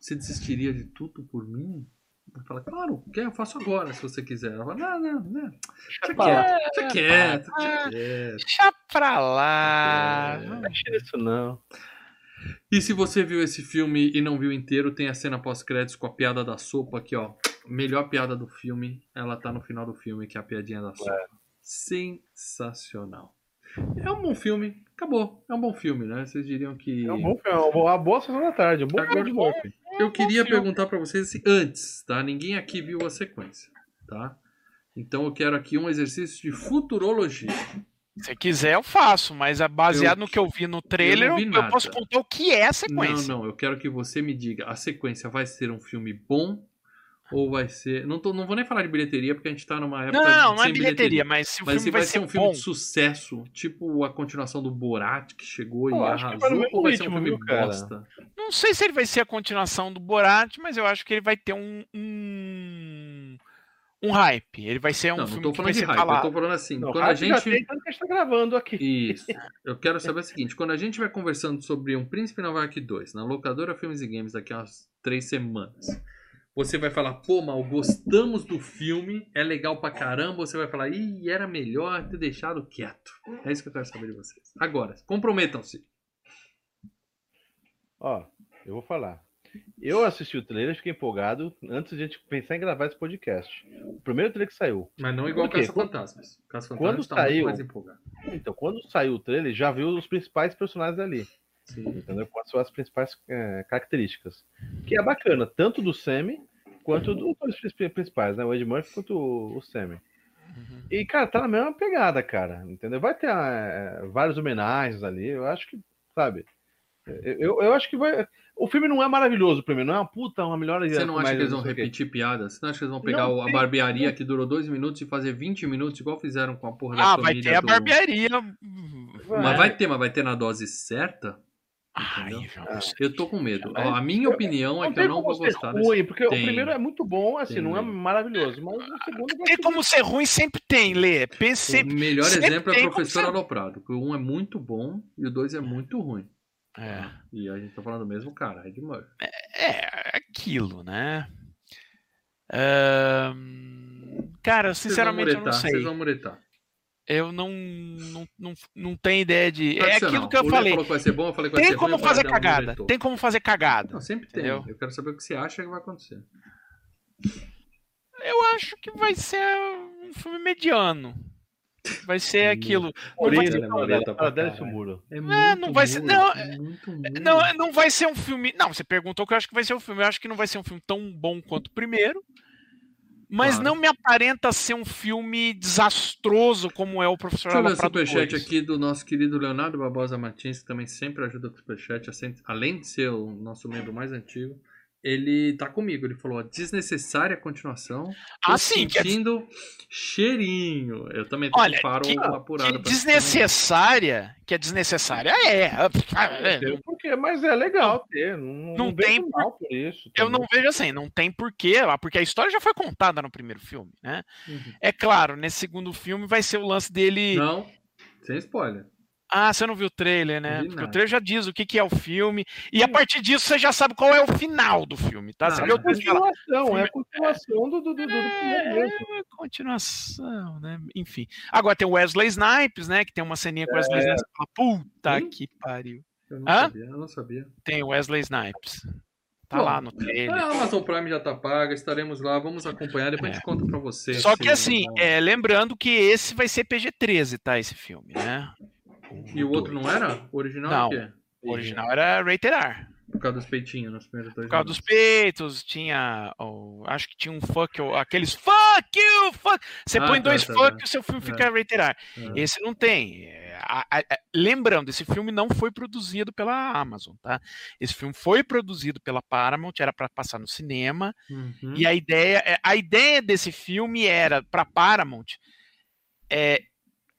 Você desistiria de tudo por mim? Ele fala, claro, quer, eu faço agora, se você quiser. Ela fala, não, não, não. Deixa pra lá. quieto, deixa quieto, Ah, deixa. Deixa pra lá. Não mexe nisso, não. E se você viu esse filme e não viu inteiro, tem a cena pós-créditos com a piada da sopa aqui, ó. Melhor piada do filme, ela tá no final do filme, que é a piadinha da sopa. Sensacional. É um bom filme, acabou. É um bom filme, né? Vocês diriam que. É um bom filme, é uma boa- sessão da tarde, um bom Tá filme de bom. Murphy. Eu queria filme. perguntar pra vocês assim, antes, tá? Ninguém aqui viu a sequência, tá? Então eu quero aqui um exercício de futurologia. Se quiser, eu faço, mas é baseado Eu- no que eu vi no trailer, eu eu, não posso contar o que é a sequência. Não, não, eu quero que você me diga, a sequência vai ser um filme bom ou vai ser... Não, tô, não vou nem falar de bilheteria, porque a gente tá numa época Não, não é sem bilheteria, mas se o Mas filme se vai, vai ser um filme bom, de sucesso, tipo a continuação do Borat, que chegou Eu e arrasou, ou vai ser um filme viu, bosta? não sei se ele vai ser a continuação do Borat, mas eu acho que ele vai ter um um, um hype. Ele vai ser um não, não filme tô que falando vai de hype, eu tô falando assim, Não, quando a hype já gente... tem, tanto que a gente tá gravando aqui. Isso. Eu quero saber o seguinte: quando a gente vai conversando sobre um Príncipe Nova York 2 na locadora Filmes e Games daqui a umas três semanas, Você vai falar, pô, mal, gostamos do filme, é legal pra caramba. Você vai falar, ih, era melhor ter deixado quieto. É isso que eu quero saber de vocês. Agora, comprometam-se. Ó, eu vou falar. Eu assisti o trailer, fiquei empolgado antes de a gente pensar em gravar esse podcast. O primeiro trailer que saiu. Mas não igual? Caça Fantasmas. Caça Quando Fantasmas tá muito saiu- mais empolgado. Então, quando saiu o trailer, já viu os principais personagens ali. Sim. Entendeu? Quais são as principais é, características. Que é bacana, tanto do Sammy quanto dos dois princi- principais, né? O Ed Murphy quanto o, o Sammy. E, cara, tá na mesma pegada, cara. Entendeu? Vai ter é, várias homenagens ali. Eu acho que, sabe? Eu, eu acho que vai. O filme não é maravilhoso, primeiro. Não é uma puta, uma melhor Você não acha que eles vão repetir piadas? Você não acha que eles vão pegar Não o- a barbearia que durou dois minutos e fazer 20 minutos, igual fizeram com a porra da Ah, vai ter a do- barbearia. Mas É. vai ter, mas vai ter na dose certa? Ai. Eu tô com medo. A minha opinião é que eu não vou gostar desse. ruim, porque Tem. o primeiro é muito bom, assim, Tem. não é maravilhoso, mas o segundo vai Tem como ser ruim, sempre tem, Lê. Pense O sempre. melhor sempre exemplo é o Professor ser- Aloprado. que O um é muito bom e o dois é muito ruim. É, E a gente tá falando do mesmo cara, Ed Murphy. é aquilo, né? Ahn, cara, sinceramente, eu não muretar, sei. Vocês vão muretar. Eu não, não, não, não tenho ideia de. É aquilo que eu o falei. falou que vai ser bom, eu falei que vai Tem ser como ruim, fazer cagada. Tem como fazer cagada. Não, sempre tem. Entendeu? Eu quero saber o que você acha que vai acontecer. Eu acho que vai ser um filme mediano. Vai ser aquilo. Não vai, ser, né, caralho. muro. É não vai ser- não, é não, não vai ser um filme. Não, você perguntou o que eu acho que vai ser um filme. Eu acho que não vai ser um filme tão bom quanto o primeiro. Mas Claro. não me aparenta ser um filme desastroso como é o Professor Deixa eu ler o superchat 2. aqui do nosso querido Leonardo Barbosa Martins, que também sempre ajuda com o superchat, além de ser o nosso membro mais antigo. Ele tá comigo, ele falou, a desnecessária continuação. Tô Ah, sim, que é sentindo cheirinho. Eu também tô Olha, faro que- apurado. que desnecessária, que é desnecessária é. é. Tem um porquê, mas é legal ter. Não, Não não tem mal por isso. Eu também. não vejo assim, não tem porquê, lá, porque a história já foi contada no primeiro filme, né? Uhum. É claro, nesse segundo filme vai ser o lance dele. Não, sem spoiler. Ah, você não viu o trailer, né? Porque nada. o trailer já diz o que, que é o filme. E a partir disso você já sabe qual é o final do filme, tá? Você Ah, É a continuação, é a continuação do, do, do, do primeiro mesmo. é continuação, né? Enfim. Agora tem o Wesley Snipes, né? Que tem uma ceninha com o Wesley Snipes. que fala, Puta Hum? que pariu. Eu não Hã? sabia, eu não sabia. Tem o Wesley Snipes. Tá Bom, lá no trailer. A Amazon Prime já tá paga, estaremos lá, vamos acompanhar, depois a gente conta pra vocês. Só que se- assim, é, lembrando que esse vai ser PG-13, tá? Esse filme, né? E o outro não era? O original Não. é o original era rated R. Por causa dos peitinhos nos primeiros dois Por causa dos peitos, tinha. o- acho que tinha um fuck, you- aqueles fuck you, fuck. Você Ah, põe tá, dois tá, fuck tá. e o seu filme É. fica rated R. É. Esse não tem. É, a- a- a- lembrando, esse filme não foi produzido pela Amazon, tá? Esse filme foi produzido pela Paramount, era para passar no cinema. Uhum. E a ideia, é- a ideia desse filme era para Paramount é,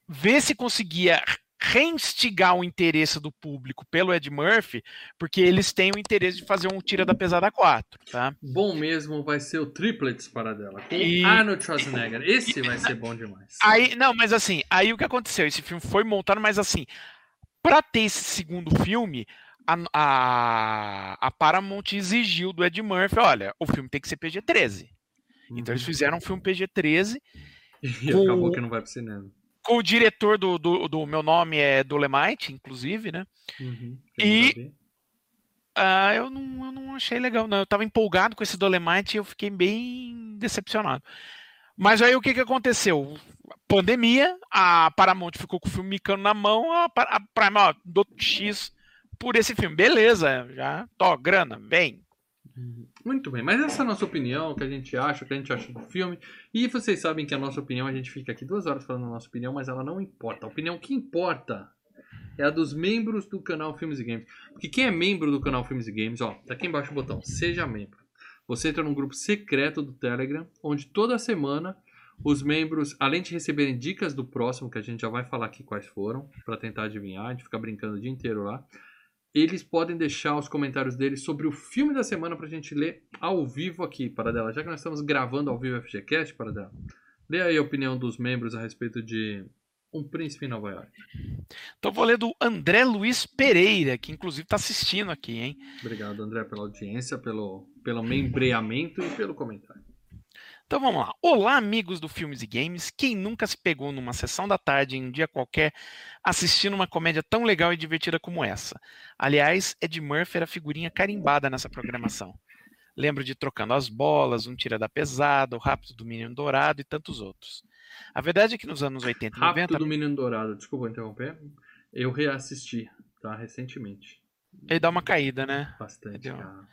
ver se conseguia reinstigar o interesse do público pelo Ed Murphy, porque eles têm o interesse de fazer um Tira da Pesada 4, tá? Bom mesmo vai ser o Triplets para dela. Com E- Arnold Schwarzenegger. Esse vai ser bom demais. Aí, não, mas assim, aí o que aconteceu? Esse filme foi montado, mas assim, para ter esse segundo filme, a, a, a Paramount exigiu do Ed Murphy, olha, o filme tem que ser PG-13. Então eles fizeram um filme PG-13 E acabou que não vai pro cinema. Com o diretor do, do, do Meu Nome é Dolemite, inclusive, né? Uhum. E- Eu não Ah, eu não, eu não achei legal, não. Eu tava empolgado com esse Dolemite e eu fiquei bem decepcionado. Mas aí o que que aconteceu? Pandemia, a Paramount ficou com o filme micando na mão, a, a Prime, ó, dou X por esse filme. Beleza, já, tô, grana, vem. Muito bem, mas essa é a nossa opinião, o que a gente acha, o que a gente acha do filme. E vocês sabem que a nossa opinião, a gente fica aqui duas horas falando a nossa opinião, mas ela não importa. A opinião que importa é a dos membros do canal Filmes e Games. Porque quem é membro do canal Filmes e Games, ó, tá aqui embaixo o botão, seja membro. Você entra num grupo secreto do Telegram, onde toda semana os membros, além de receberem dicas do próximo, que a gente já vai falar aqui quais foram, para tentar adivinhar, a gente fica brincando o dia inteiro lá eles podem deixar os comentários deles sobre o filme da semana pra gente ler ao vivo aqui, para dela. Já que nós estamos gravando ao vivo o FGCast, para dela. Lê aí a opinião dos membros a respeito de Um Príncipe em Nova York. Então vou ler do André Luiz Pereira, que inclusive está assistindo aqui, hein? Obrigado, André, pela audiência, pelo, pelo membreamento e pelo comentário. Então vamos lá. Olá, amigos do Filmes e Games. Quem nunca se pegou numa sessão da tarde em um dia qualquer assistindo uma comédia tão legal e divertida como essa? Aliás, Ed Murphy era figurinha carimbada nessa programação. Lembro de Trocando as Bolas, Um Tira da Pesada, O Rápido do Menino Dourado e tantos outros. A verdade é que nos anos 80 e 90. Rápido do Menino Dourado, desculpa interromper. Eu reassisti, tá? Recentemente. Ele dá uma caída, né? Bastante, Deu- cara.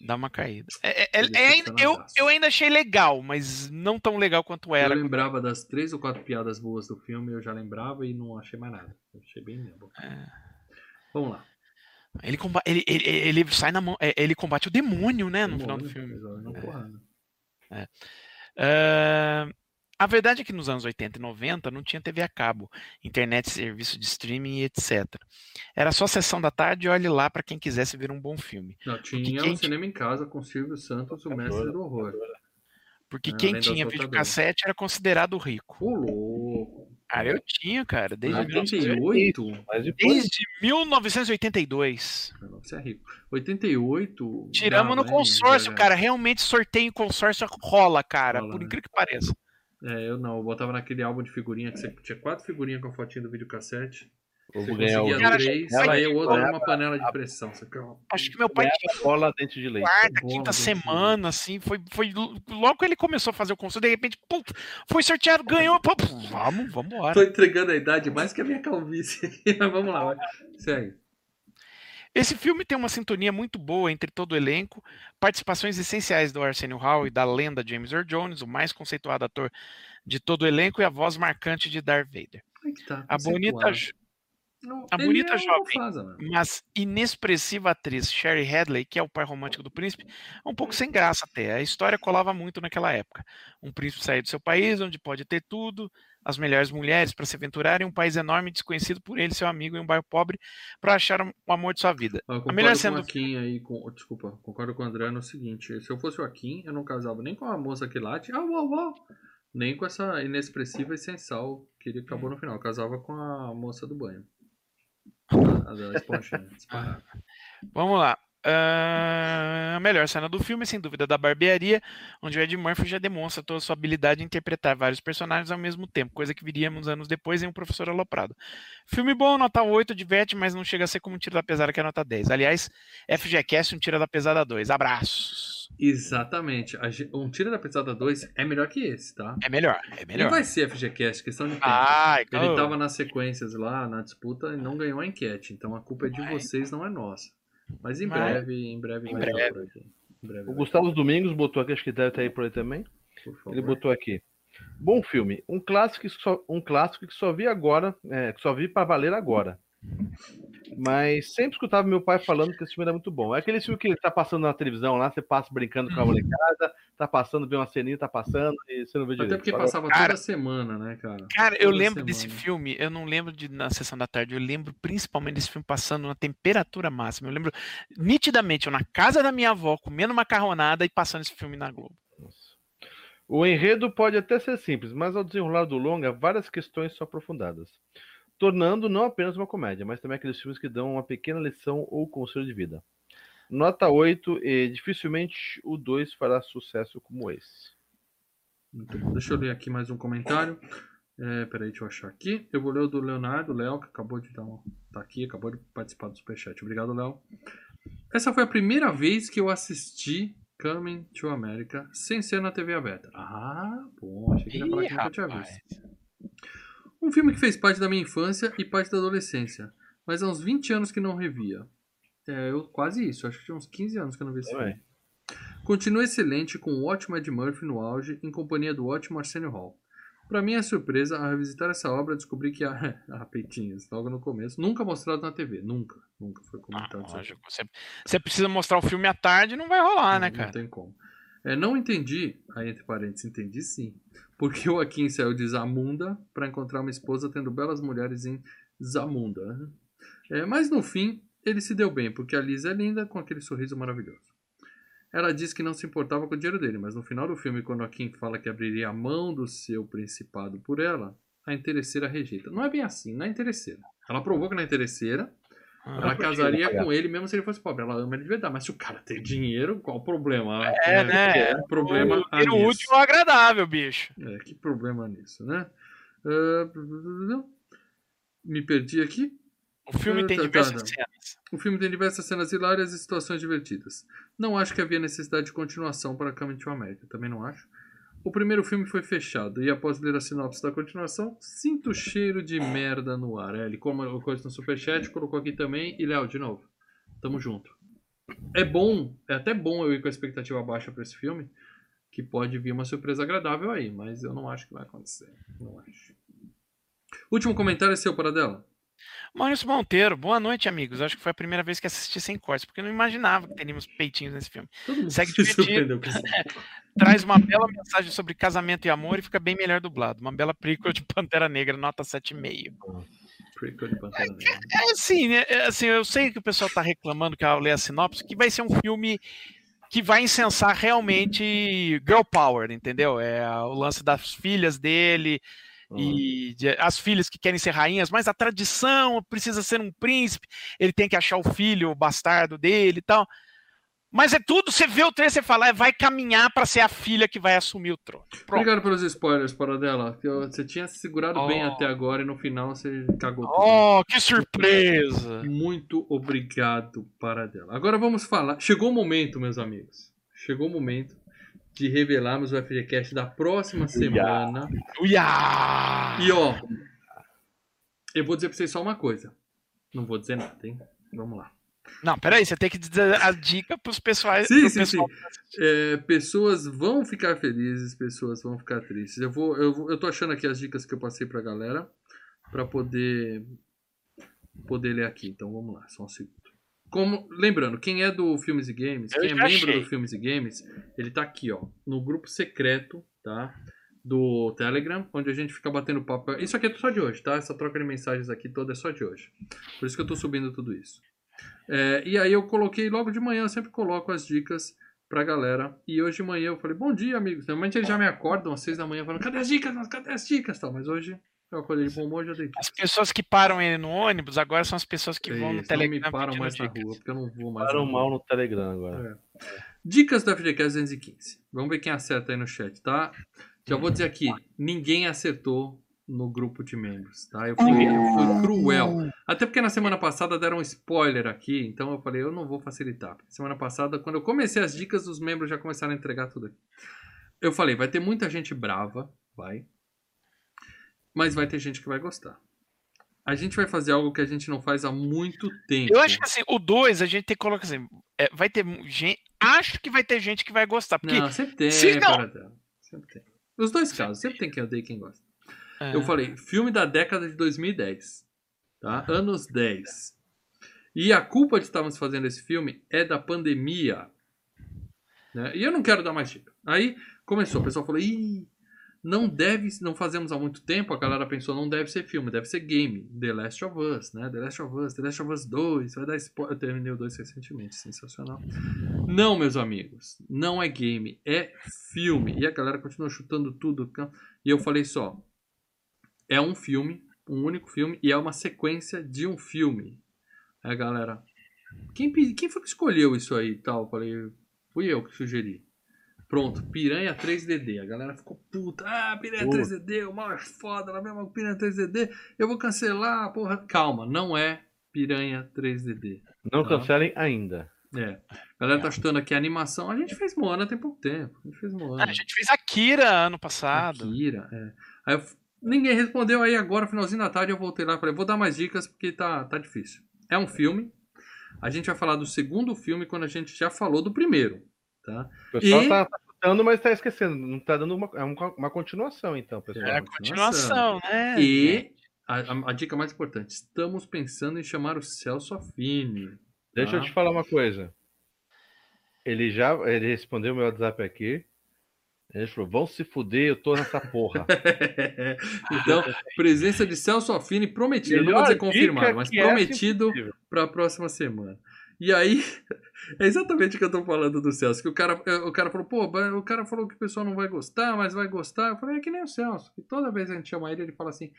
Dá uma caída. É- é- é ainda- eu, eu ainda achei legal, mas não tão legal quanto era. Eu lembrava das três ou quatro piadas boas do filme, eu já lembrava e não achei mais nada. Eu achei bem mesmo. É. Vamos lá. Ele, comba- ele, ele, ele sai na mão. é, Ele combate o demônio, né? No final do Demônio, filme. mas, ó, Não porrada. Ah, a verdade é que nos anos 80 e 90 não tinha TV a cabo, internet, serviço de streaming e etc. Era só sessão da tarde e olhe lá para quem quisesse ver um bom filme. Não, tinha quem um cinema em casa com Silvio Santos, o mestre do horror. Porque É, quem tinha videocassete era considerado rico. Louco. Cara, eu tinha, cara, desde, Ah, 88? Mas depois, desde 1982. Não, Você é rico. 88. Tiramos no hein, consórcio, VHS. cara. Realmente sorteio em consórcio rola, cara. Rola, por né? incrível que pareça. É, eu não. Eu botava naquele álbum de figurinha que você tinha quatro figurinhas com a fotinha do videocassete. eu Você ganhar conseguia Cara, três, aí o outro uma panela de pressão. Acho que meu pai tinha bola dentro de leite. quarta, bola quinta semana, assim. Foi, foi logo que ele começou a fazer o consórcio, de repente, pum, foi sorteado, ganhou. Pum, pum, vamos, vamos embora. Tô entregando a idade mais que a minha calvície aqui, mas vamos lá, vai. Segue. Esse filme tem uma sintonia muito boa entre todo o elenco, participações essenciais do Arsenio Hall e da lenda James Earl Jones, o mais conceituado ator de todo o elenco, e a voz marcante de Darth Vader. Tá, A bonita, Não, a bonita é jovem. Mufasa, mano. mas inexpressiva atriz Sherry Hadley, que é o pai romântico do príncipe, é um pouco sem graça até. A história colava muito naquela época. Um príncipe sair do seu país, onde pode ter tudo, as melhores mulheres para se aventurar em um país enorme desconhecido por ele, seu amigo, em um bairro pobre, para achar o amor de sua vida. Eu concordo melhor cena do Akin aí, com, desculpa, concordo com o André no seguinte, se eu fosse o Akin, eu não casava nem com a moça que late, ah, uau, uau, nem com essa inexpressiva e sensal que ele acabou no final, eu casava com a moça do banho. A, a da esponjinha. Vamos lá. Ah, a melhor cena do filme, sem dúvida, da barbearia, onde o Ed Murphy já demonstra toda a sua habilidade em interpretar vários personagens ao mesmo tempo, coisa que viríamos anos depois em Um Professor Aloprado. Filme bom, nota 8, diverte, mas não chega a ser como um Tira da Pesada, que é nota 10. Aliás, FGCast, um Tira da Pesada 2. Abraços. Exatamente. Um Tira da Pesada 2 é melhor que esse, tá? É melhor, é Não melhor. vai ser FGCast, questão de tempo. Ai, Ele oh, tava nas sequências lá, na disputa, e não ganhou a enquete. Então a culpa é de Vai. vocês, não é nossa. Mas em Vai. breve, em breve Em breve. Em breve O vai, Gustavo Domingos botou aqui, acho que deve estar aí por aí também. por. Ele botou aqui. Bom filme, um clássico que só, um clássico que só vi agora, é, que só vi para valer agora. Mas sempre escutava meu pai falando que esse filme era muito bom. É aquele filme que ele tá passando na televisão lá, você passa brincando com a Uhum. molecada, tá passando, vê uma ceninha, tá passando e você não vê direito. Até porque passava Cara- toda semana, né, cara? Cara, eu Toda lembro desse semana. filme, eu não lembro de na sessão da tarde, eu lembro principalmente desse filme passando na temperatura máxima. Eu lembro nitidamente, eu na casa da minha avó, comendo macarronada e passando esse filme na Globo. Nossa. O enredo pode até ser simples, mas ao desenrolar do longa, várias questões são aprofundadas, tornando não apenas uma comédia, mas também aqueles filmes que dão uma pequena lição ou conselho de vida. Nota 8 e dificilmente o 2 fará sucesso como esse. Muito bom. Deixa eu ler aqui mais um comentário. É, peraí, deixa eu achar aqui. Eu vou ler o do Leonardo, Léo, que acabou de dar um. tá aqui, acabou de participar do Superchat. Obrigado, Léo. Essa foi a primeira vez que eu assisti Coming to America sem ser na TV aberta. Ah, bom, achei que ia falar que nunca tinha visto. Um filme que fez parte da minha infância e parte da adolescência, mas há uns 20 anos que não revia. É, eu quase isso, acho que tinha uns 15 anos que eu não vi esse filme. Continua excelente com o ótimo Ed Murphy no auge, em companhia do ótimo Arsenio Hall. Para minha surpresa, ao revisitar essa obra, descobri que a, a peitinhas, logo no começo, nunca mostrado na TV. Nunca, nunca foi Ah, comentado. aqui. lógico, você, você precisa mostrar o filme à tarde, não vai rolar, né, não, cara? não tem como. É, não entendi, aí entre parênteses, entendi sim, porque o Akin saiu de Zamunda para encontrar uma esposa tendo belas mulheres em Zamunda. É, mas no fim, ele se deu bem, porque a Liz é linda com aquele sorriso maravilhoso. Ela disse que não se importava com o dinheiro dele, mas no final do filme, quando Kim fala que abriria a mão do seu principado por ela, a interesseira rejeita. Não é bem assim, não é interesseira. Ela provou que não é interesseira. Ela casaria com ele mesmo se ele fosse pobre. Ela ama ele de verdade. Mas se o cara tem dinheiro, qual o problema? É, né? Que problema o, há ter o nisso? último é agradável, bicho. É, que problema nisso, né? Ah, me perdi aqui. O filme Ah, tem tá, diversas tá, tá. cenas. O filme tem diversas cenas hilárias e situações divertidas. Não acho que havia necessidade de continuação para Coming to America. Também não acho. O primeiro filme foi fechado e após ler a sinopse da continuação, sinto o cheiro de merda no ar. É, ele colocou coisa no superchat, colocou aqui também. E Léo, de novo, tamo junto. É bom, é até bom eu ir com a expectativa baixa para esse filme, que pode vir uma surpresa agradável aí, mas eu não acho que vai acontecer. Não acho. Último comentário é seu, para dela. Maurício Monteiro, boa noite, amigos. Acho que foi a primeira vez que assisti sem cortes, porque não imaginava que teríamos peitinhos nesse filme. Todo Segue se divertido. Traz uma bela mensagem sobre casamento e amor e fica bem melhor dublado. Uma bela prequel de Pantera Negra, nota 7,5. Prequel de Pantera Negra. É assim, né? É assim, eu sei que o pessoal tá reclamando que ao ler a sinopse, que vai ser um filme que vai incensar realmente girl power, entendeu? É o lance das filhas dele e de- as filhas que querem ser rainhas, mas a tradição precisa ser um príncipe, ele tem que achar o filho, o bastardo dele e tal. Mas é tudo, você vê o trailer, você fala, é, vai caminhar para ser a filha que vai assumir o trono. Pronto. Obrigado pelos spoilers, Paradela. Você tinha se segurado bem Oh. até agora e no final você cagou tudo. Oh, que surpresa! Muito obrigado, Paradela. Agora vamos falar. Chegou o momento, meus amigos. Chegou o momento de revelarmos o FGCast da próxima semana. Uiá! E ó, eu vou dizer pra vocês só uma coisa. Não vou dizer nada, hein? Vamos lá. Não, peraí, você tem que dizer a dica pros pessoais. Sim, sim, pessoal. É, pessoas vão ficar felizes, pessoas vão ficar tristes. Eu vou, eu, eu tô achando aqui as dicas que eu passei pra galera pra poder poder ler aqui. Então vamos lá, só um segundo. Como, lembrando, quem é do Filmes e Games, Eu quem é membro achei. do Filmes e Games, ele tá aqui, ó, no grupo secreto, tá? Do Telegram, onde a gente fica batendo papo. Isso aqui é só de hoje, tá? Essa troca de mensagens aqui toda é só de hoje. Por isso que eu tô subindo tudo isso. É, e aí eu coloquei logo de manhã, eu sempre coloco as dicas pra galera. E hoje de manhã eu falei, bom dia, amigos. Normalmente eles já me acordam às seis da manhã falando, cadê as dicas? Cadê as dicas? Tal. Mas hoje eu acordei de bom humor já dei. As pessoas que param ele no ônibus agora são as pessoas que vão no Isso, não Telegram. me param mais na dicas. rua, porque eu não vou mais. Param mal no Telegram agora. Dicas do FGCast 215. Vamos ver quem acerta aí no chat, tá? Já vou dizer aqui, ninguém acertou no grupo de membros, tá? Eu fui, eu fui cruel. Até porque na semana passada deram um spoiler aqui, então eu falei, eu não vou facilitar. Semana passada, quando eu comecei as dicas, os membros já começaram a entregar tudo aqui. Eu falei, vai ter muita gente brava, vai. Mas vai ter gente que vai gostar. A gente vai fazer algo que a gente não faz há muito tempo. Eu acho que assim, o 2 a gente tem que colocar assim. é, vai ter gente. Acho que vai ter gente que vai gostar. Porque Não, sempre tem, se não-. Sempre tem. Os dois casos, sempre tem quem odeia e quem gosta. É. Eu falei, filme da década de 2010. Tá? Anos 10. E a culpa de estarmos fazendo esse filme é da pandemia. Né? E eu não quero dar mais dica. Aí começou, o pessoal falou, ih, não deve, não fazemos há muito tempo, a galera pensou, não deve ser filme, deve ser game. The Last of Us, né? The Last of Us, The Last of Us 2, vai dar spoiler. Eu terminei o 2 recentemente, sensacional. Não, meus amigos, não é game, é filme. E a galera continua chutando tudo. E eu falei só, é um filme, um único filme, e é uma sequência de um filme. Aí a galera, quem, quem foi que escolheu isso aí e tal? Eu falei, fui eu que sugeri. Pronto, Piranha 3DD. A galera ficou puta. Ah, Piranha Puta. 3DD, o maior foda, na mesma Piranha 3DD. Eu vou cancelar, porra. Calma, não é Piranha 3DD. Não Tá. cancelem ainda. É. A galera tá chutando aqui a animação. A gente fez Moana tem pouco tempo. A gente fez Moana. Ah, a gente fez Akira ano passado. Akira, é. Aí eu ninguém respondeu aí agora, finalzinho da tarde, eu voltei lá e falei, vou dar mais dicas porque tá, tá difícil. É um filme. A gente vai falar do segundo filme quando a gente já falou do primeiro. Tá? O pessoal E- tá, tá chutando, mas tá esquecendo. Não tá dando uma, é uma, uma continuação, então, pessoal. É a continuação, né? E a, a- a dica mais importante: estamos pensando em chamar o Celso Affini. Deixa eu tá? te falar uma coisa. Ele já ele respondeu meu WhatsApp aqui. Ele falou: vão se fuder, eu tô nessa porra. então, presença de Celso Affini prometido. Não vou Melhor dizer confirmado, mas essa prometido impossível. para a próxima semana. E aí, é exatamente o que eu tô falando do Celso. Que o cara, o cara falou, pô, o cara falou que o pessoal não vai gostar, mas vai gostar. Eu falei, é que nem o Celso. Que toda vez que a gente chama ele, ele fala assim.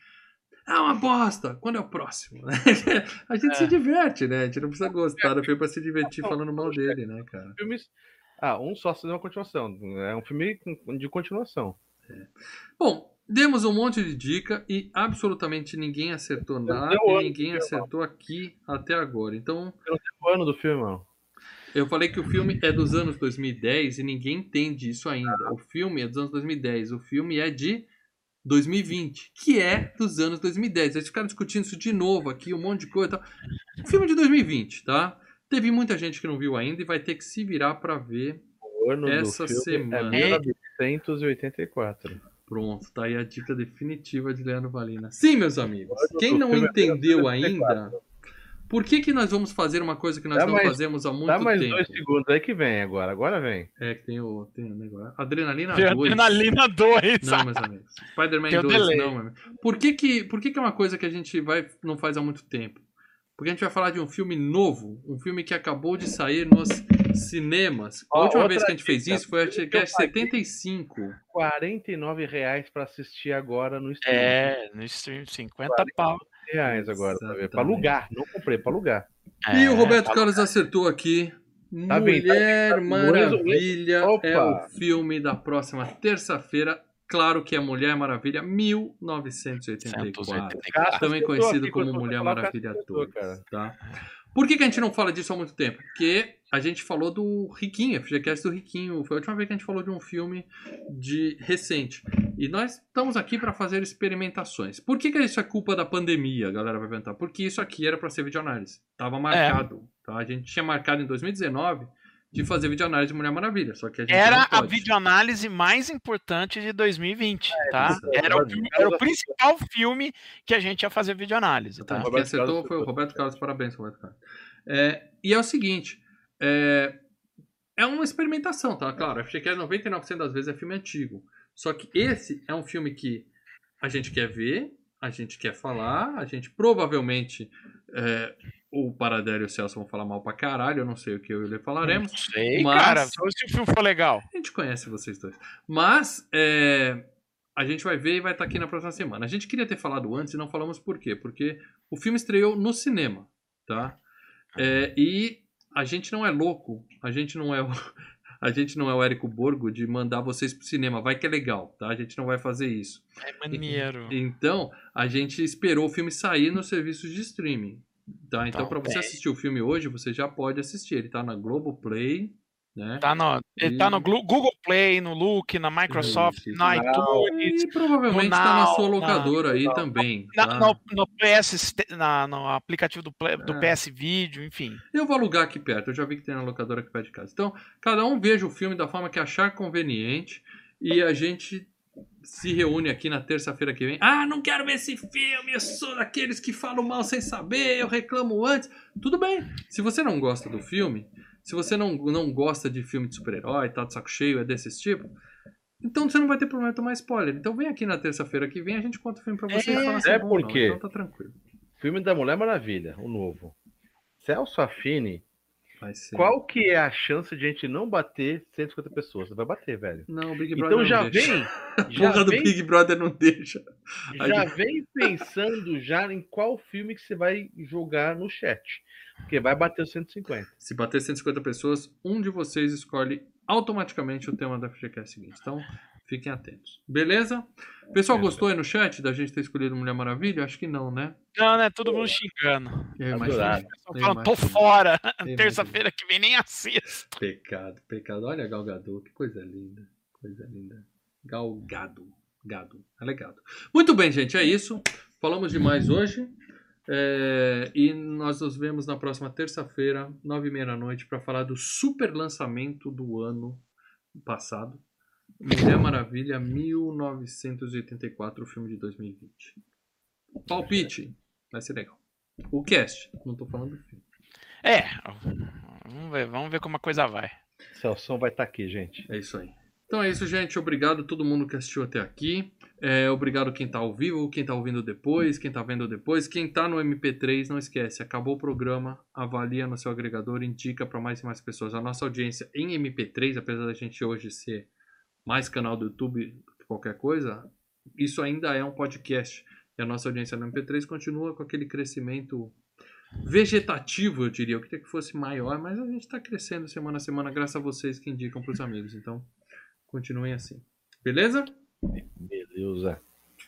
É uma bosta! Quando é o próximo? a gente É. se diverte, né? A gente não precisa gostar do filme pra se divertir falando mal dele, né, cara? Filmes. Ah, um só se deu uma continuação. É um filme de continuação. Bom, demos um monte de dica e absolutamente ninguém acertou nada e ano ninguém acertou aqui até agora. Então, O ano do filme, mano. eu falei que o filme é dos anos 2010 e ninguém entende isso ainda. O filme é dos anos 2010, o filme é de 2020, que é dos anos 2010. Eles ficaram discutindo isso de novo aqui, um monte de coisa e tal. O filme é de 2020, tá? Teve muita gente que não viu ainda e vai ter que se virar pra ver. O ano Essa do filme semana. é 1984. Pronto, tá aí a dica definitiva de Leandro Valina. Sim, meus amigos. Quem não é entendeu 1984. ainda, por que, que nós vamos fazer uma coisa que nós Dá não mais- fazemos há muito Dá mais tempo? dois segundos aí que vem agora. Agora vem. É que tem o, tem o negócio. Adrenalina Tem 2. Adrenalina 2. Não, meus amigos. Spider-Man Tem o 2, delay. não, meu amigo. Por que que, por que que é uma coisa que a gente vai, não faz há muito tempo? Porque a gente vai falar de um filme novo, um filme que acabou de sair nos cinemas. A Ó, última outra vez que a gente fez dica. isso foi acho que é Eu paguei. 75. 49 reais pra assistir agora no stream. É, no stream, 50 pau. reais agora pra ver. Pra Exatamente. alugar. Não comprei, pra alugar. E o É, Roberto tá- Carlos acertou aqui. Tá bem, tá Mulher bem, tá bem. Maravilha Opa. é o filme da próxima terça-feira. Claro que é Mulher Maravilha 1984. 184. Também conhecido como Mulher Maravilha acertou, 2. cara. Tá? Por que, que a gente não fala disso há muito tempo? Porque a gente falou do Riquinho, FGCast do Riquinho. Foi a última vez que a gente falou de um filme de recente. E nós estamos aqui para fazer experimentações. Por que, que isso é culpa da pandemia, a galera vai perguntar? Porque isso aqui era para ser videoanálise. Tava marcado. Tá? A gente tinha marcado em 2019 de fazer videoanálise de Mulher Maravilha. Só que a gente Era a videoanálise mais importante de 2020, tá? exato. Era o, filme- era o principal filme que a gente ia fazer videoanálise, tá? Quem Roberto acertou Carlos foi o. Roberto Carlos. Parabéns, Roberto Carlos. É, e é o seguinte: é, é uma experimentação, tá? Claro, a FGCast 99% das vezes é filme antigo. Só que esse é um filme que a gente quer ver, a gente quer falar, a gente provavelmente. é, o Paradelo e o Celso vão falar mal pra caralho, eu não sei o que eu e Lê falaremos. Não sei, Mas- cara. Só se o filme for legal. A gente conhece vocês dois. Mas é, a gente vai ver e vai estar aqui na próxima semana. A gente queria ter falado antes e não falamos por quê? Porque o filme estreou no cinema, tá? É, e a gente não é louco, a gente não é o, a gente não é o Érico Borgo de mandar vocês pro cinema. Vai que é legal, tá? A gente não vai fazer isso. É maneiro. Então, a gente esperou o filme sair nos serviços de streaming. Tá? Então, Tá para você assistir o filme hoje, você já pode assistir. Ele tá na Globoplay, né? Tá no, ele tá no Google Play, no Look, na Microsoft, no iTunes, E provavelmente no tá na sua na- locadora aí também. na- tá? no, no PS, na- no aplicativo do, Play- do É. PS Video, enfim. Eu vou alugar aqui perto, eu já vi que tem na locadora aqui perto de casa. Então, cada um veja o filme da forma que achar conveniente e a gente se reúne aqui na terça-feira que vem. Ah, não quero ver esse filme, eu sou daqueles que falam mal sem saber, eu reclamo antes. Tudo bem. Se você não gosta do filme, se você não, não gosta de filme de super-herói, tá de saco cheio, é desses tipo, então você não vai ter problema de tomar spoiler. Então vem aqui na terça-feira que vem, a gente conta o filme pra você É, e fala se é bom ou não. porque- Então tá tranquilo. Filme da Mulher Maravilha, o novo. Celso Affini. Qual que é a chance de a gente não bater 150 pessoas? Vai bater, velho. Não, o Big Brother Então já não deixa. vem, A já porra do vem, Big Brother não deixa. já vem pensando já em qual filme que você vai jogar no chat. Porque vai bater os 150. Se bater 150 pessoas, um de vocês escolhe automaticamente o tema da FGCast seguinte. Então, fiquem atentos. Beleza? Pessoal, Beleza. gostou aí no chat da gente ter escolhido Mulher Maravilha? Acho que não, né? Não, né? Todo mundo xingando. Eu Adorado. imagino. Falando, tô fora. Terça-feira que vem nem assisto. Pecado, pecado. Olha Galgador, que coisa linda. Coisa linda. Galgado. Gado. É legado. Muito bem, gente, é isso. Falamos demais hoje. É, e nós nos vemos na próxima terça-feira, nove e meia da noite, para falar do super lançamento do ano passado. Mulher Maravilha 1984, o filme de 2020. Palpite. Vai ser legal. O cast. Não tô falando do filme. É, vamos ver, vamos ver como a coisa vai. Celso vai estar aqui, gente. É isso aí. Então é isso, gente. Obrigado a todo mundo que assistiu até aqui. É, obrigado quem tá ao vivo, quem tá ouvindo depois, quem tá vendo depois. Quem tá no MP3, não esquece, acabou o programa, avalia no seu agregador, indica para mais e mais pessoas. A nossa audiência em MP3, apesar da gente hoje ser mais canal do YouTube do que qualquer coisa, isso ainda é um podcast. E a nossa audiência no MP3 continua com aquele crescimento vegetativo, eu diria. Eu queria que fosse maior, mas a gente está crescendo semana a semana, graças a vocês que indicam para os amigos. Então, continuem assim. Beleza? Beleza.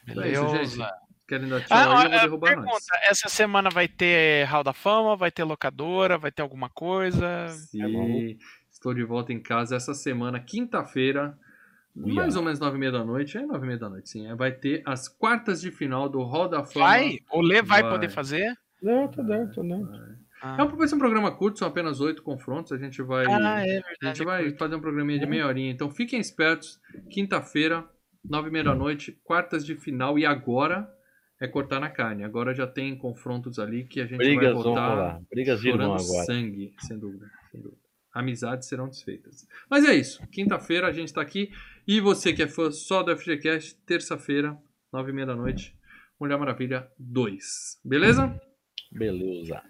É Beleza. gente. Querem dar tchau Ah, aí, eu vou derrubar pergunta, nós. essa semana vai ter Hall da Fama, vai ter locadora, vai ter alguma coisa? Sim, estou de volta em casa essa semana, quinta-feira, Uia. mais ou menos nove e meia da noite. É nove e meia da noite, sim. É, Vai ter as quartas de final do Hall da Fama. Vai? O Lê vai, Vai. poder fazer? Não, tá dentro, tá dentro. Ah, É um, vai ser um programa curto, são apenas oito confrontos. A gente vai, Ah, é a verdade. gente vai fazer um programinha de meia horinha. Então fiquem espertos. Quinta-feira, nove e meia da noite, quartas de final. E agora é cortar na carne. Agora já tem confrontos ali que a gente Brigas vai rolar. Brigas chorando agora. sangue, sem dúvida, sem dúvida. Amizades serão desfeitas. Mas é isso. Quinta-feira a gente está aqui. E você que é fã só do FGCast, terça-feira, nove e meia da noite, Mulher Maravilha 2. Beleza? Beleza.